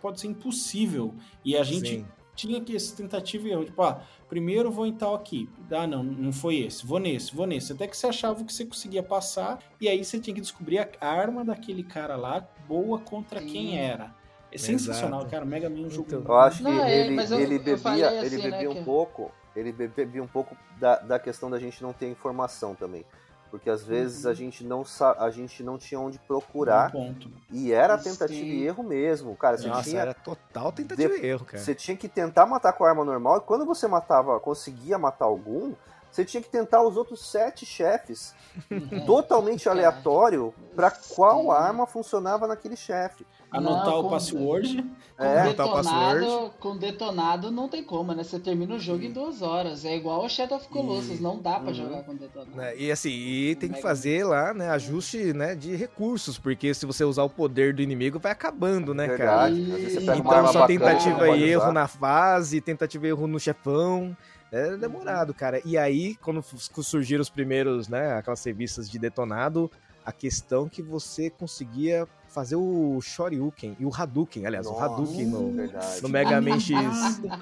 pode ser impossível. E a gente
Sim.
Tinha que essa tentativa e erro. Tipo, ah, primeiro vou em tal aqui. Ah, não, não foi esse. Vou nesse, vou nesse. Até que você achava que você conseguia passar. E aí você tinha que descobrir a arma daquele cara lá, boa contra
Sim.
quem era. É sensacional,
Exato.
cara. O Mega Man é um jogo.
Então.
Eu acho que
Não, é,
ele,
mas eu-
ele bebia,
falei
ele
assim, né,
bebia um
que-
pouco, ele be- bebia um pouco da, da questão da gente não ter informação também. Porque às vezes
Uhum.
a gente não a gente não tinha onde
Um
procurar
ponto.
e era
Sim.
tentativa e erro mesmo, cara. Você
Nossa,
tinha
era total tentativa
De-
e erro, cara.
você tinha que tentar matar com a arma normal e quando você matava, conseguia matar algum, você tinha que tentar os outros sete chefes totalmente
Cara.
aleatório pra qual
Sim.
arma funcionava naquele chefe.
Anotar
Não,
o password.
Com
É,
botar o password.
detonado, com detonado não tem como, né? Você termina o jogo em duas horas. É igual o Shadow of Colossus, não dá pra
Uhum.
jogar com detonado.
Né, E assim, e tem que
Mega
fazer lá, né, ajuste, né, de recursos, porque se você usar o poder do inimigo, vai acabando, né, cara?
Uma
Então só
bacana,
tentativa e erro na fase, tentativa e erro no chefão. É demorado, cara. E aí, quando surgiram os primeiros, né, aquelas revistas de detonado, a questão que você conseguia fazer o Shoryuken e o Hadouken, aliás, o
Nossa,
Hadouken no,
verdade.
no Mega Man X.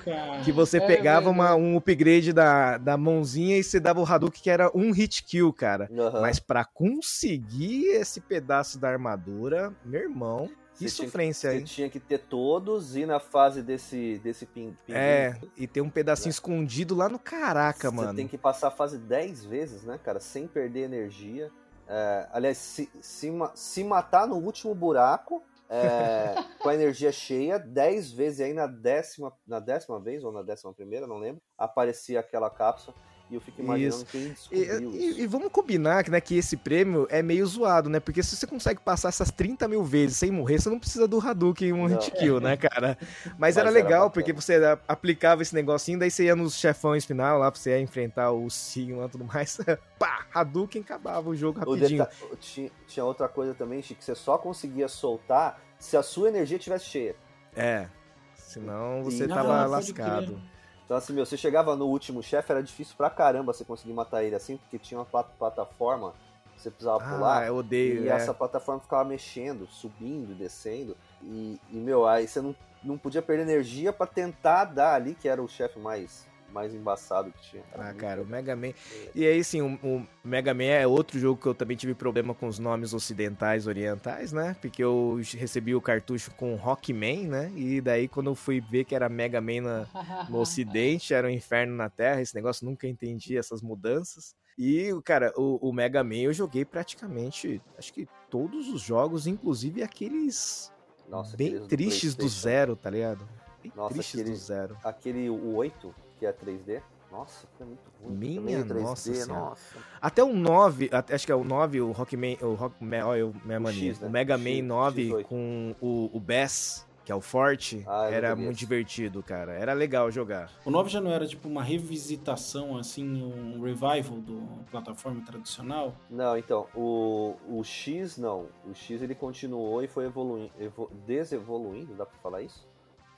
Cara.
Que você
É
pegava uma-
verdade.
um upgrade da, da mãozinha e você dava o Hadouken que era um hit kill, cara.
Aham.
Mas pra conseguir esse pedaço da armadura, meu irmão, que
Você tinha que-
sofrência,
Você tinha que ter todos e na fase desse, desse ping, pinguim,
É, e tem um pedacinho escondido lá no caraca,
você
mano.
tem que passar a fase 10 vezes, né, cara? Sem perder energia. É, aliás, se, se, se matar no último buraco é, com a energia cheia, 10 vezes, e aí na décima, na décima vez, ou na décima primeira, não lembro, aparecia aquela cápsula. E eu fico imaginando
Isso.
quem
E,
descobriu
e-
isso.
e vamos combinar que, né, que esse prêmio é meio zoado, né? Porque se você consegue passar essas 30 mil vezes sem morrer, você não precisa do Hadouken e um hit kill, né, cara? Mas,
Mas
era
era
legal,
bacana.
porque você aplicava esse negocinho, daí você ia nos chefões final lá, pra você ia enfrentar o Sim lá e tudo mais. Pá, Hadouken acabava o jogo
O
rapidinho.
deta- tinha, tinha outra coisa também, Chico, que você só conseguia soltar se a sua energia estivesse cheia.
É. Senão você
Sim.
tava lascado.
Então, assim, meu, você chegava no último chefe, era difícil pra caramba você conseguir matar ele assim, porque tinha uma plat- plataforma que você precisava
Ah,
pular.
eu odeio.
E
é.
essa plataforma ficava mexendo, subindo e descendo. E, e, meu, aí você não, não podia perder energia pra tentar dar ali, que era o chefe mais, mais embaçado que tinha. Era
Ah, cara, o. Mega Man. E aí, sim, o, o Mega Man é outro jogo que eu também tive problema com os nomes ocidentais, orientais, né? Porque eu recebi o cartucho com Rockman, né? E daí, quando eu fui ver que era Mega Man na- no ocidente, era um inferno na terra. Esse negócio nunca entendi essas mudanças. E, cara, o, o Mega Man eu joguei praticamente, acho que todos os jogos, inclusive aqueles
Nossa,
bem
aqueles do
tristes do
PlayStation.
zero, tá ligado? Bem
Nossa,
tristes
aquele-
do zero.
Aquele, o 8, que é 3D. Nossa, que é muito ruim.
Minha
Também é 3D,
nossa senhora.
nossa.
Até o 9, até- acho que é o 9, o Rockman, o Rockman, olha, eu, minha
O
mania,
X, né?
o Mega
O
Man
X,
9
X8.
com o, o Bass, que é o Forte,
Ah,
era muito divertido, cara. Era legal jogar.
O 9 já não era tipo uma revisitação, assim, um revival do plataforma tradicional?
Não, então, o, o X não. O X ele continuou e foi evoluindo, evo- desevoluindo, dá pra falar isso?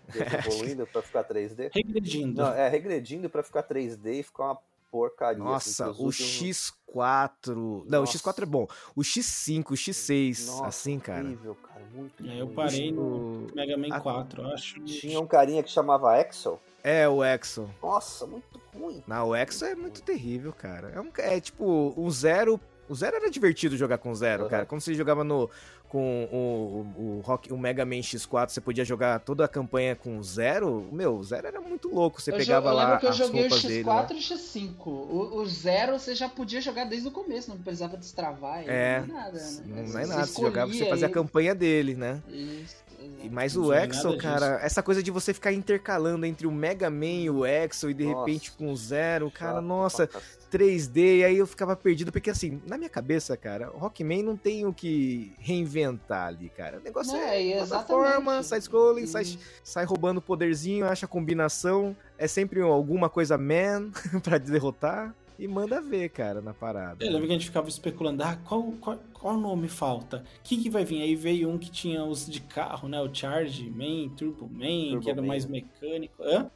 Desevoluindo pra ficar 3D?
Regredindo.
Não, é, regredindo pra ficar 3D e ficar uma porcaria.
Nossa,
assim, que os
o
últimos-
X4. Não,
Nossa.
o X4 é bom. O X5, o X6,
Nossa,
assim, cara.
horrível, cara, muito
É, eu parei
O-
no Mega Man
a-
4, eu acho.
Tinha um carinha que chamava Axel.
É, o Exo.
Nossa, muito ruim.
Não, o Exo é muito terrível, cara. É, um, é tipo, o Zero. O Zero era divertido jogar com o Zero,
Uhum.
cara. Quando você jogava no. Com o, o, Rock, o Mega Man X4, você podia jogar toda a campanha com Zero. Meu, o Zero era muito louco. Você
Eu,
pegava
eu
lá
lembro que eu joguei o
roupas dele. lá.
X4 e o X5. O, o Zero você já podia jogar desde o começo, não precisava destravar
É,
nem nada, né?
não é nada. Você jogava, você fazia a
ele.
campanha dele, né?
Isso.
E mais o Exo, cara, essa coisa de você ficar intercalando entre o Mega Man e o Exo e de
Nossa.
repente com o Zero, cara,
Chato
nossa,
pra cacete.
3D, e aí eu ficava perdido, porque assim, na minha cabeça, cara, o Rockman não tem o que reinventar ali, cara. O negócio
Não,
é,
é,
plataforma,
exatamente.
side-scrolling, sai, sai roubando poderzinho, acha combinação, é sempre alguma coisa man pra derrotar. E manda ver, cara, na parada.
Eu lembro que a gente ficava especulando, ah, qual, qual, qual nome falta? O que, que vai vir? Aí veio um que tinha os de carro, né? O Charge Man, Turbo Man,
Turbo
que era
Man,
mais mecânico. Hã?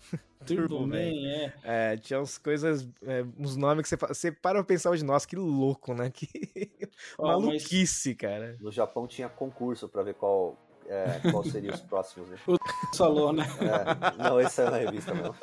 Turbo, Man, é.
É, tinha umas coisas, é, uns nomes que você, você para pra pensar hoje, nossa, que louco, né? Que
mas-
maluquice, cara.
No Japão tinha concurso pra ver qual, é, qual seria os próximos. Né?
Falou, né?
É, não, esse é uma revista mesmo.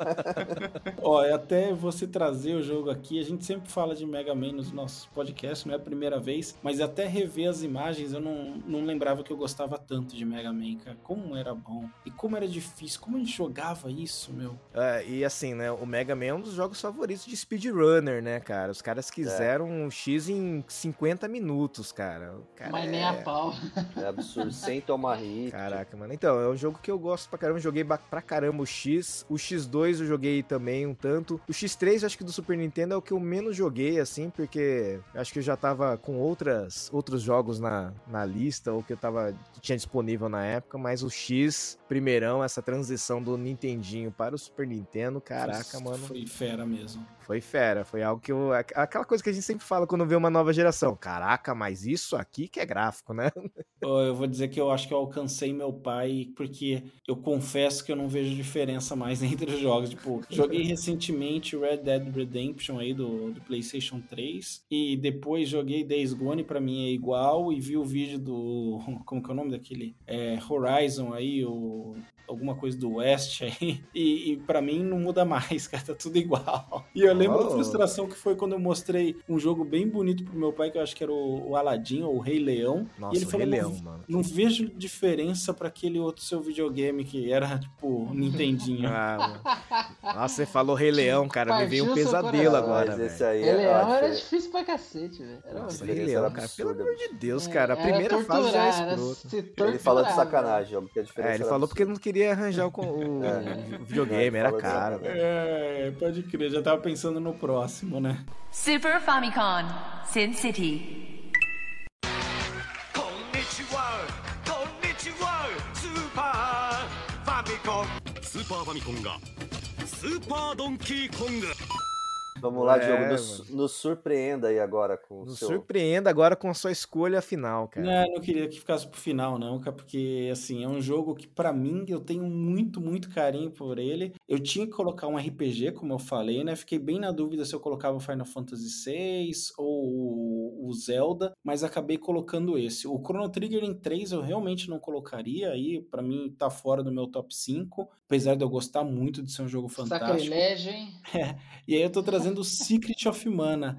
Ó, e até você trazer o jogo aqui, a gente sempre fala de Mega Man nos nossos podcasts, não é a primeira vez, mas até rever as imagens eu não, não lembrava que eu gostava tanto de Mega Man, cara. Como era bom e como era difícil, como a gente jogava isso, meu.
É, e assim, né, o Mega Man é um dos jogos favoritos de speedrunner, né, cara? Os caras quiseram um X em 50 minutos, cara. O cara
Mas nem
é-
a pau.
É absurdo, sem tomar hit.
Caraca, mano. Então, é um jogo que eu gosto pra caramba. Joguei pra caramba o X. O X2 eu joguei também um tanto. O X3, acho que do Super Nintendo é o que eu menos joguei, assim, porque acho que eu já tava com outras, outros jogos na, na lista, ou que eu tava tinha disponível na época. Mas o X, primeirão, essa transição do Nintendinho para o Super Nintendo, caraca,
Foi-
mano.
Foi fera mesmo.
Foi fera, foi algo que eu. aqu- Aquela coisa que a gente sempre fala quando vê uma nova geração. Caraca, mas isso aqui que é gráfico, né?
Eu vou dizer que eu acho que eu alcancei meu pai, porque eu confesso que eu não vejo diferença mais entre os jogos. Tipo, joguei recentemente Red Dead Redemption aí do, do PlayStation 3, e depois joguei Days Gone, pra mim é igual, e vi o vídeo do. Como que é o nome daquele? É, Horizon aí, o. Alguma coisa do West aí, e, e para mim não muda mais, cara, tá tudo igual. E eu lembro
Oh.
frustração que foi quando eu mostrei um jogo bem bonito pro meu pai, que eu acho que era o, o Aladdin, ou o Rei Leão,
Nossa,
e ele
o
falou,
Rei
"Não
Leão, mano.
não vejo diferença pra aquele outro seu videogame que era, tipo, Nintendinho.
Ah, mano. Nossa, você falou Rei Leão, cara. Me veio um pesadelo agora,
Mas esse aí
Ele
é,
era,
a
era difícil pra cacete, velho. Era
Nossa, Rei Leão, cara. Pelo amor de Deus,
É,
cara. A
era
primeira fase já é
se
Ele falou de
torturar,
sacanagem, ó, porque a diferença
É, ele falou porque
absurda.
não queria arranjar o, con- o
É.
videogame,
Ele
era
falou de
caro,
sacanagem.
velho.
É, pode crer, já tava pensando no próximo, né?
Super Famicom, Sin City.
こんにちはこんにちはスーパーファミコンスーパーファミコンがスーパードンキーコング
Vamos lá,
É,
Diogo, nos, nos surpreenda aí agora com o
Nos
seu...
surpreenda agora com a sua escolha final, cara.
Não, não queria que ficasse pro final, não, cara, porque, assim, é um jogo que, pra mim, eu tenho muito, muito carinho por ele. Eu tinha que colocar um RPG, como eu falei, né? Fiquei bem na dúvida se eu colocava o Final Fantasy VI ou o Zelda, mas acabei colocando esse. O Chrono Trigger em 3 eu realmente não colocaria, aí, pra mim, tá fora do meu top 5, apesar de eu gostar muito de ser um jogo fantástico.
Sacrilégio, hein?
E aí eu tô trazendo o Secret of Mana.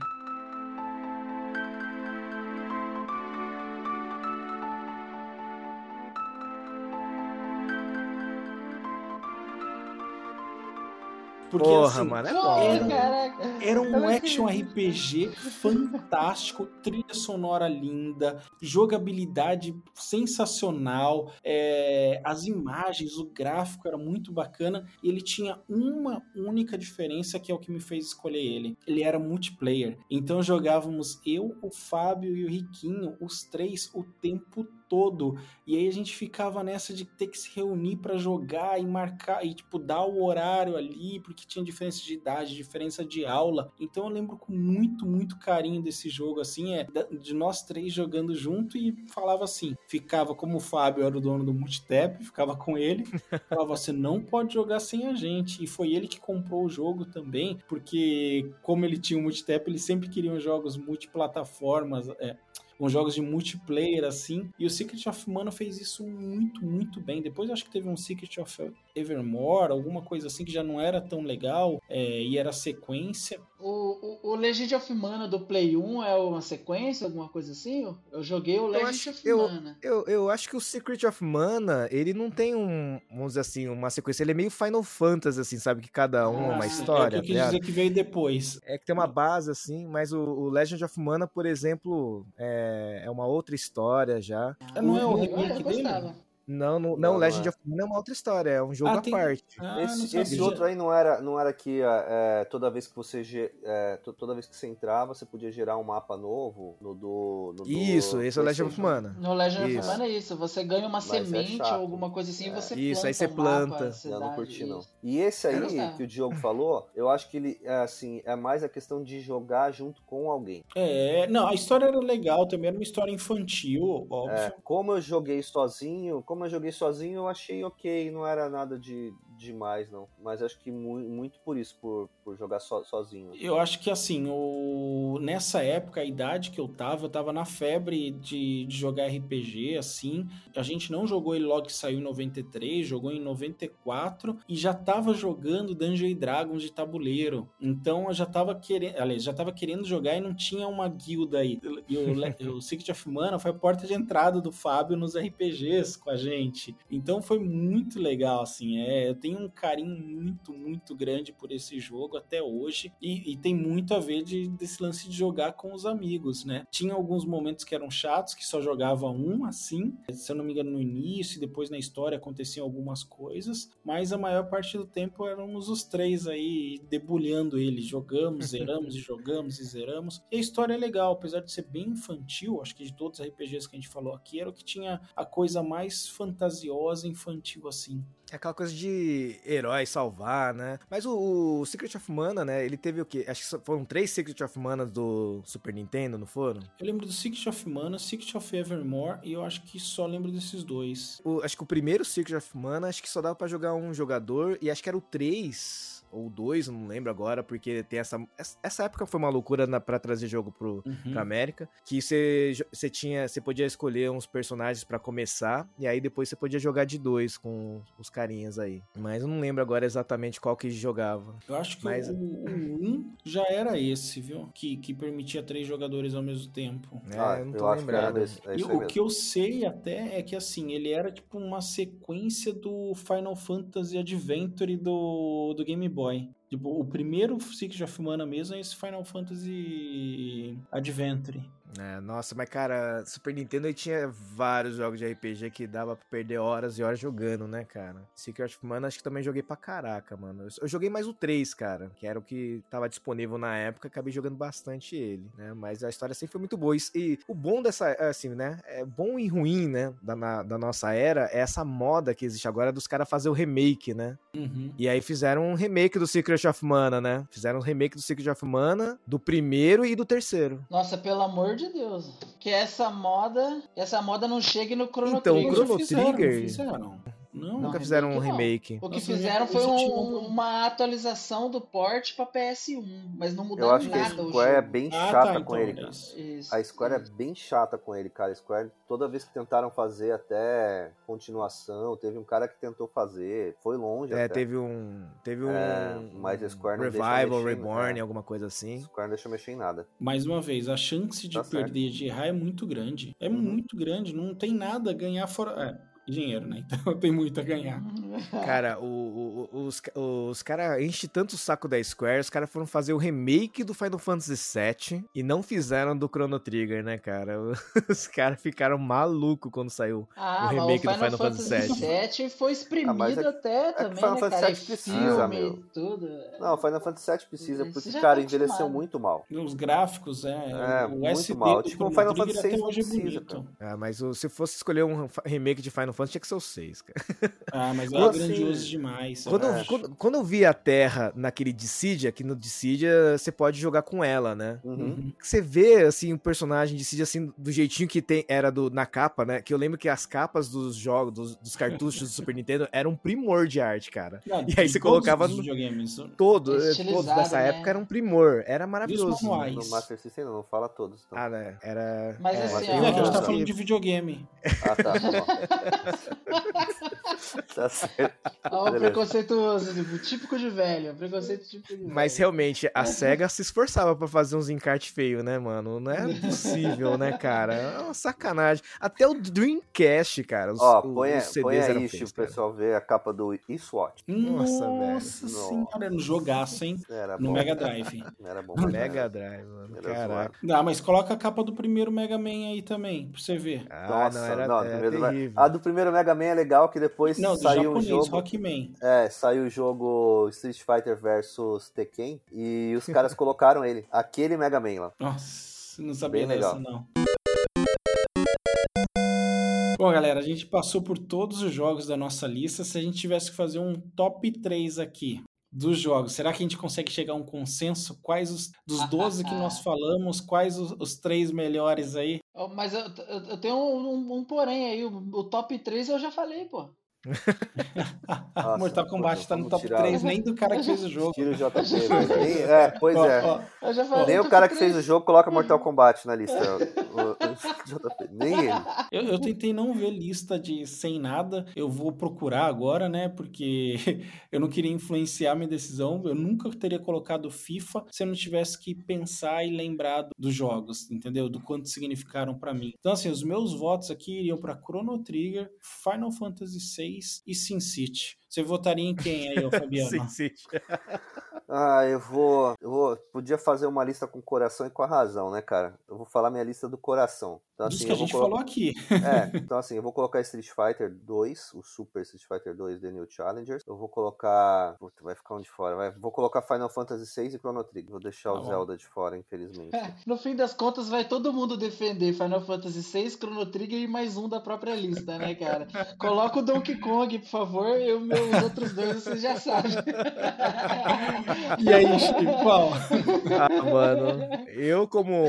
Porque,
Porra,
assim,
mano, é bom.
Era-
caraca.
Era um
não
action
acredito.
RPG fantástico, trilha sonora linda, jogabilidade sensacional, é, as imagens, o gráfico era muito bacana e ele tinha uma única diferença que é o que me fez escolher ele. Ele era multiplayer, então jogávamos eu, o Fábio e o Riquinho, os três o tempo todo. E aí a gente ficava nessa de ter que se reunir para jogar e marcar e tipo dar o horário ali, porque tinha diferença de idade, diferença de aula. Então eu lembro com muito, muito carinho desse jogo assim, é de nós três jogando junto e falava assim, ficava como o Fábio era o dono do Multitap, ficava com ele, falava você não pode jogar sem a gente. E foi ele que comprou o jogo também, porque como ele tinha o Multitap, ele sempre queria jogos multiplataformas, é, com jogos de multiplayer assim. E o Secret of Mana fez isso muito, muito bem. Depois acho que teve um Secret of Evermore, alguma coisa assim que já não era tão legal é, e era sequência.
O, o, o, Legend of Mana do Play 1 é uma sequência, alguma coisa assim? Eu joguei o Legend
acho,
of
eu,
Mana.
Eu, eu acho que o Secret of Mana, ele não tem um, vamos dizer assim, uma sequência. Ele é meio Final Fantasy, assim, sabe? Que cada um é uma
Ah,
história.
É o que eu
tá
quis dizer que veio depois.
É que tem uma base, assim, mas o, o Legend of Mana, por exemplo, é, é uma outra história já.
Não é o remake
eu
dele?
gostava.
Não, não,
Não,
não, Legend
é.
of Mana é uma outra história, é um jogo
Ah,
à
tem-
parte.
Ah,
esse esse outro aí não era, não era que é, toda vez que você é, to- toda vez que você entrava, você podia gerar um mapa novo no do. No do
Isso, esse é o Legend of. Mana.
No Legend of
Isso.
Mana é isso, você ganha uma
Mas é
semente ou alguma coisa assim,
É.
você
Isso,
planta
aí você
um mapa,
planta.
Eu não curti, não.
isso.
E esse aí que o Diogo falou, eu acho que ele é assim, é mais a questão de jogar junto com alguém.
É, não, a história era legal também, era uma história infantil, óbvio.
É, como eu joguei sozinho, como eu joguei sozinho, eu achei ok, não era nada de demais, não. Mas acho que mu muito por isso, por, por jogar so- sozinho.
Eu acho que assim, o... nessa época, a idade que eu tava, eu tava na febre de, de jogar RPG, assim. A gente não jogou ele logo que saiu em 93, jogou em 94 e já tava jogando Dungeons and Dragons de tabuleiro. Então eu já tava querendo, aliás, já tava querendo jogar e não tinha uma guilda aí. E o, o Secret of Mana foi a porta de entrada do Fábio nos RPGs com a gente. Então foi muito legal, assim. É, eu tenho um carinho muito, muito grande por esse jogo até hoje. E, e tem muito a ver de, desse lance de jogar com os amigos, né? Tinha alguns momentos que eram chatos, que só jogava um assim. Se eu não me engano, no início e depois na história aconteciam algumas coisas. Mas a maior parte do tempo éramos os três aí debulhando ele. Jogamos, zeramos e jogamos e zeramos. E a história é legal, apesar de ser bem infantil. Acho que de todos os RPGs que a gente falou aqui, era o que tinha a coisa mais fantasiosa infantil assim.
É aquela coisa de herói salvar, né? Mas o, o Secret of Mana, né? Ele teve o quê? Acho que foram três Secret of Mana do Super Nintendo, não foram?
Eu lembro do Secret of Mana, Secret of Evermore e eu acho que só lembro desses dois.
O- acho que o primeiro Secret of Mana, acho que só dava pra jogar um jogador, e acho que era o 3 ou 2, não lembro agora, porque tem essa. essa- época foi uma loucura na, pra trazer jogo pro,
Uhum.
pra América. Que você tinha. Você podia escolher uns personagens pra começar, e aí depois você podia jogar de dois com os carinhas aí. Mas eu não lembro agora exatamente qual que jogava.
Eu acho que
Mas-
o, o 1 já era esse, viu? Que, que permitia três jogadores ao mesmo tempo.
É,
Ah,
eu não
eu
tô
acho que era
lembrado.
desse- é
E o
mesmo.
que eu sei até é que assim, ele era tipo uma sequência do Final Fantasy Adventure do, do Game Boy. Tipo, o primeiro Secret of Mana mesmo é esse Final Fantasy Adventure.
É, nossa, mas cara, Super Nintendo ele tinha vários jogos de RPG que dava pra perder horas e horas jogando, né, cara? Secret of Mana acho que também joguei pra caraca, mano. Eu, eu joguei mais o 3, cara, que era o que tava disponível na época, acabei jogando bastante ele, né? Mas a história sempre foi muito boa. E, e o bom dessa, assim, né? É bom e ruim, né? Da, na- da nossa era, é essa moda que existe agora dos caras fazer o remake, né?
Uhum.
E aí fizeram um remake do Secret of Mana, né? Fizeram um remake do Secret of Mana, do primeiro e do terceiro.
Nossa, pelo amor de Deus. Que essa moda, essa moda não chegue no Chrono
Então, o
Trigger.
Chrono
Já fizeram,
Trigger-
Fizeram. Não,
Nunca
Não,
fizeram um
remake
remake.
O que
Nossa,
fizeram foi um-
um-
uma atualização do port pra PS1, mas não
Eu
mudaram
acho que a
nada o
Square é bem
Ah,
chata
tá,
com
então,
ele,
é
cara.
isso.
A Square é bem chata com ele, cara. A Square, toda vez que tentaram fazer até continuação, teve um cara que tentou fazer, foi longe
É,
até.
teve um. Teve um.
É, mas a Square não deixa
Revival,
mexer,
Reborn,
né?
alguma coisa assim.
Square não deixa mexer em nada.
Mais uma vez, a chance de
Tá certo.
perder, de errar é muito grande. É
Uhum.
muito grande. Não tem nada a ganhar fora. é, dinheiro, né? Então tem muito a ganhar.
Cara, o- o- os, os caras enchem tanto o saco da Square, os caras foram fazer o remake do Final Fantasy VII e não fizeram do Chrono Trigger, né, cara? Os caras ficaram malucos quando saiu
Ah,
o remake
o
do Final Fantasy VII.
VII foi espremido
Ah, é
até
é
também,
Final
né,
Fantasy
cara?
VII precisa,
filme
meu.
e tudo.
Não, Final Fantasy VII precisa, porque, cara,
tá
envelheceu muito mal.
Os gráficos, é.
É,
o
muito
SD
mal. Tipo, o Final Fantasy VI
é
precisa,
bonito.
Ah, mas se fosse escolher um remake de Final Fantasy, tinha que ser o 6, cara.
Ah, mas é
Quando-
grandioso demais.
Quando eu, quando, quando eu vi a Terra naquele Dissidia, que no Dissidia você pode jogar com ela, né?
Uhum.
Você vê, assim, o personagem Dissidia, assim, do jeitinho que tem, era do, na capa, né? Que eu lembro que as capas dos jogos, dos, dos cartuchos do Super Nintendo eram um primor de arte, cara.
Não,
e aí você colocava no, todo, eh, todos dessa
né?
época era um primor, era maravilhoso.
manuais.
No Master System não, não fala todos. Então.
Ah, né? Era.
Mas
é,
assim,
Não, é a gente tá falando de videogame.
Ah, tá. tá certo.
Ó, o
Beleza.
preconceituoso, tipo, típico de velho. Preconceito típico de velho.
Mas realmente, a SEGA se esforçava pra fazer uns encartes feios, né, mano? Não é possível, né, cara? É uma sacanagem. Até o Dreamcast, cara. Os,
Ó,
os
põe,
CDs
põe
eram
aí,
feios,
o pessoal ver a capa do eSWAT.
Nossa,
Nossa
velho.
senhora, era um jogaço, hein?
Era
No
bom.
Mega Drive.
Era bom.
Mega. Drive, mano.
Era
Caraca.
Não, mas coloca a capa do primeiro Mega Man aí também, pra você ver.
Ah,
Nossa,
não, era,
não,
era
primeiro-
terrível.
a do primeiro Mega Man é legal, que depois
Não,
saiu um
japonês,
jogo.
Rockman.
É, saiu o jogo Street Fighter vs Tekken e os caras colocaram ele, aquele Mega Man lá.
Nossa, não sabia
Bem
dessa,
legal.
não. Bom, galera, a gente passou por todos os jogos da nossa lista. Se a gente tivesse que fazer um top 3 aqui dos jogos, será que a gente consegue chegar a um consenso? Quais os, dos 12 que nós falamos, quais os, os três melhores aí?
Mas eu, eu, eu tenho um, um- um porém aí. O, o top 3 eu já falei, pô.
Nossa,
Mortal Kombat tá no top
tirar-
3, nem do cara que fez o jogo.
Tira o JP. Nem- É, pois
Ó,
é.
ó,
Eu já falei.
Nem o cara que
três.
fez o jogo coloca Mortal Kombat na lista. O- o- JP, nem ele.
Eu, eu tentei não ver lista de sem nada. Eu vou procurar agora, né? Porque eu não queria influenciar minha decisão. Eu nunca teria colocado FIFA se eu não tivesse que pensar e lembrar do- dos jogos, entendeu? Do quanto significaram pra mim. Então, assim, os meus votos aqui iriam pra Chrono Trigger, Final Fantasy VI e Sin City. Você votaria em quem aí, ô Fabiano?
Sim, sim.
Ah, eu vou, eu vou. Podia fazer uma lista com o coração e com a razão, né, cara? Eu vou falar minha lista do coração. Então,
Diz
assim,
que a
eu vou
gente
colo-
falou aqui.
É, então assim, eu vou colocar Street Fighter 2, o Super Street Fighter 2 The New Challengers. Eu vou colocar. Puta, vai ficar um de fora. Vai... Vou colocar Final Fantasy VI e Chrono Trigger. Vou deixar
Tá
o
bom.
Zelda de fora, infelizmente.
No fim das contas, vai todo mundo defender Final Fantasy VI, Chrono Trigger e mais um da própria lista, né, cara? Coloca o Donkey Kong, por favor, e os outros dois vocês já sabem.
E aí, Chico, qual?
Ah, mano, eu como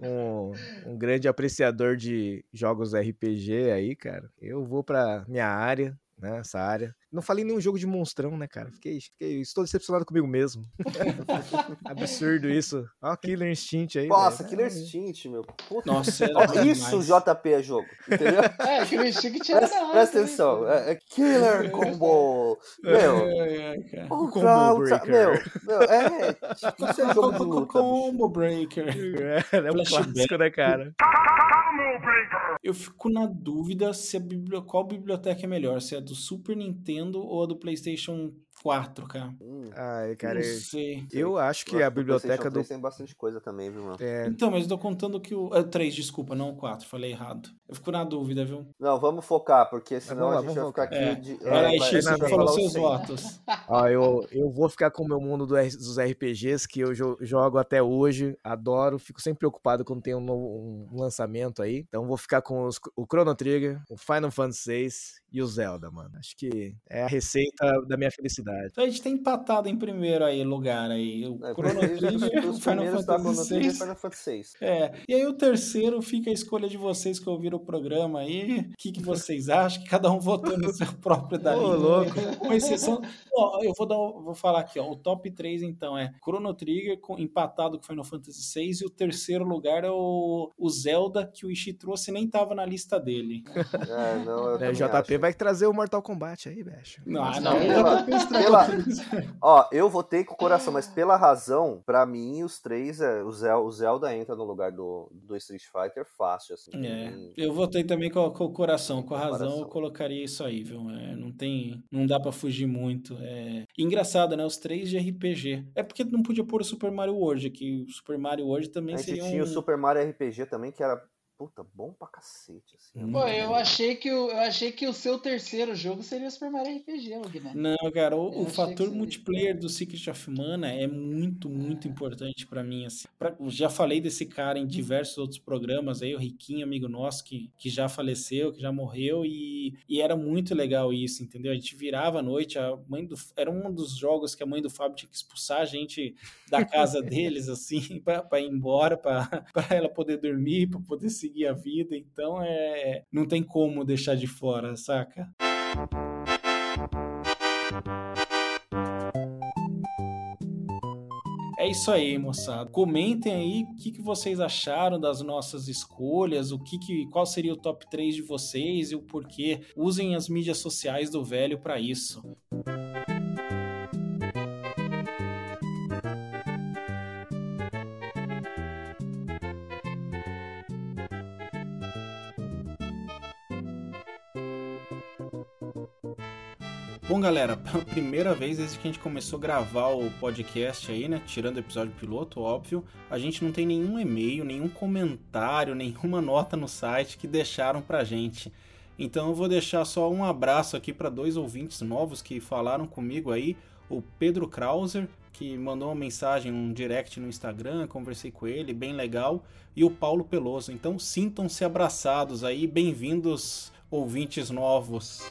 um, um grande apreciador de jogos RPG aí, cara, eu vou pra minha área, né, essa área. Não falei nenhum jogo de monstrão, né, cara? Fiquei, fiquei estou decepcionado comigo mesmo. Absurdo isso. Ó, Killer Instinct aí,
Nossa. Killer Instinct, meu. Puta.
Nossa,
isso
demais.
JP é jogo. Entendeu?
É, o Instinct era
Presta,
da hora
presta atenção.
pô.
É, é Killer Combo. Meu.
Ai, ai, cara.
Ultra,
Combo
ultra,
Breaker.
meu, meu, é, tipo, isso é jogo de luta, bicho.
Combo Breaker.
É, é um clássico, né, cara?
Eu fico na dúvida se a bibli- qual biblioteca é melhor, se é do Super Nintendo ou a do PlayStation 4, cara.
Ai, cara,
Não sei.
eu acho que
Eu
a
acho que o
biblioteca
PlayStation
do...
3 tem bastante coisa também, viu, mano?
É,
Então, mas eu tô contando que o. É, 3, desculpa, não o 4, falei errado. Eu fico na dúvida, viu?
Não, vamos focar, porque senão
vamos lá,
a gente vai
vamos
ficar
focar.
aqui
É.
de.
Vai lá,
é, falar
os
o
seus votos.
Ó, eu, eu vou ficar com o meu mundo dos RPGs que eu jo- jogo até hoje, adoro, fico sempre preocupado quando tem um, novo- um lançamento aí. Então vou ficar com os- o Chrono Trigger, o Final Fantasy VI e o Zelda, mano. Acho que é a receita da minha felicidade.
Então a gente tá empatado em primeiro aí, lugar aí. O
É,
Chrono Trigger, o Final
tá
Fantasy
e
VI.
Final Fantasy VI.
É, e aí o terceiro fica a escolha de vocês que ouviram o programa aí. O que, que vocês acham? Que cada um votou no seu próprio da
Ô, louco.
Com exceção. Ó, eu vou, dar, o- vou falar aqui, ó. O top 3, então, é Chrono Trigger com, empatado com Final Fantasy VI. E o terceiro lugar é o, o Zelda, que o Ishi trouxe e nem tava na lista dele.
É, não, eu
É,
também
JP
acho,
vai trazer o Mortal Kombat aí, bicho.
Não,
Não,
não,
pela- pela- Ó, eu votei com o coração, mas pela razão, pra mim, os três, é, o, Zel- o Zelda entra no lugar do, do Street Fighter fácil, assim.
É,
Hum,
eu votei também com, com o coração, com a razão
Coração.
eu colocaria isso aí, viu? É, não tem, não dá pra fugir muito. É... Engraçado, né? Os três de RPG. É porque não podia pôr o Super Mario World aqui. O Super Mario World também
A gente
seria
tinha
um...
o Super Mario RPG também, que era, puta, bom pra cacete, assim.
Pô, eu achei que o, eu achei que o seu terceiro jogo seria o Super Mario RPG, Guilherme.
Não, cara, o, o fator
que seria.
multiplayer do Secret of Mana é muito, muito importante pra mim. Assim. Pra- já falei desse cara em diversos outros programas aí, o Riquinho, amigo nosso, que, que já faleceu, que já morreu, e, e era muito legal isso, entendeu? A gente virava à noite, a mãe do, era um dos jogos que a mãe do Fábio tinha que expulsar a gente da casa deles, assim, pra, pra ir embora, pra, pra ela poder dormir, pra poder seguir a vida. Então, é, não tem como deixar de fora, saca? É isso aí, moçada. Comentem aí o que, que vocês acharam das nossas escolhas, o que, que qual seria o top 3 de vocês e o porquê. Usem as mídias sociais do velho para isso. Galera, pela primeira vez desde que a gente começou a gravar o podcast aí, né? Tirando o episódio piloto, óbvio, a gente não tem nenhum e-mail, nenhum comentário, nenhuma nota no site que deixaram pra gente. Então eu vou deixar só um abraço aqui para dois ouvintes novos que falaram comigo aí, o Pedro Krauser, que mandou uma mensagem, um direct no Instagram, conversei com ele, bem legal, e o Paulo Peloso. Então sintam-se abraçados aí, bem-vindos ouvintes novos.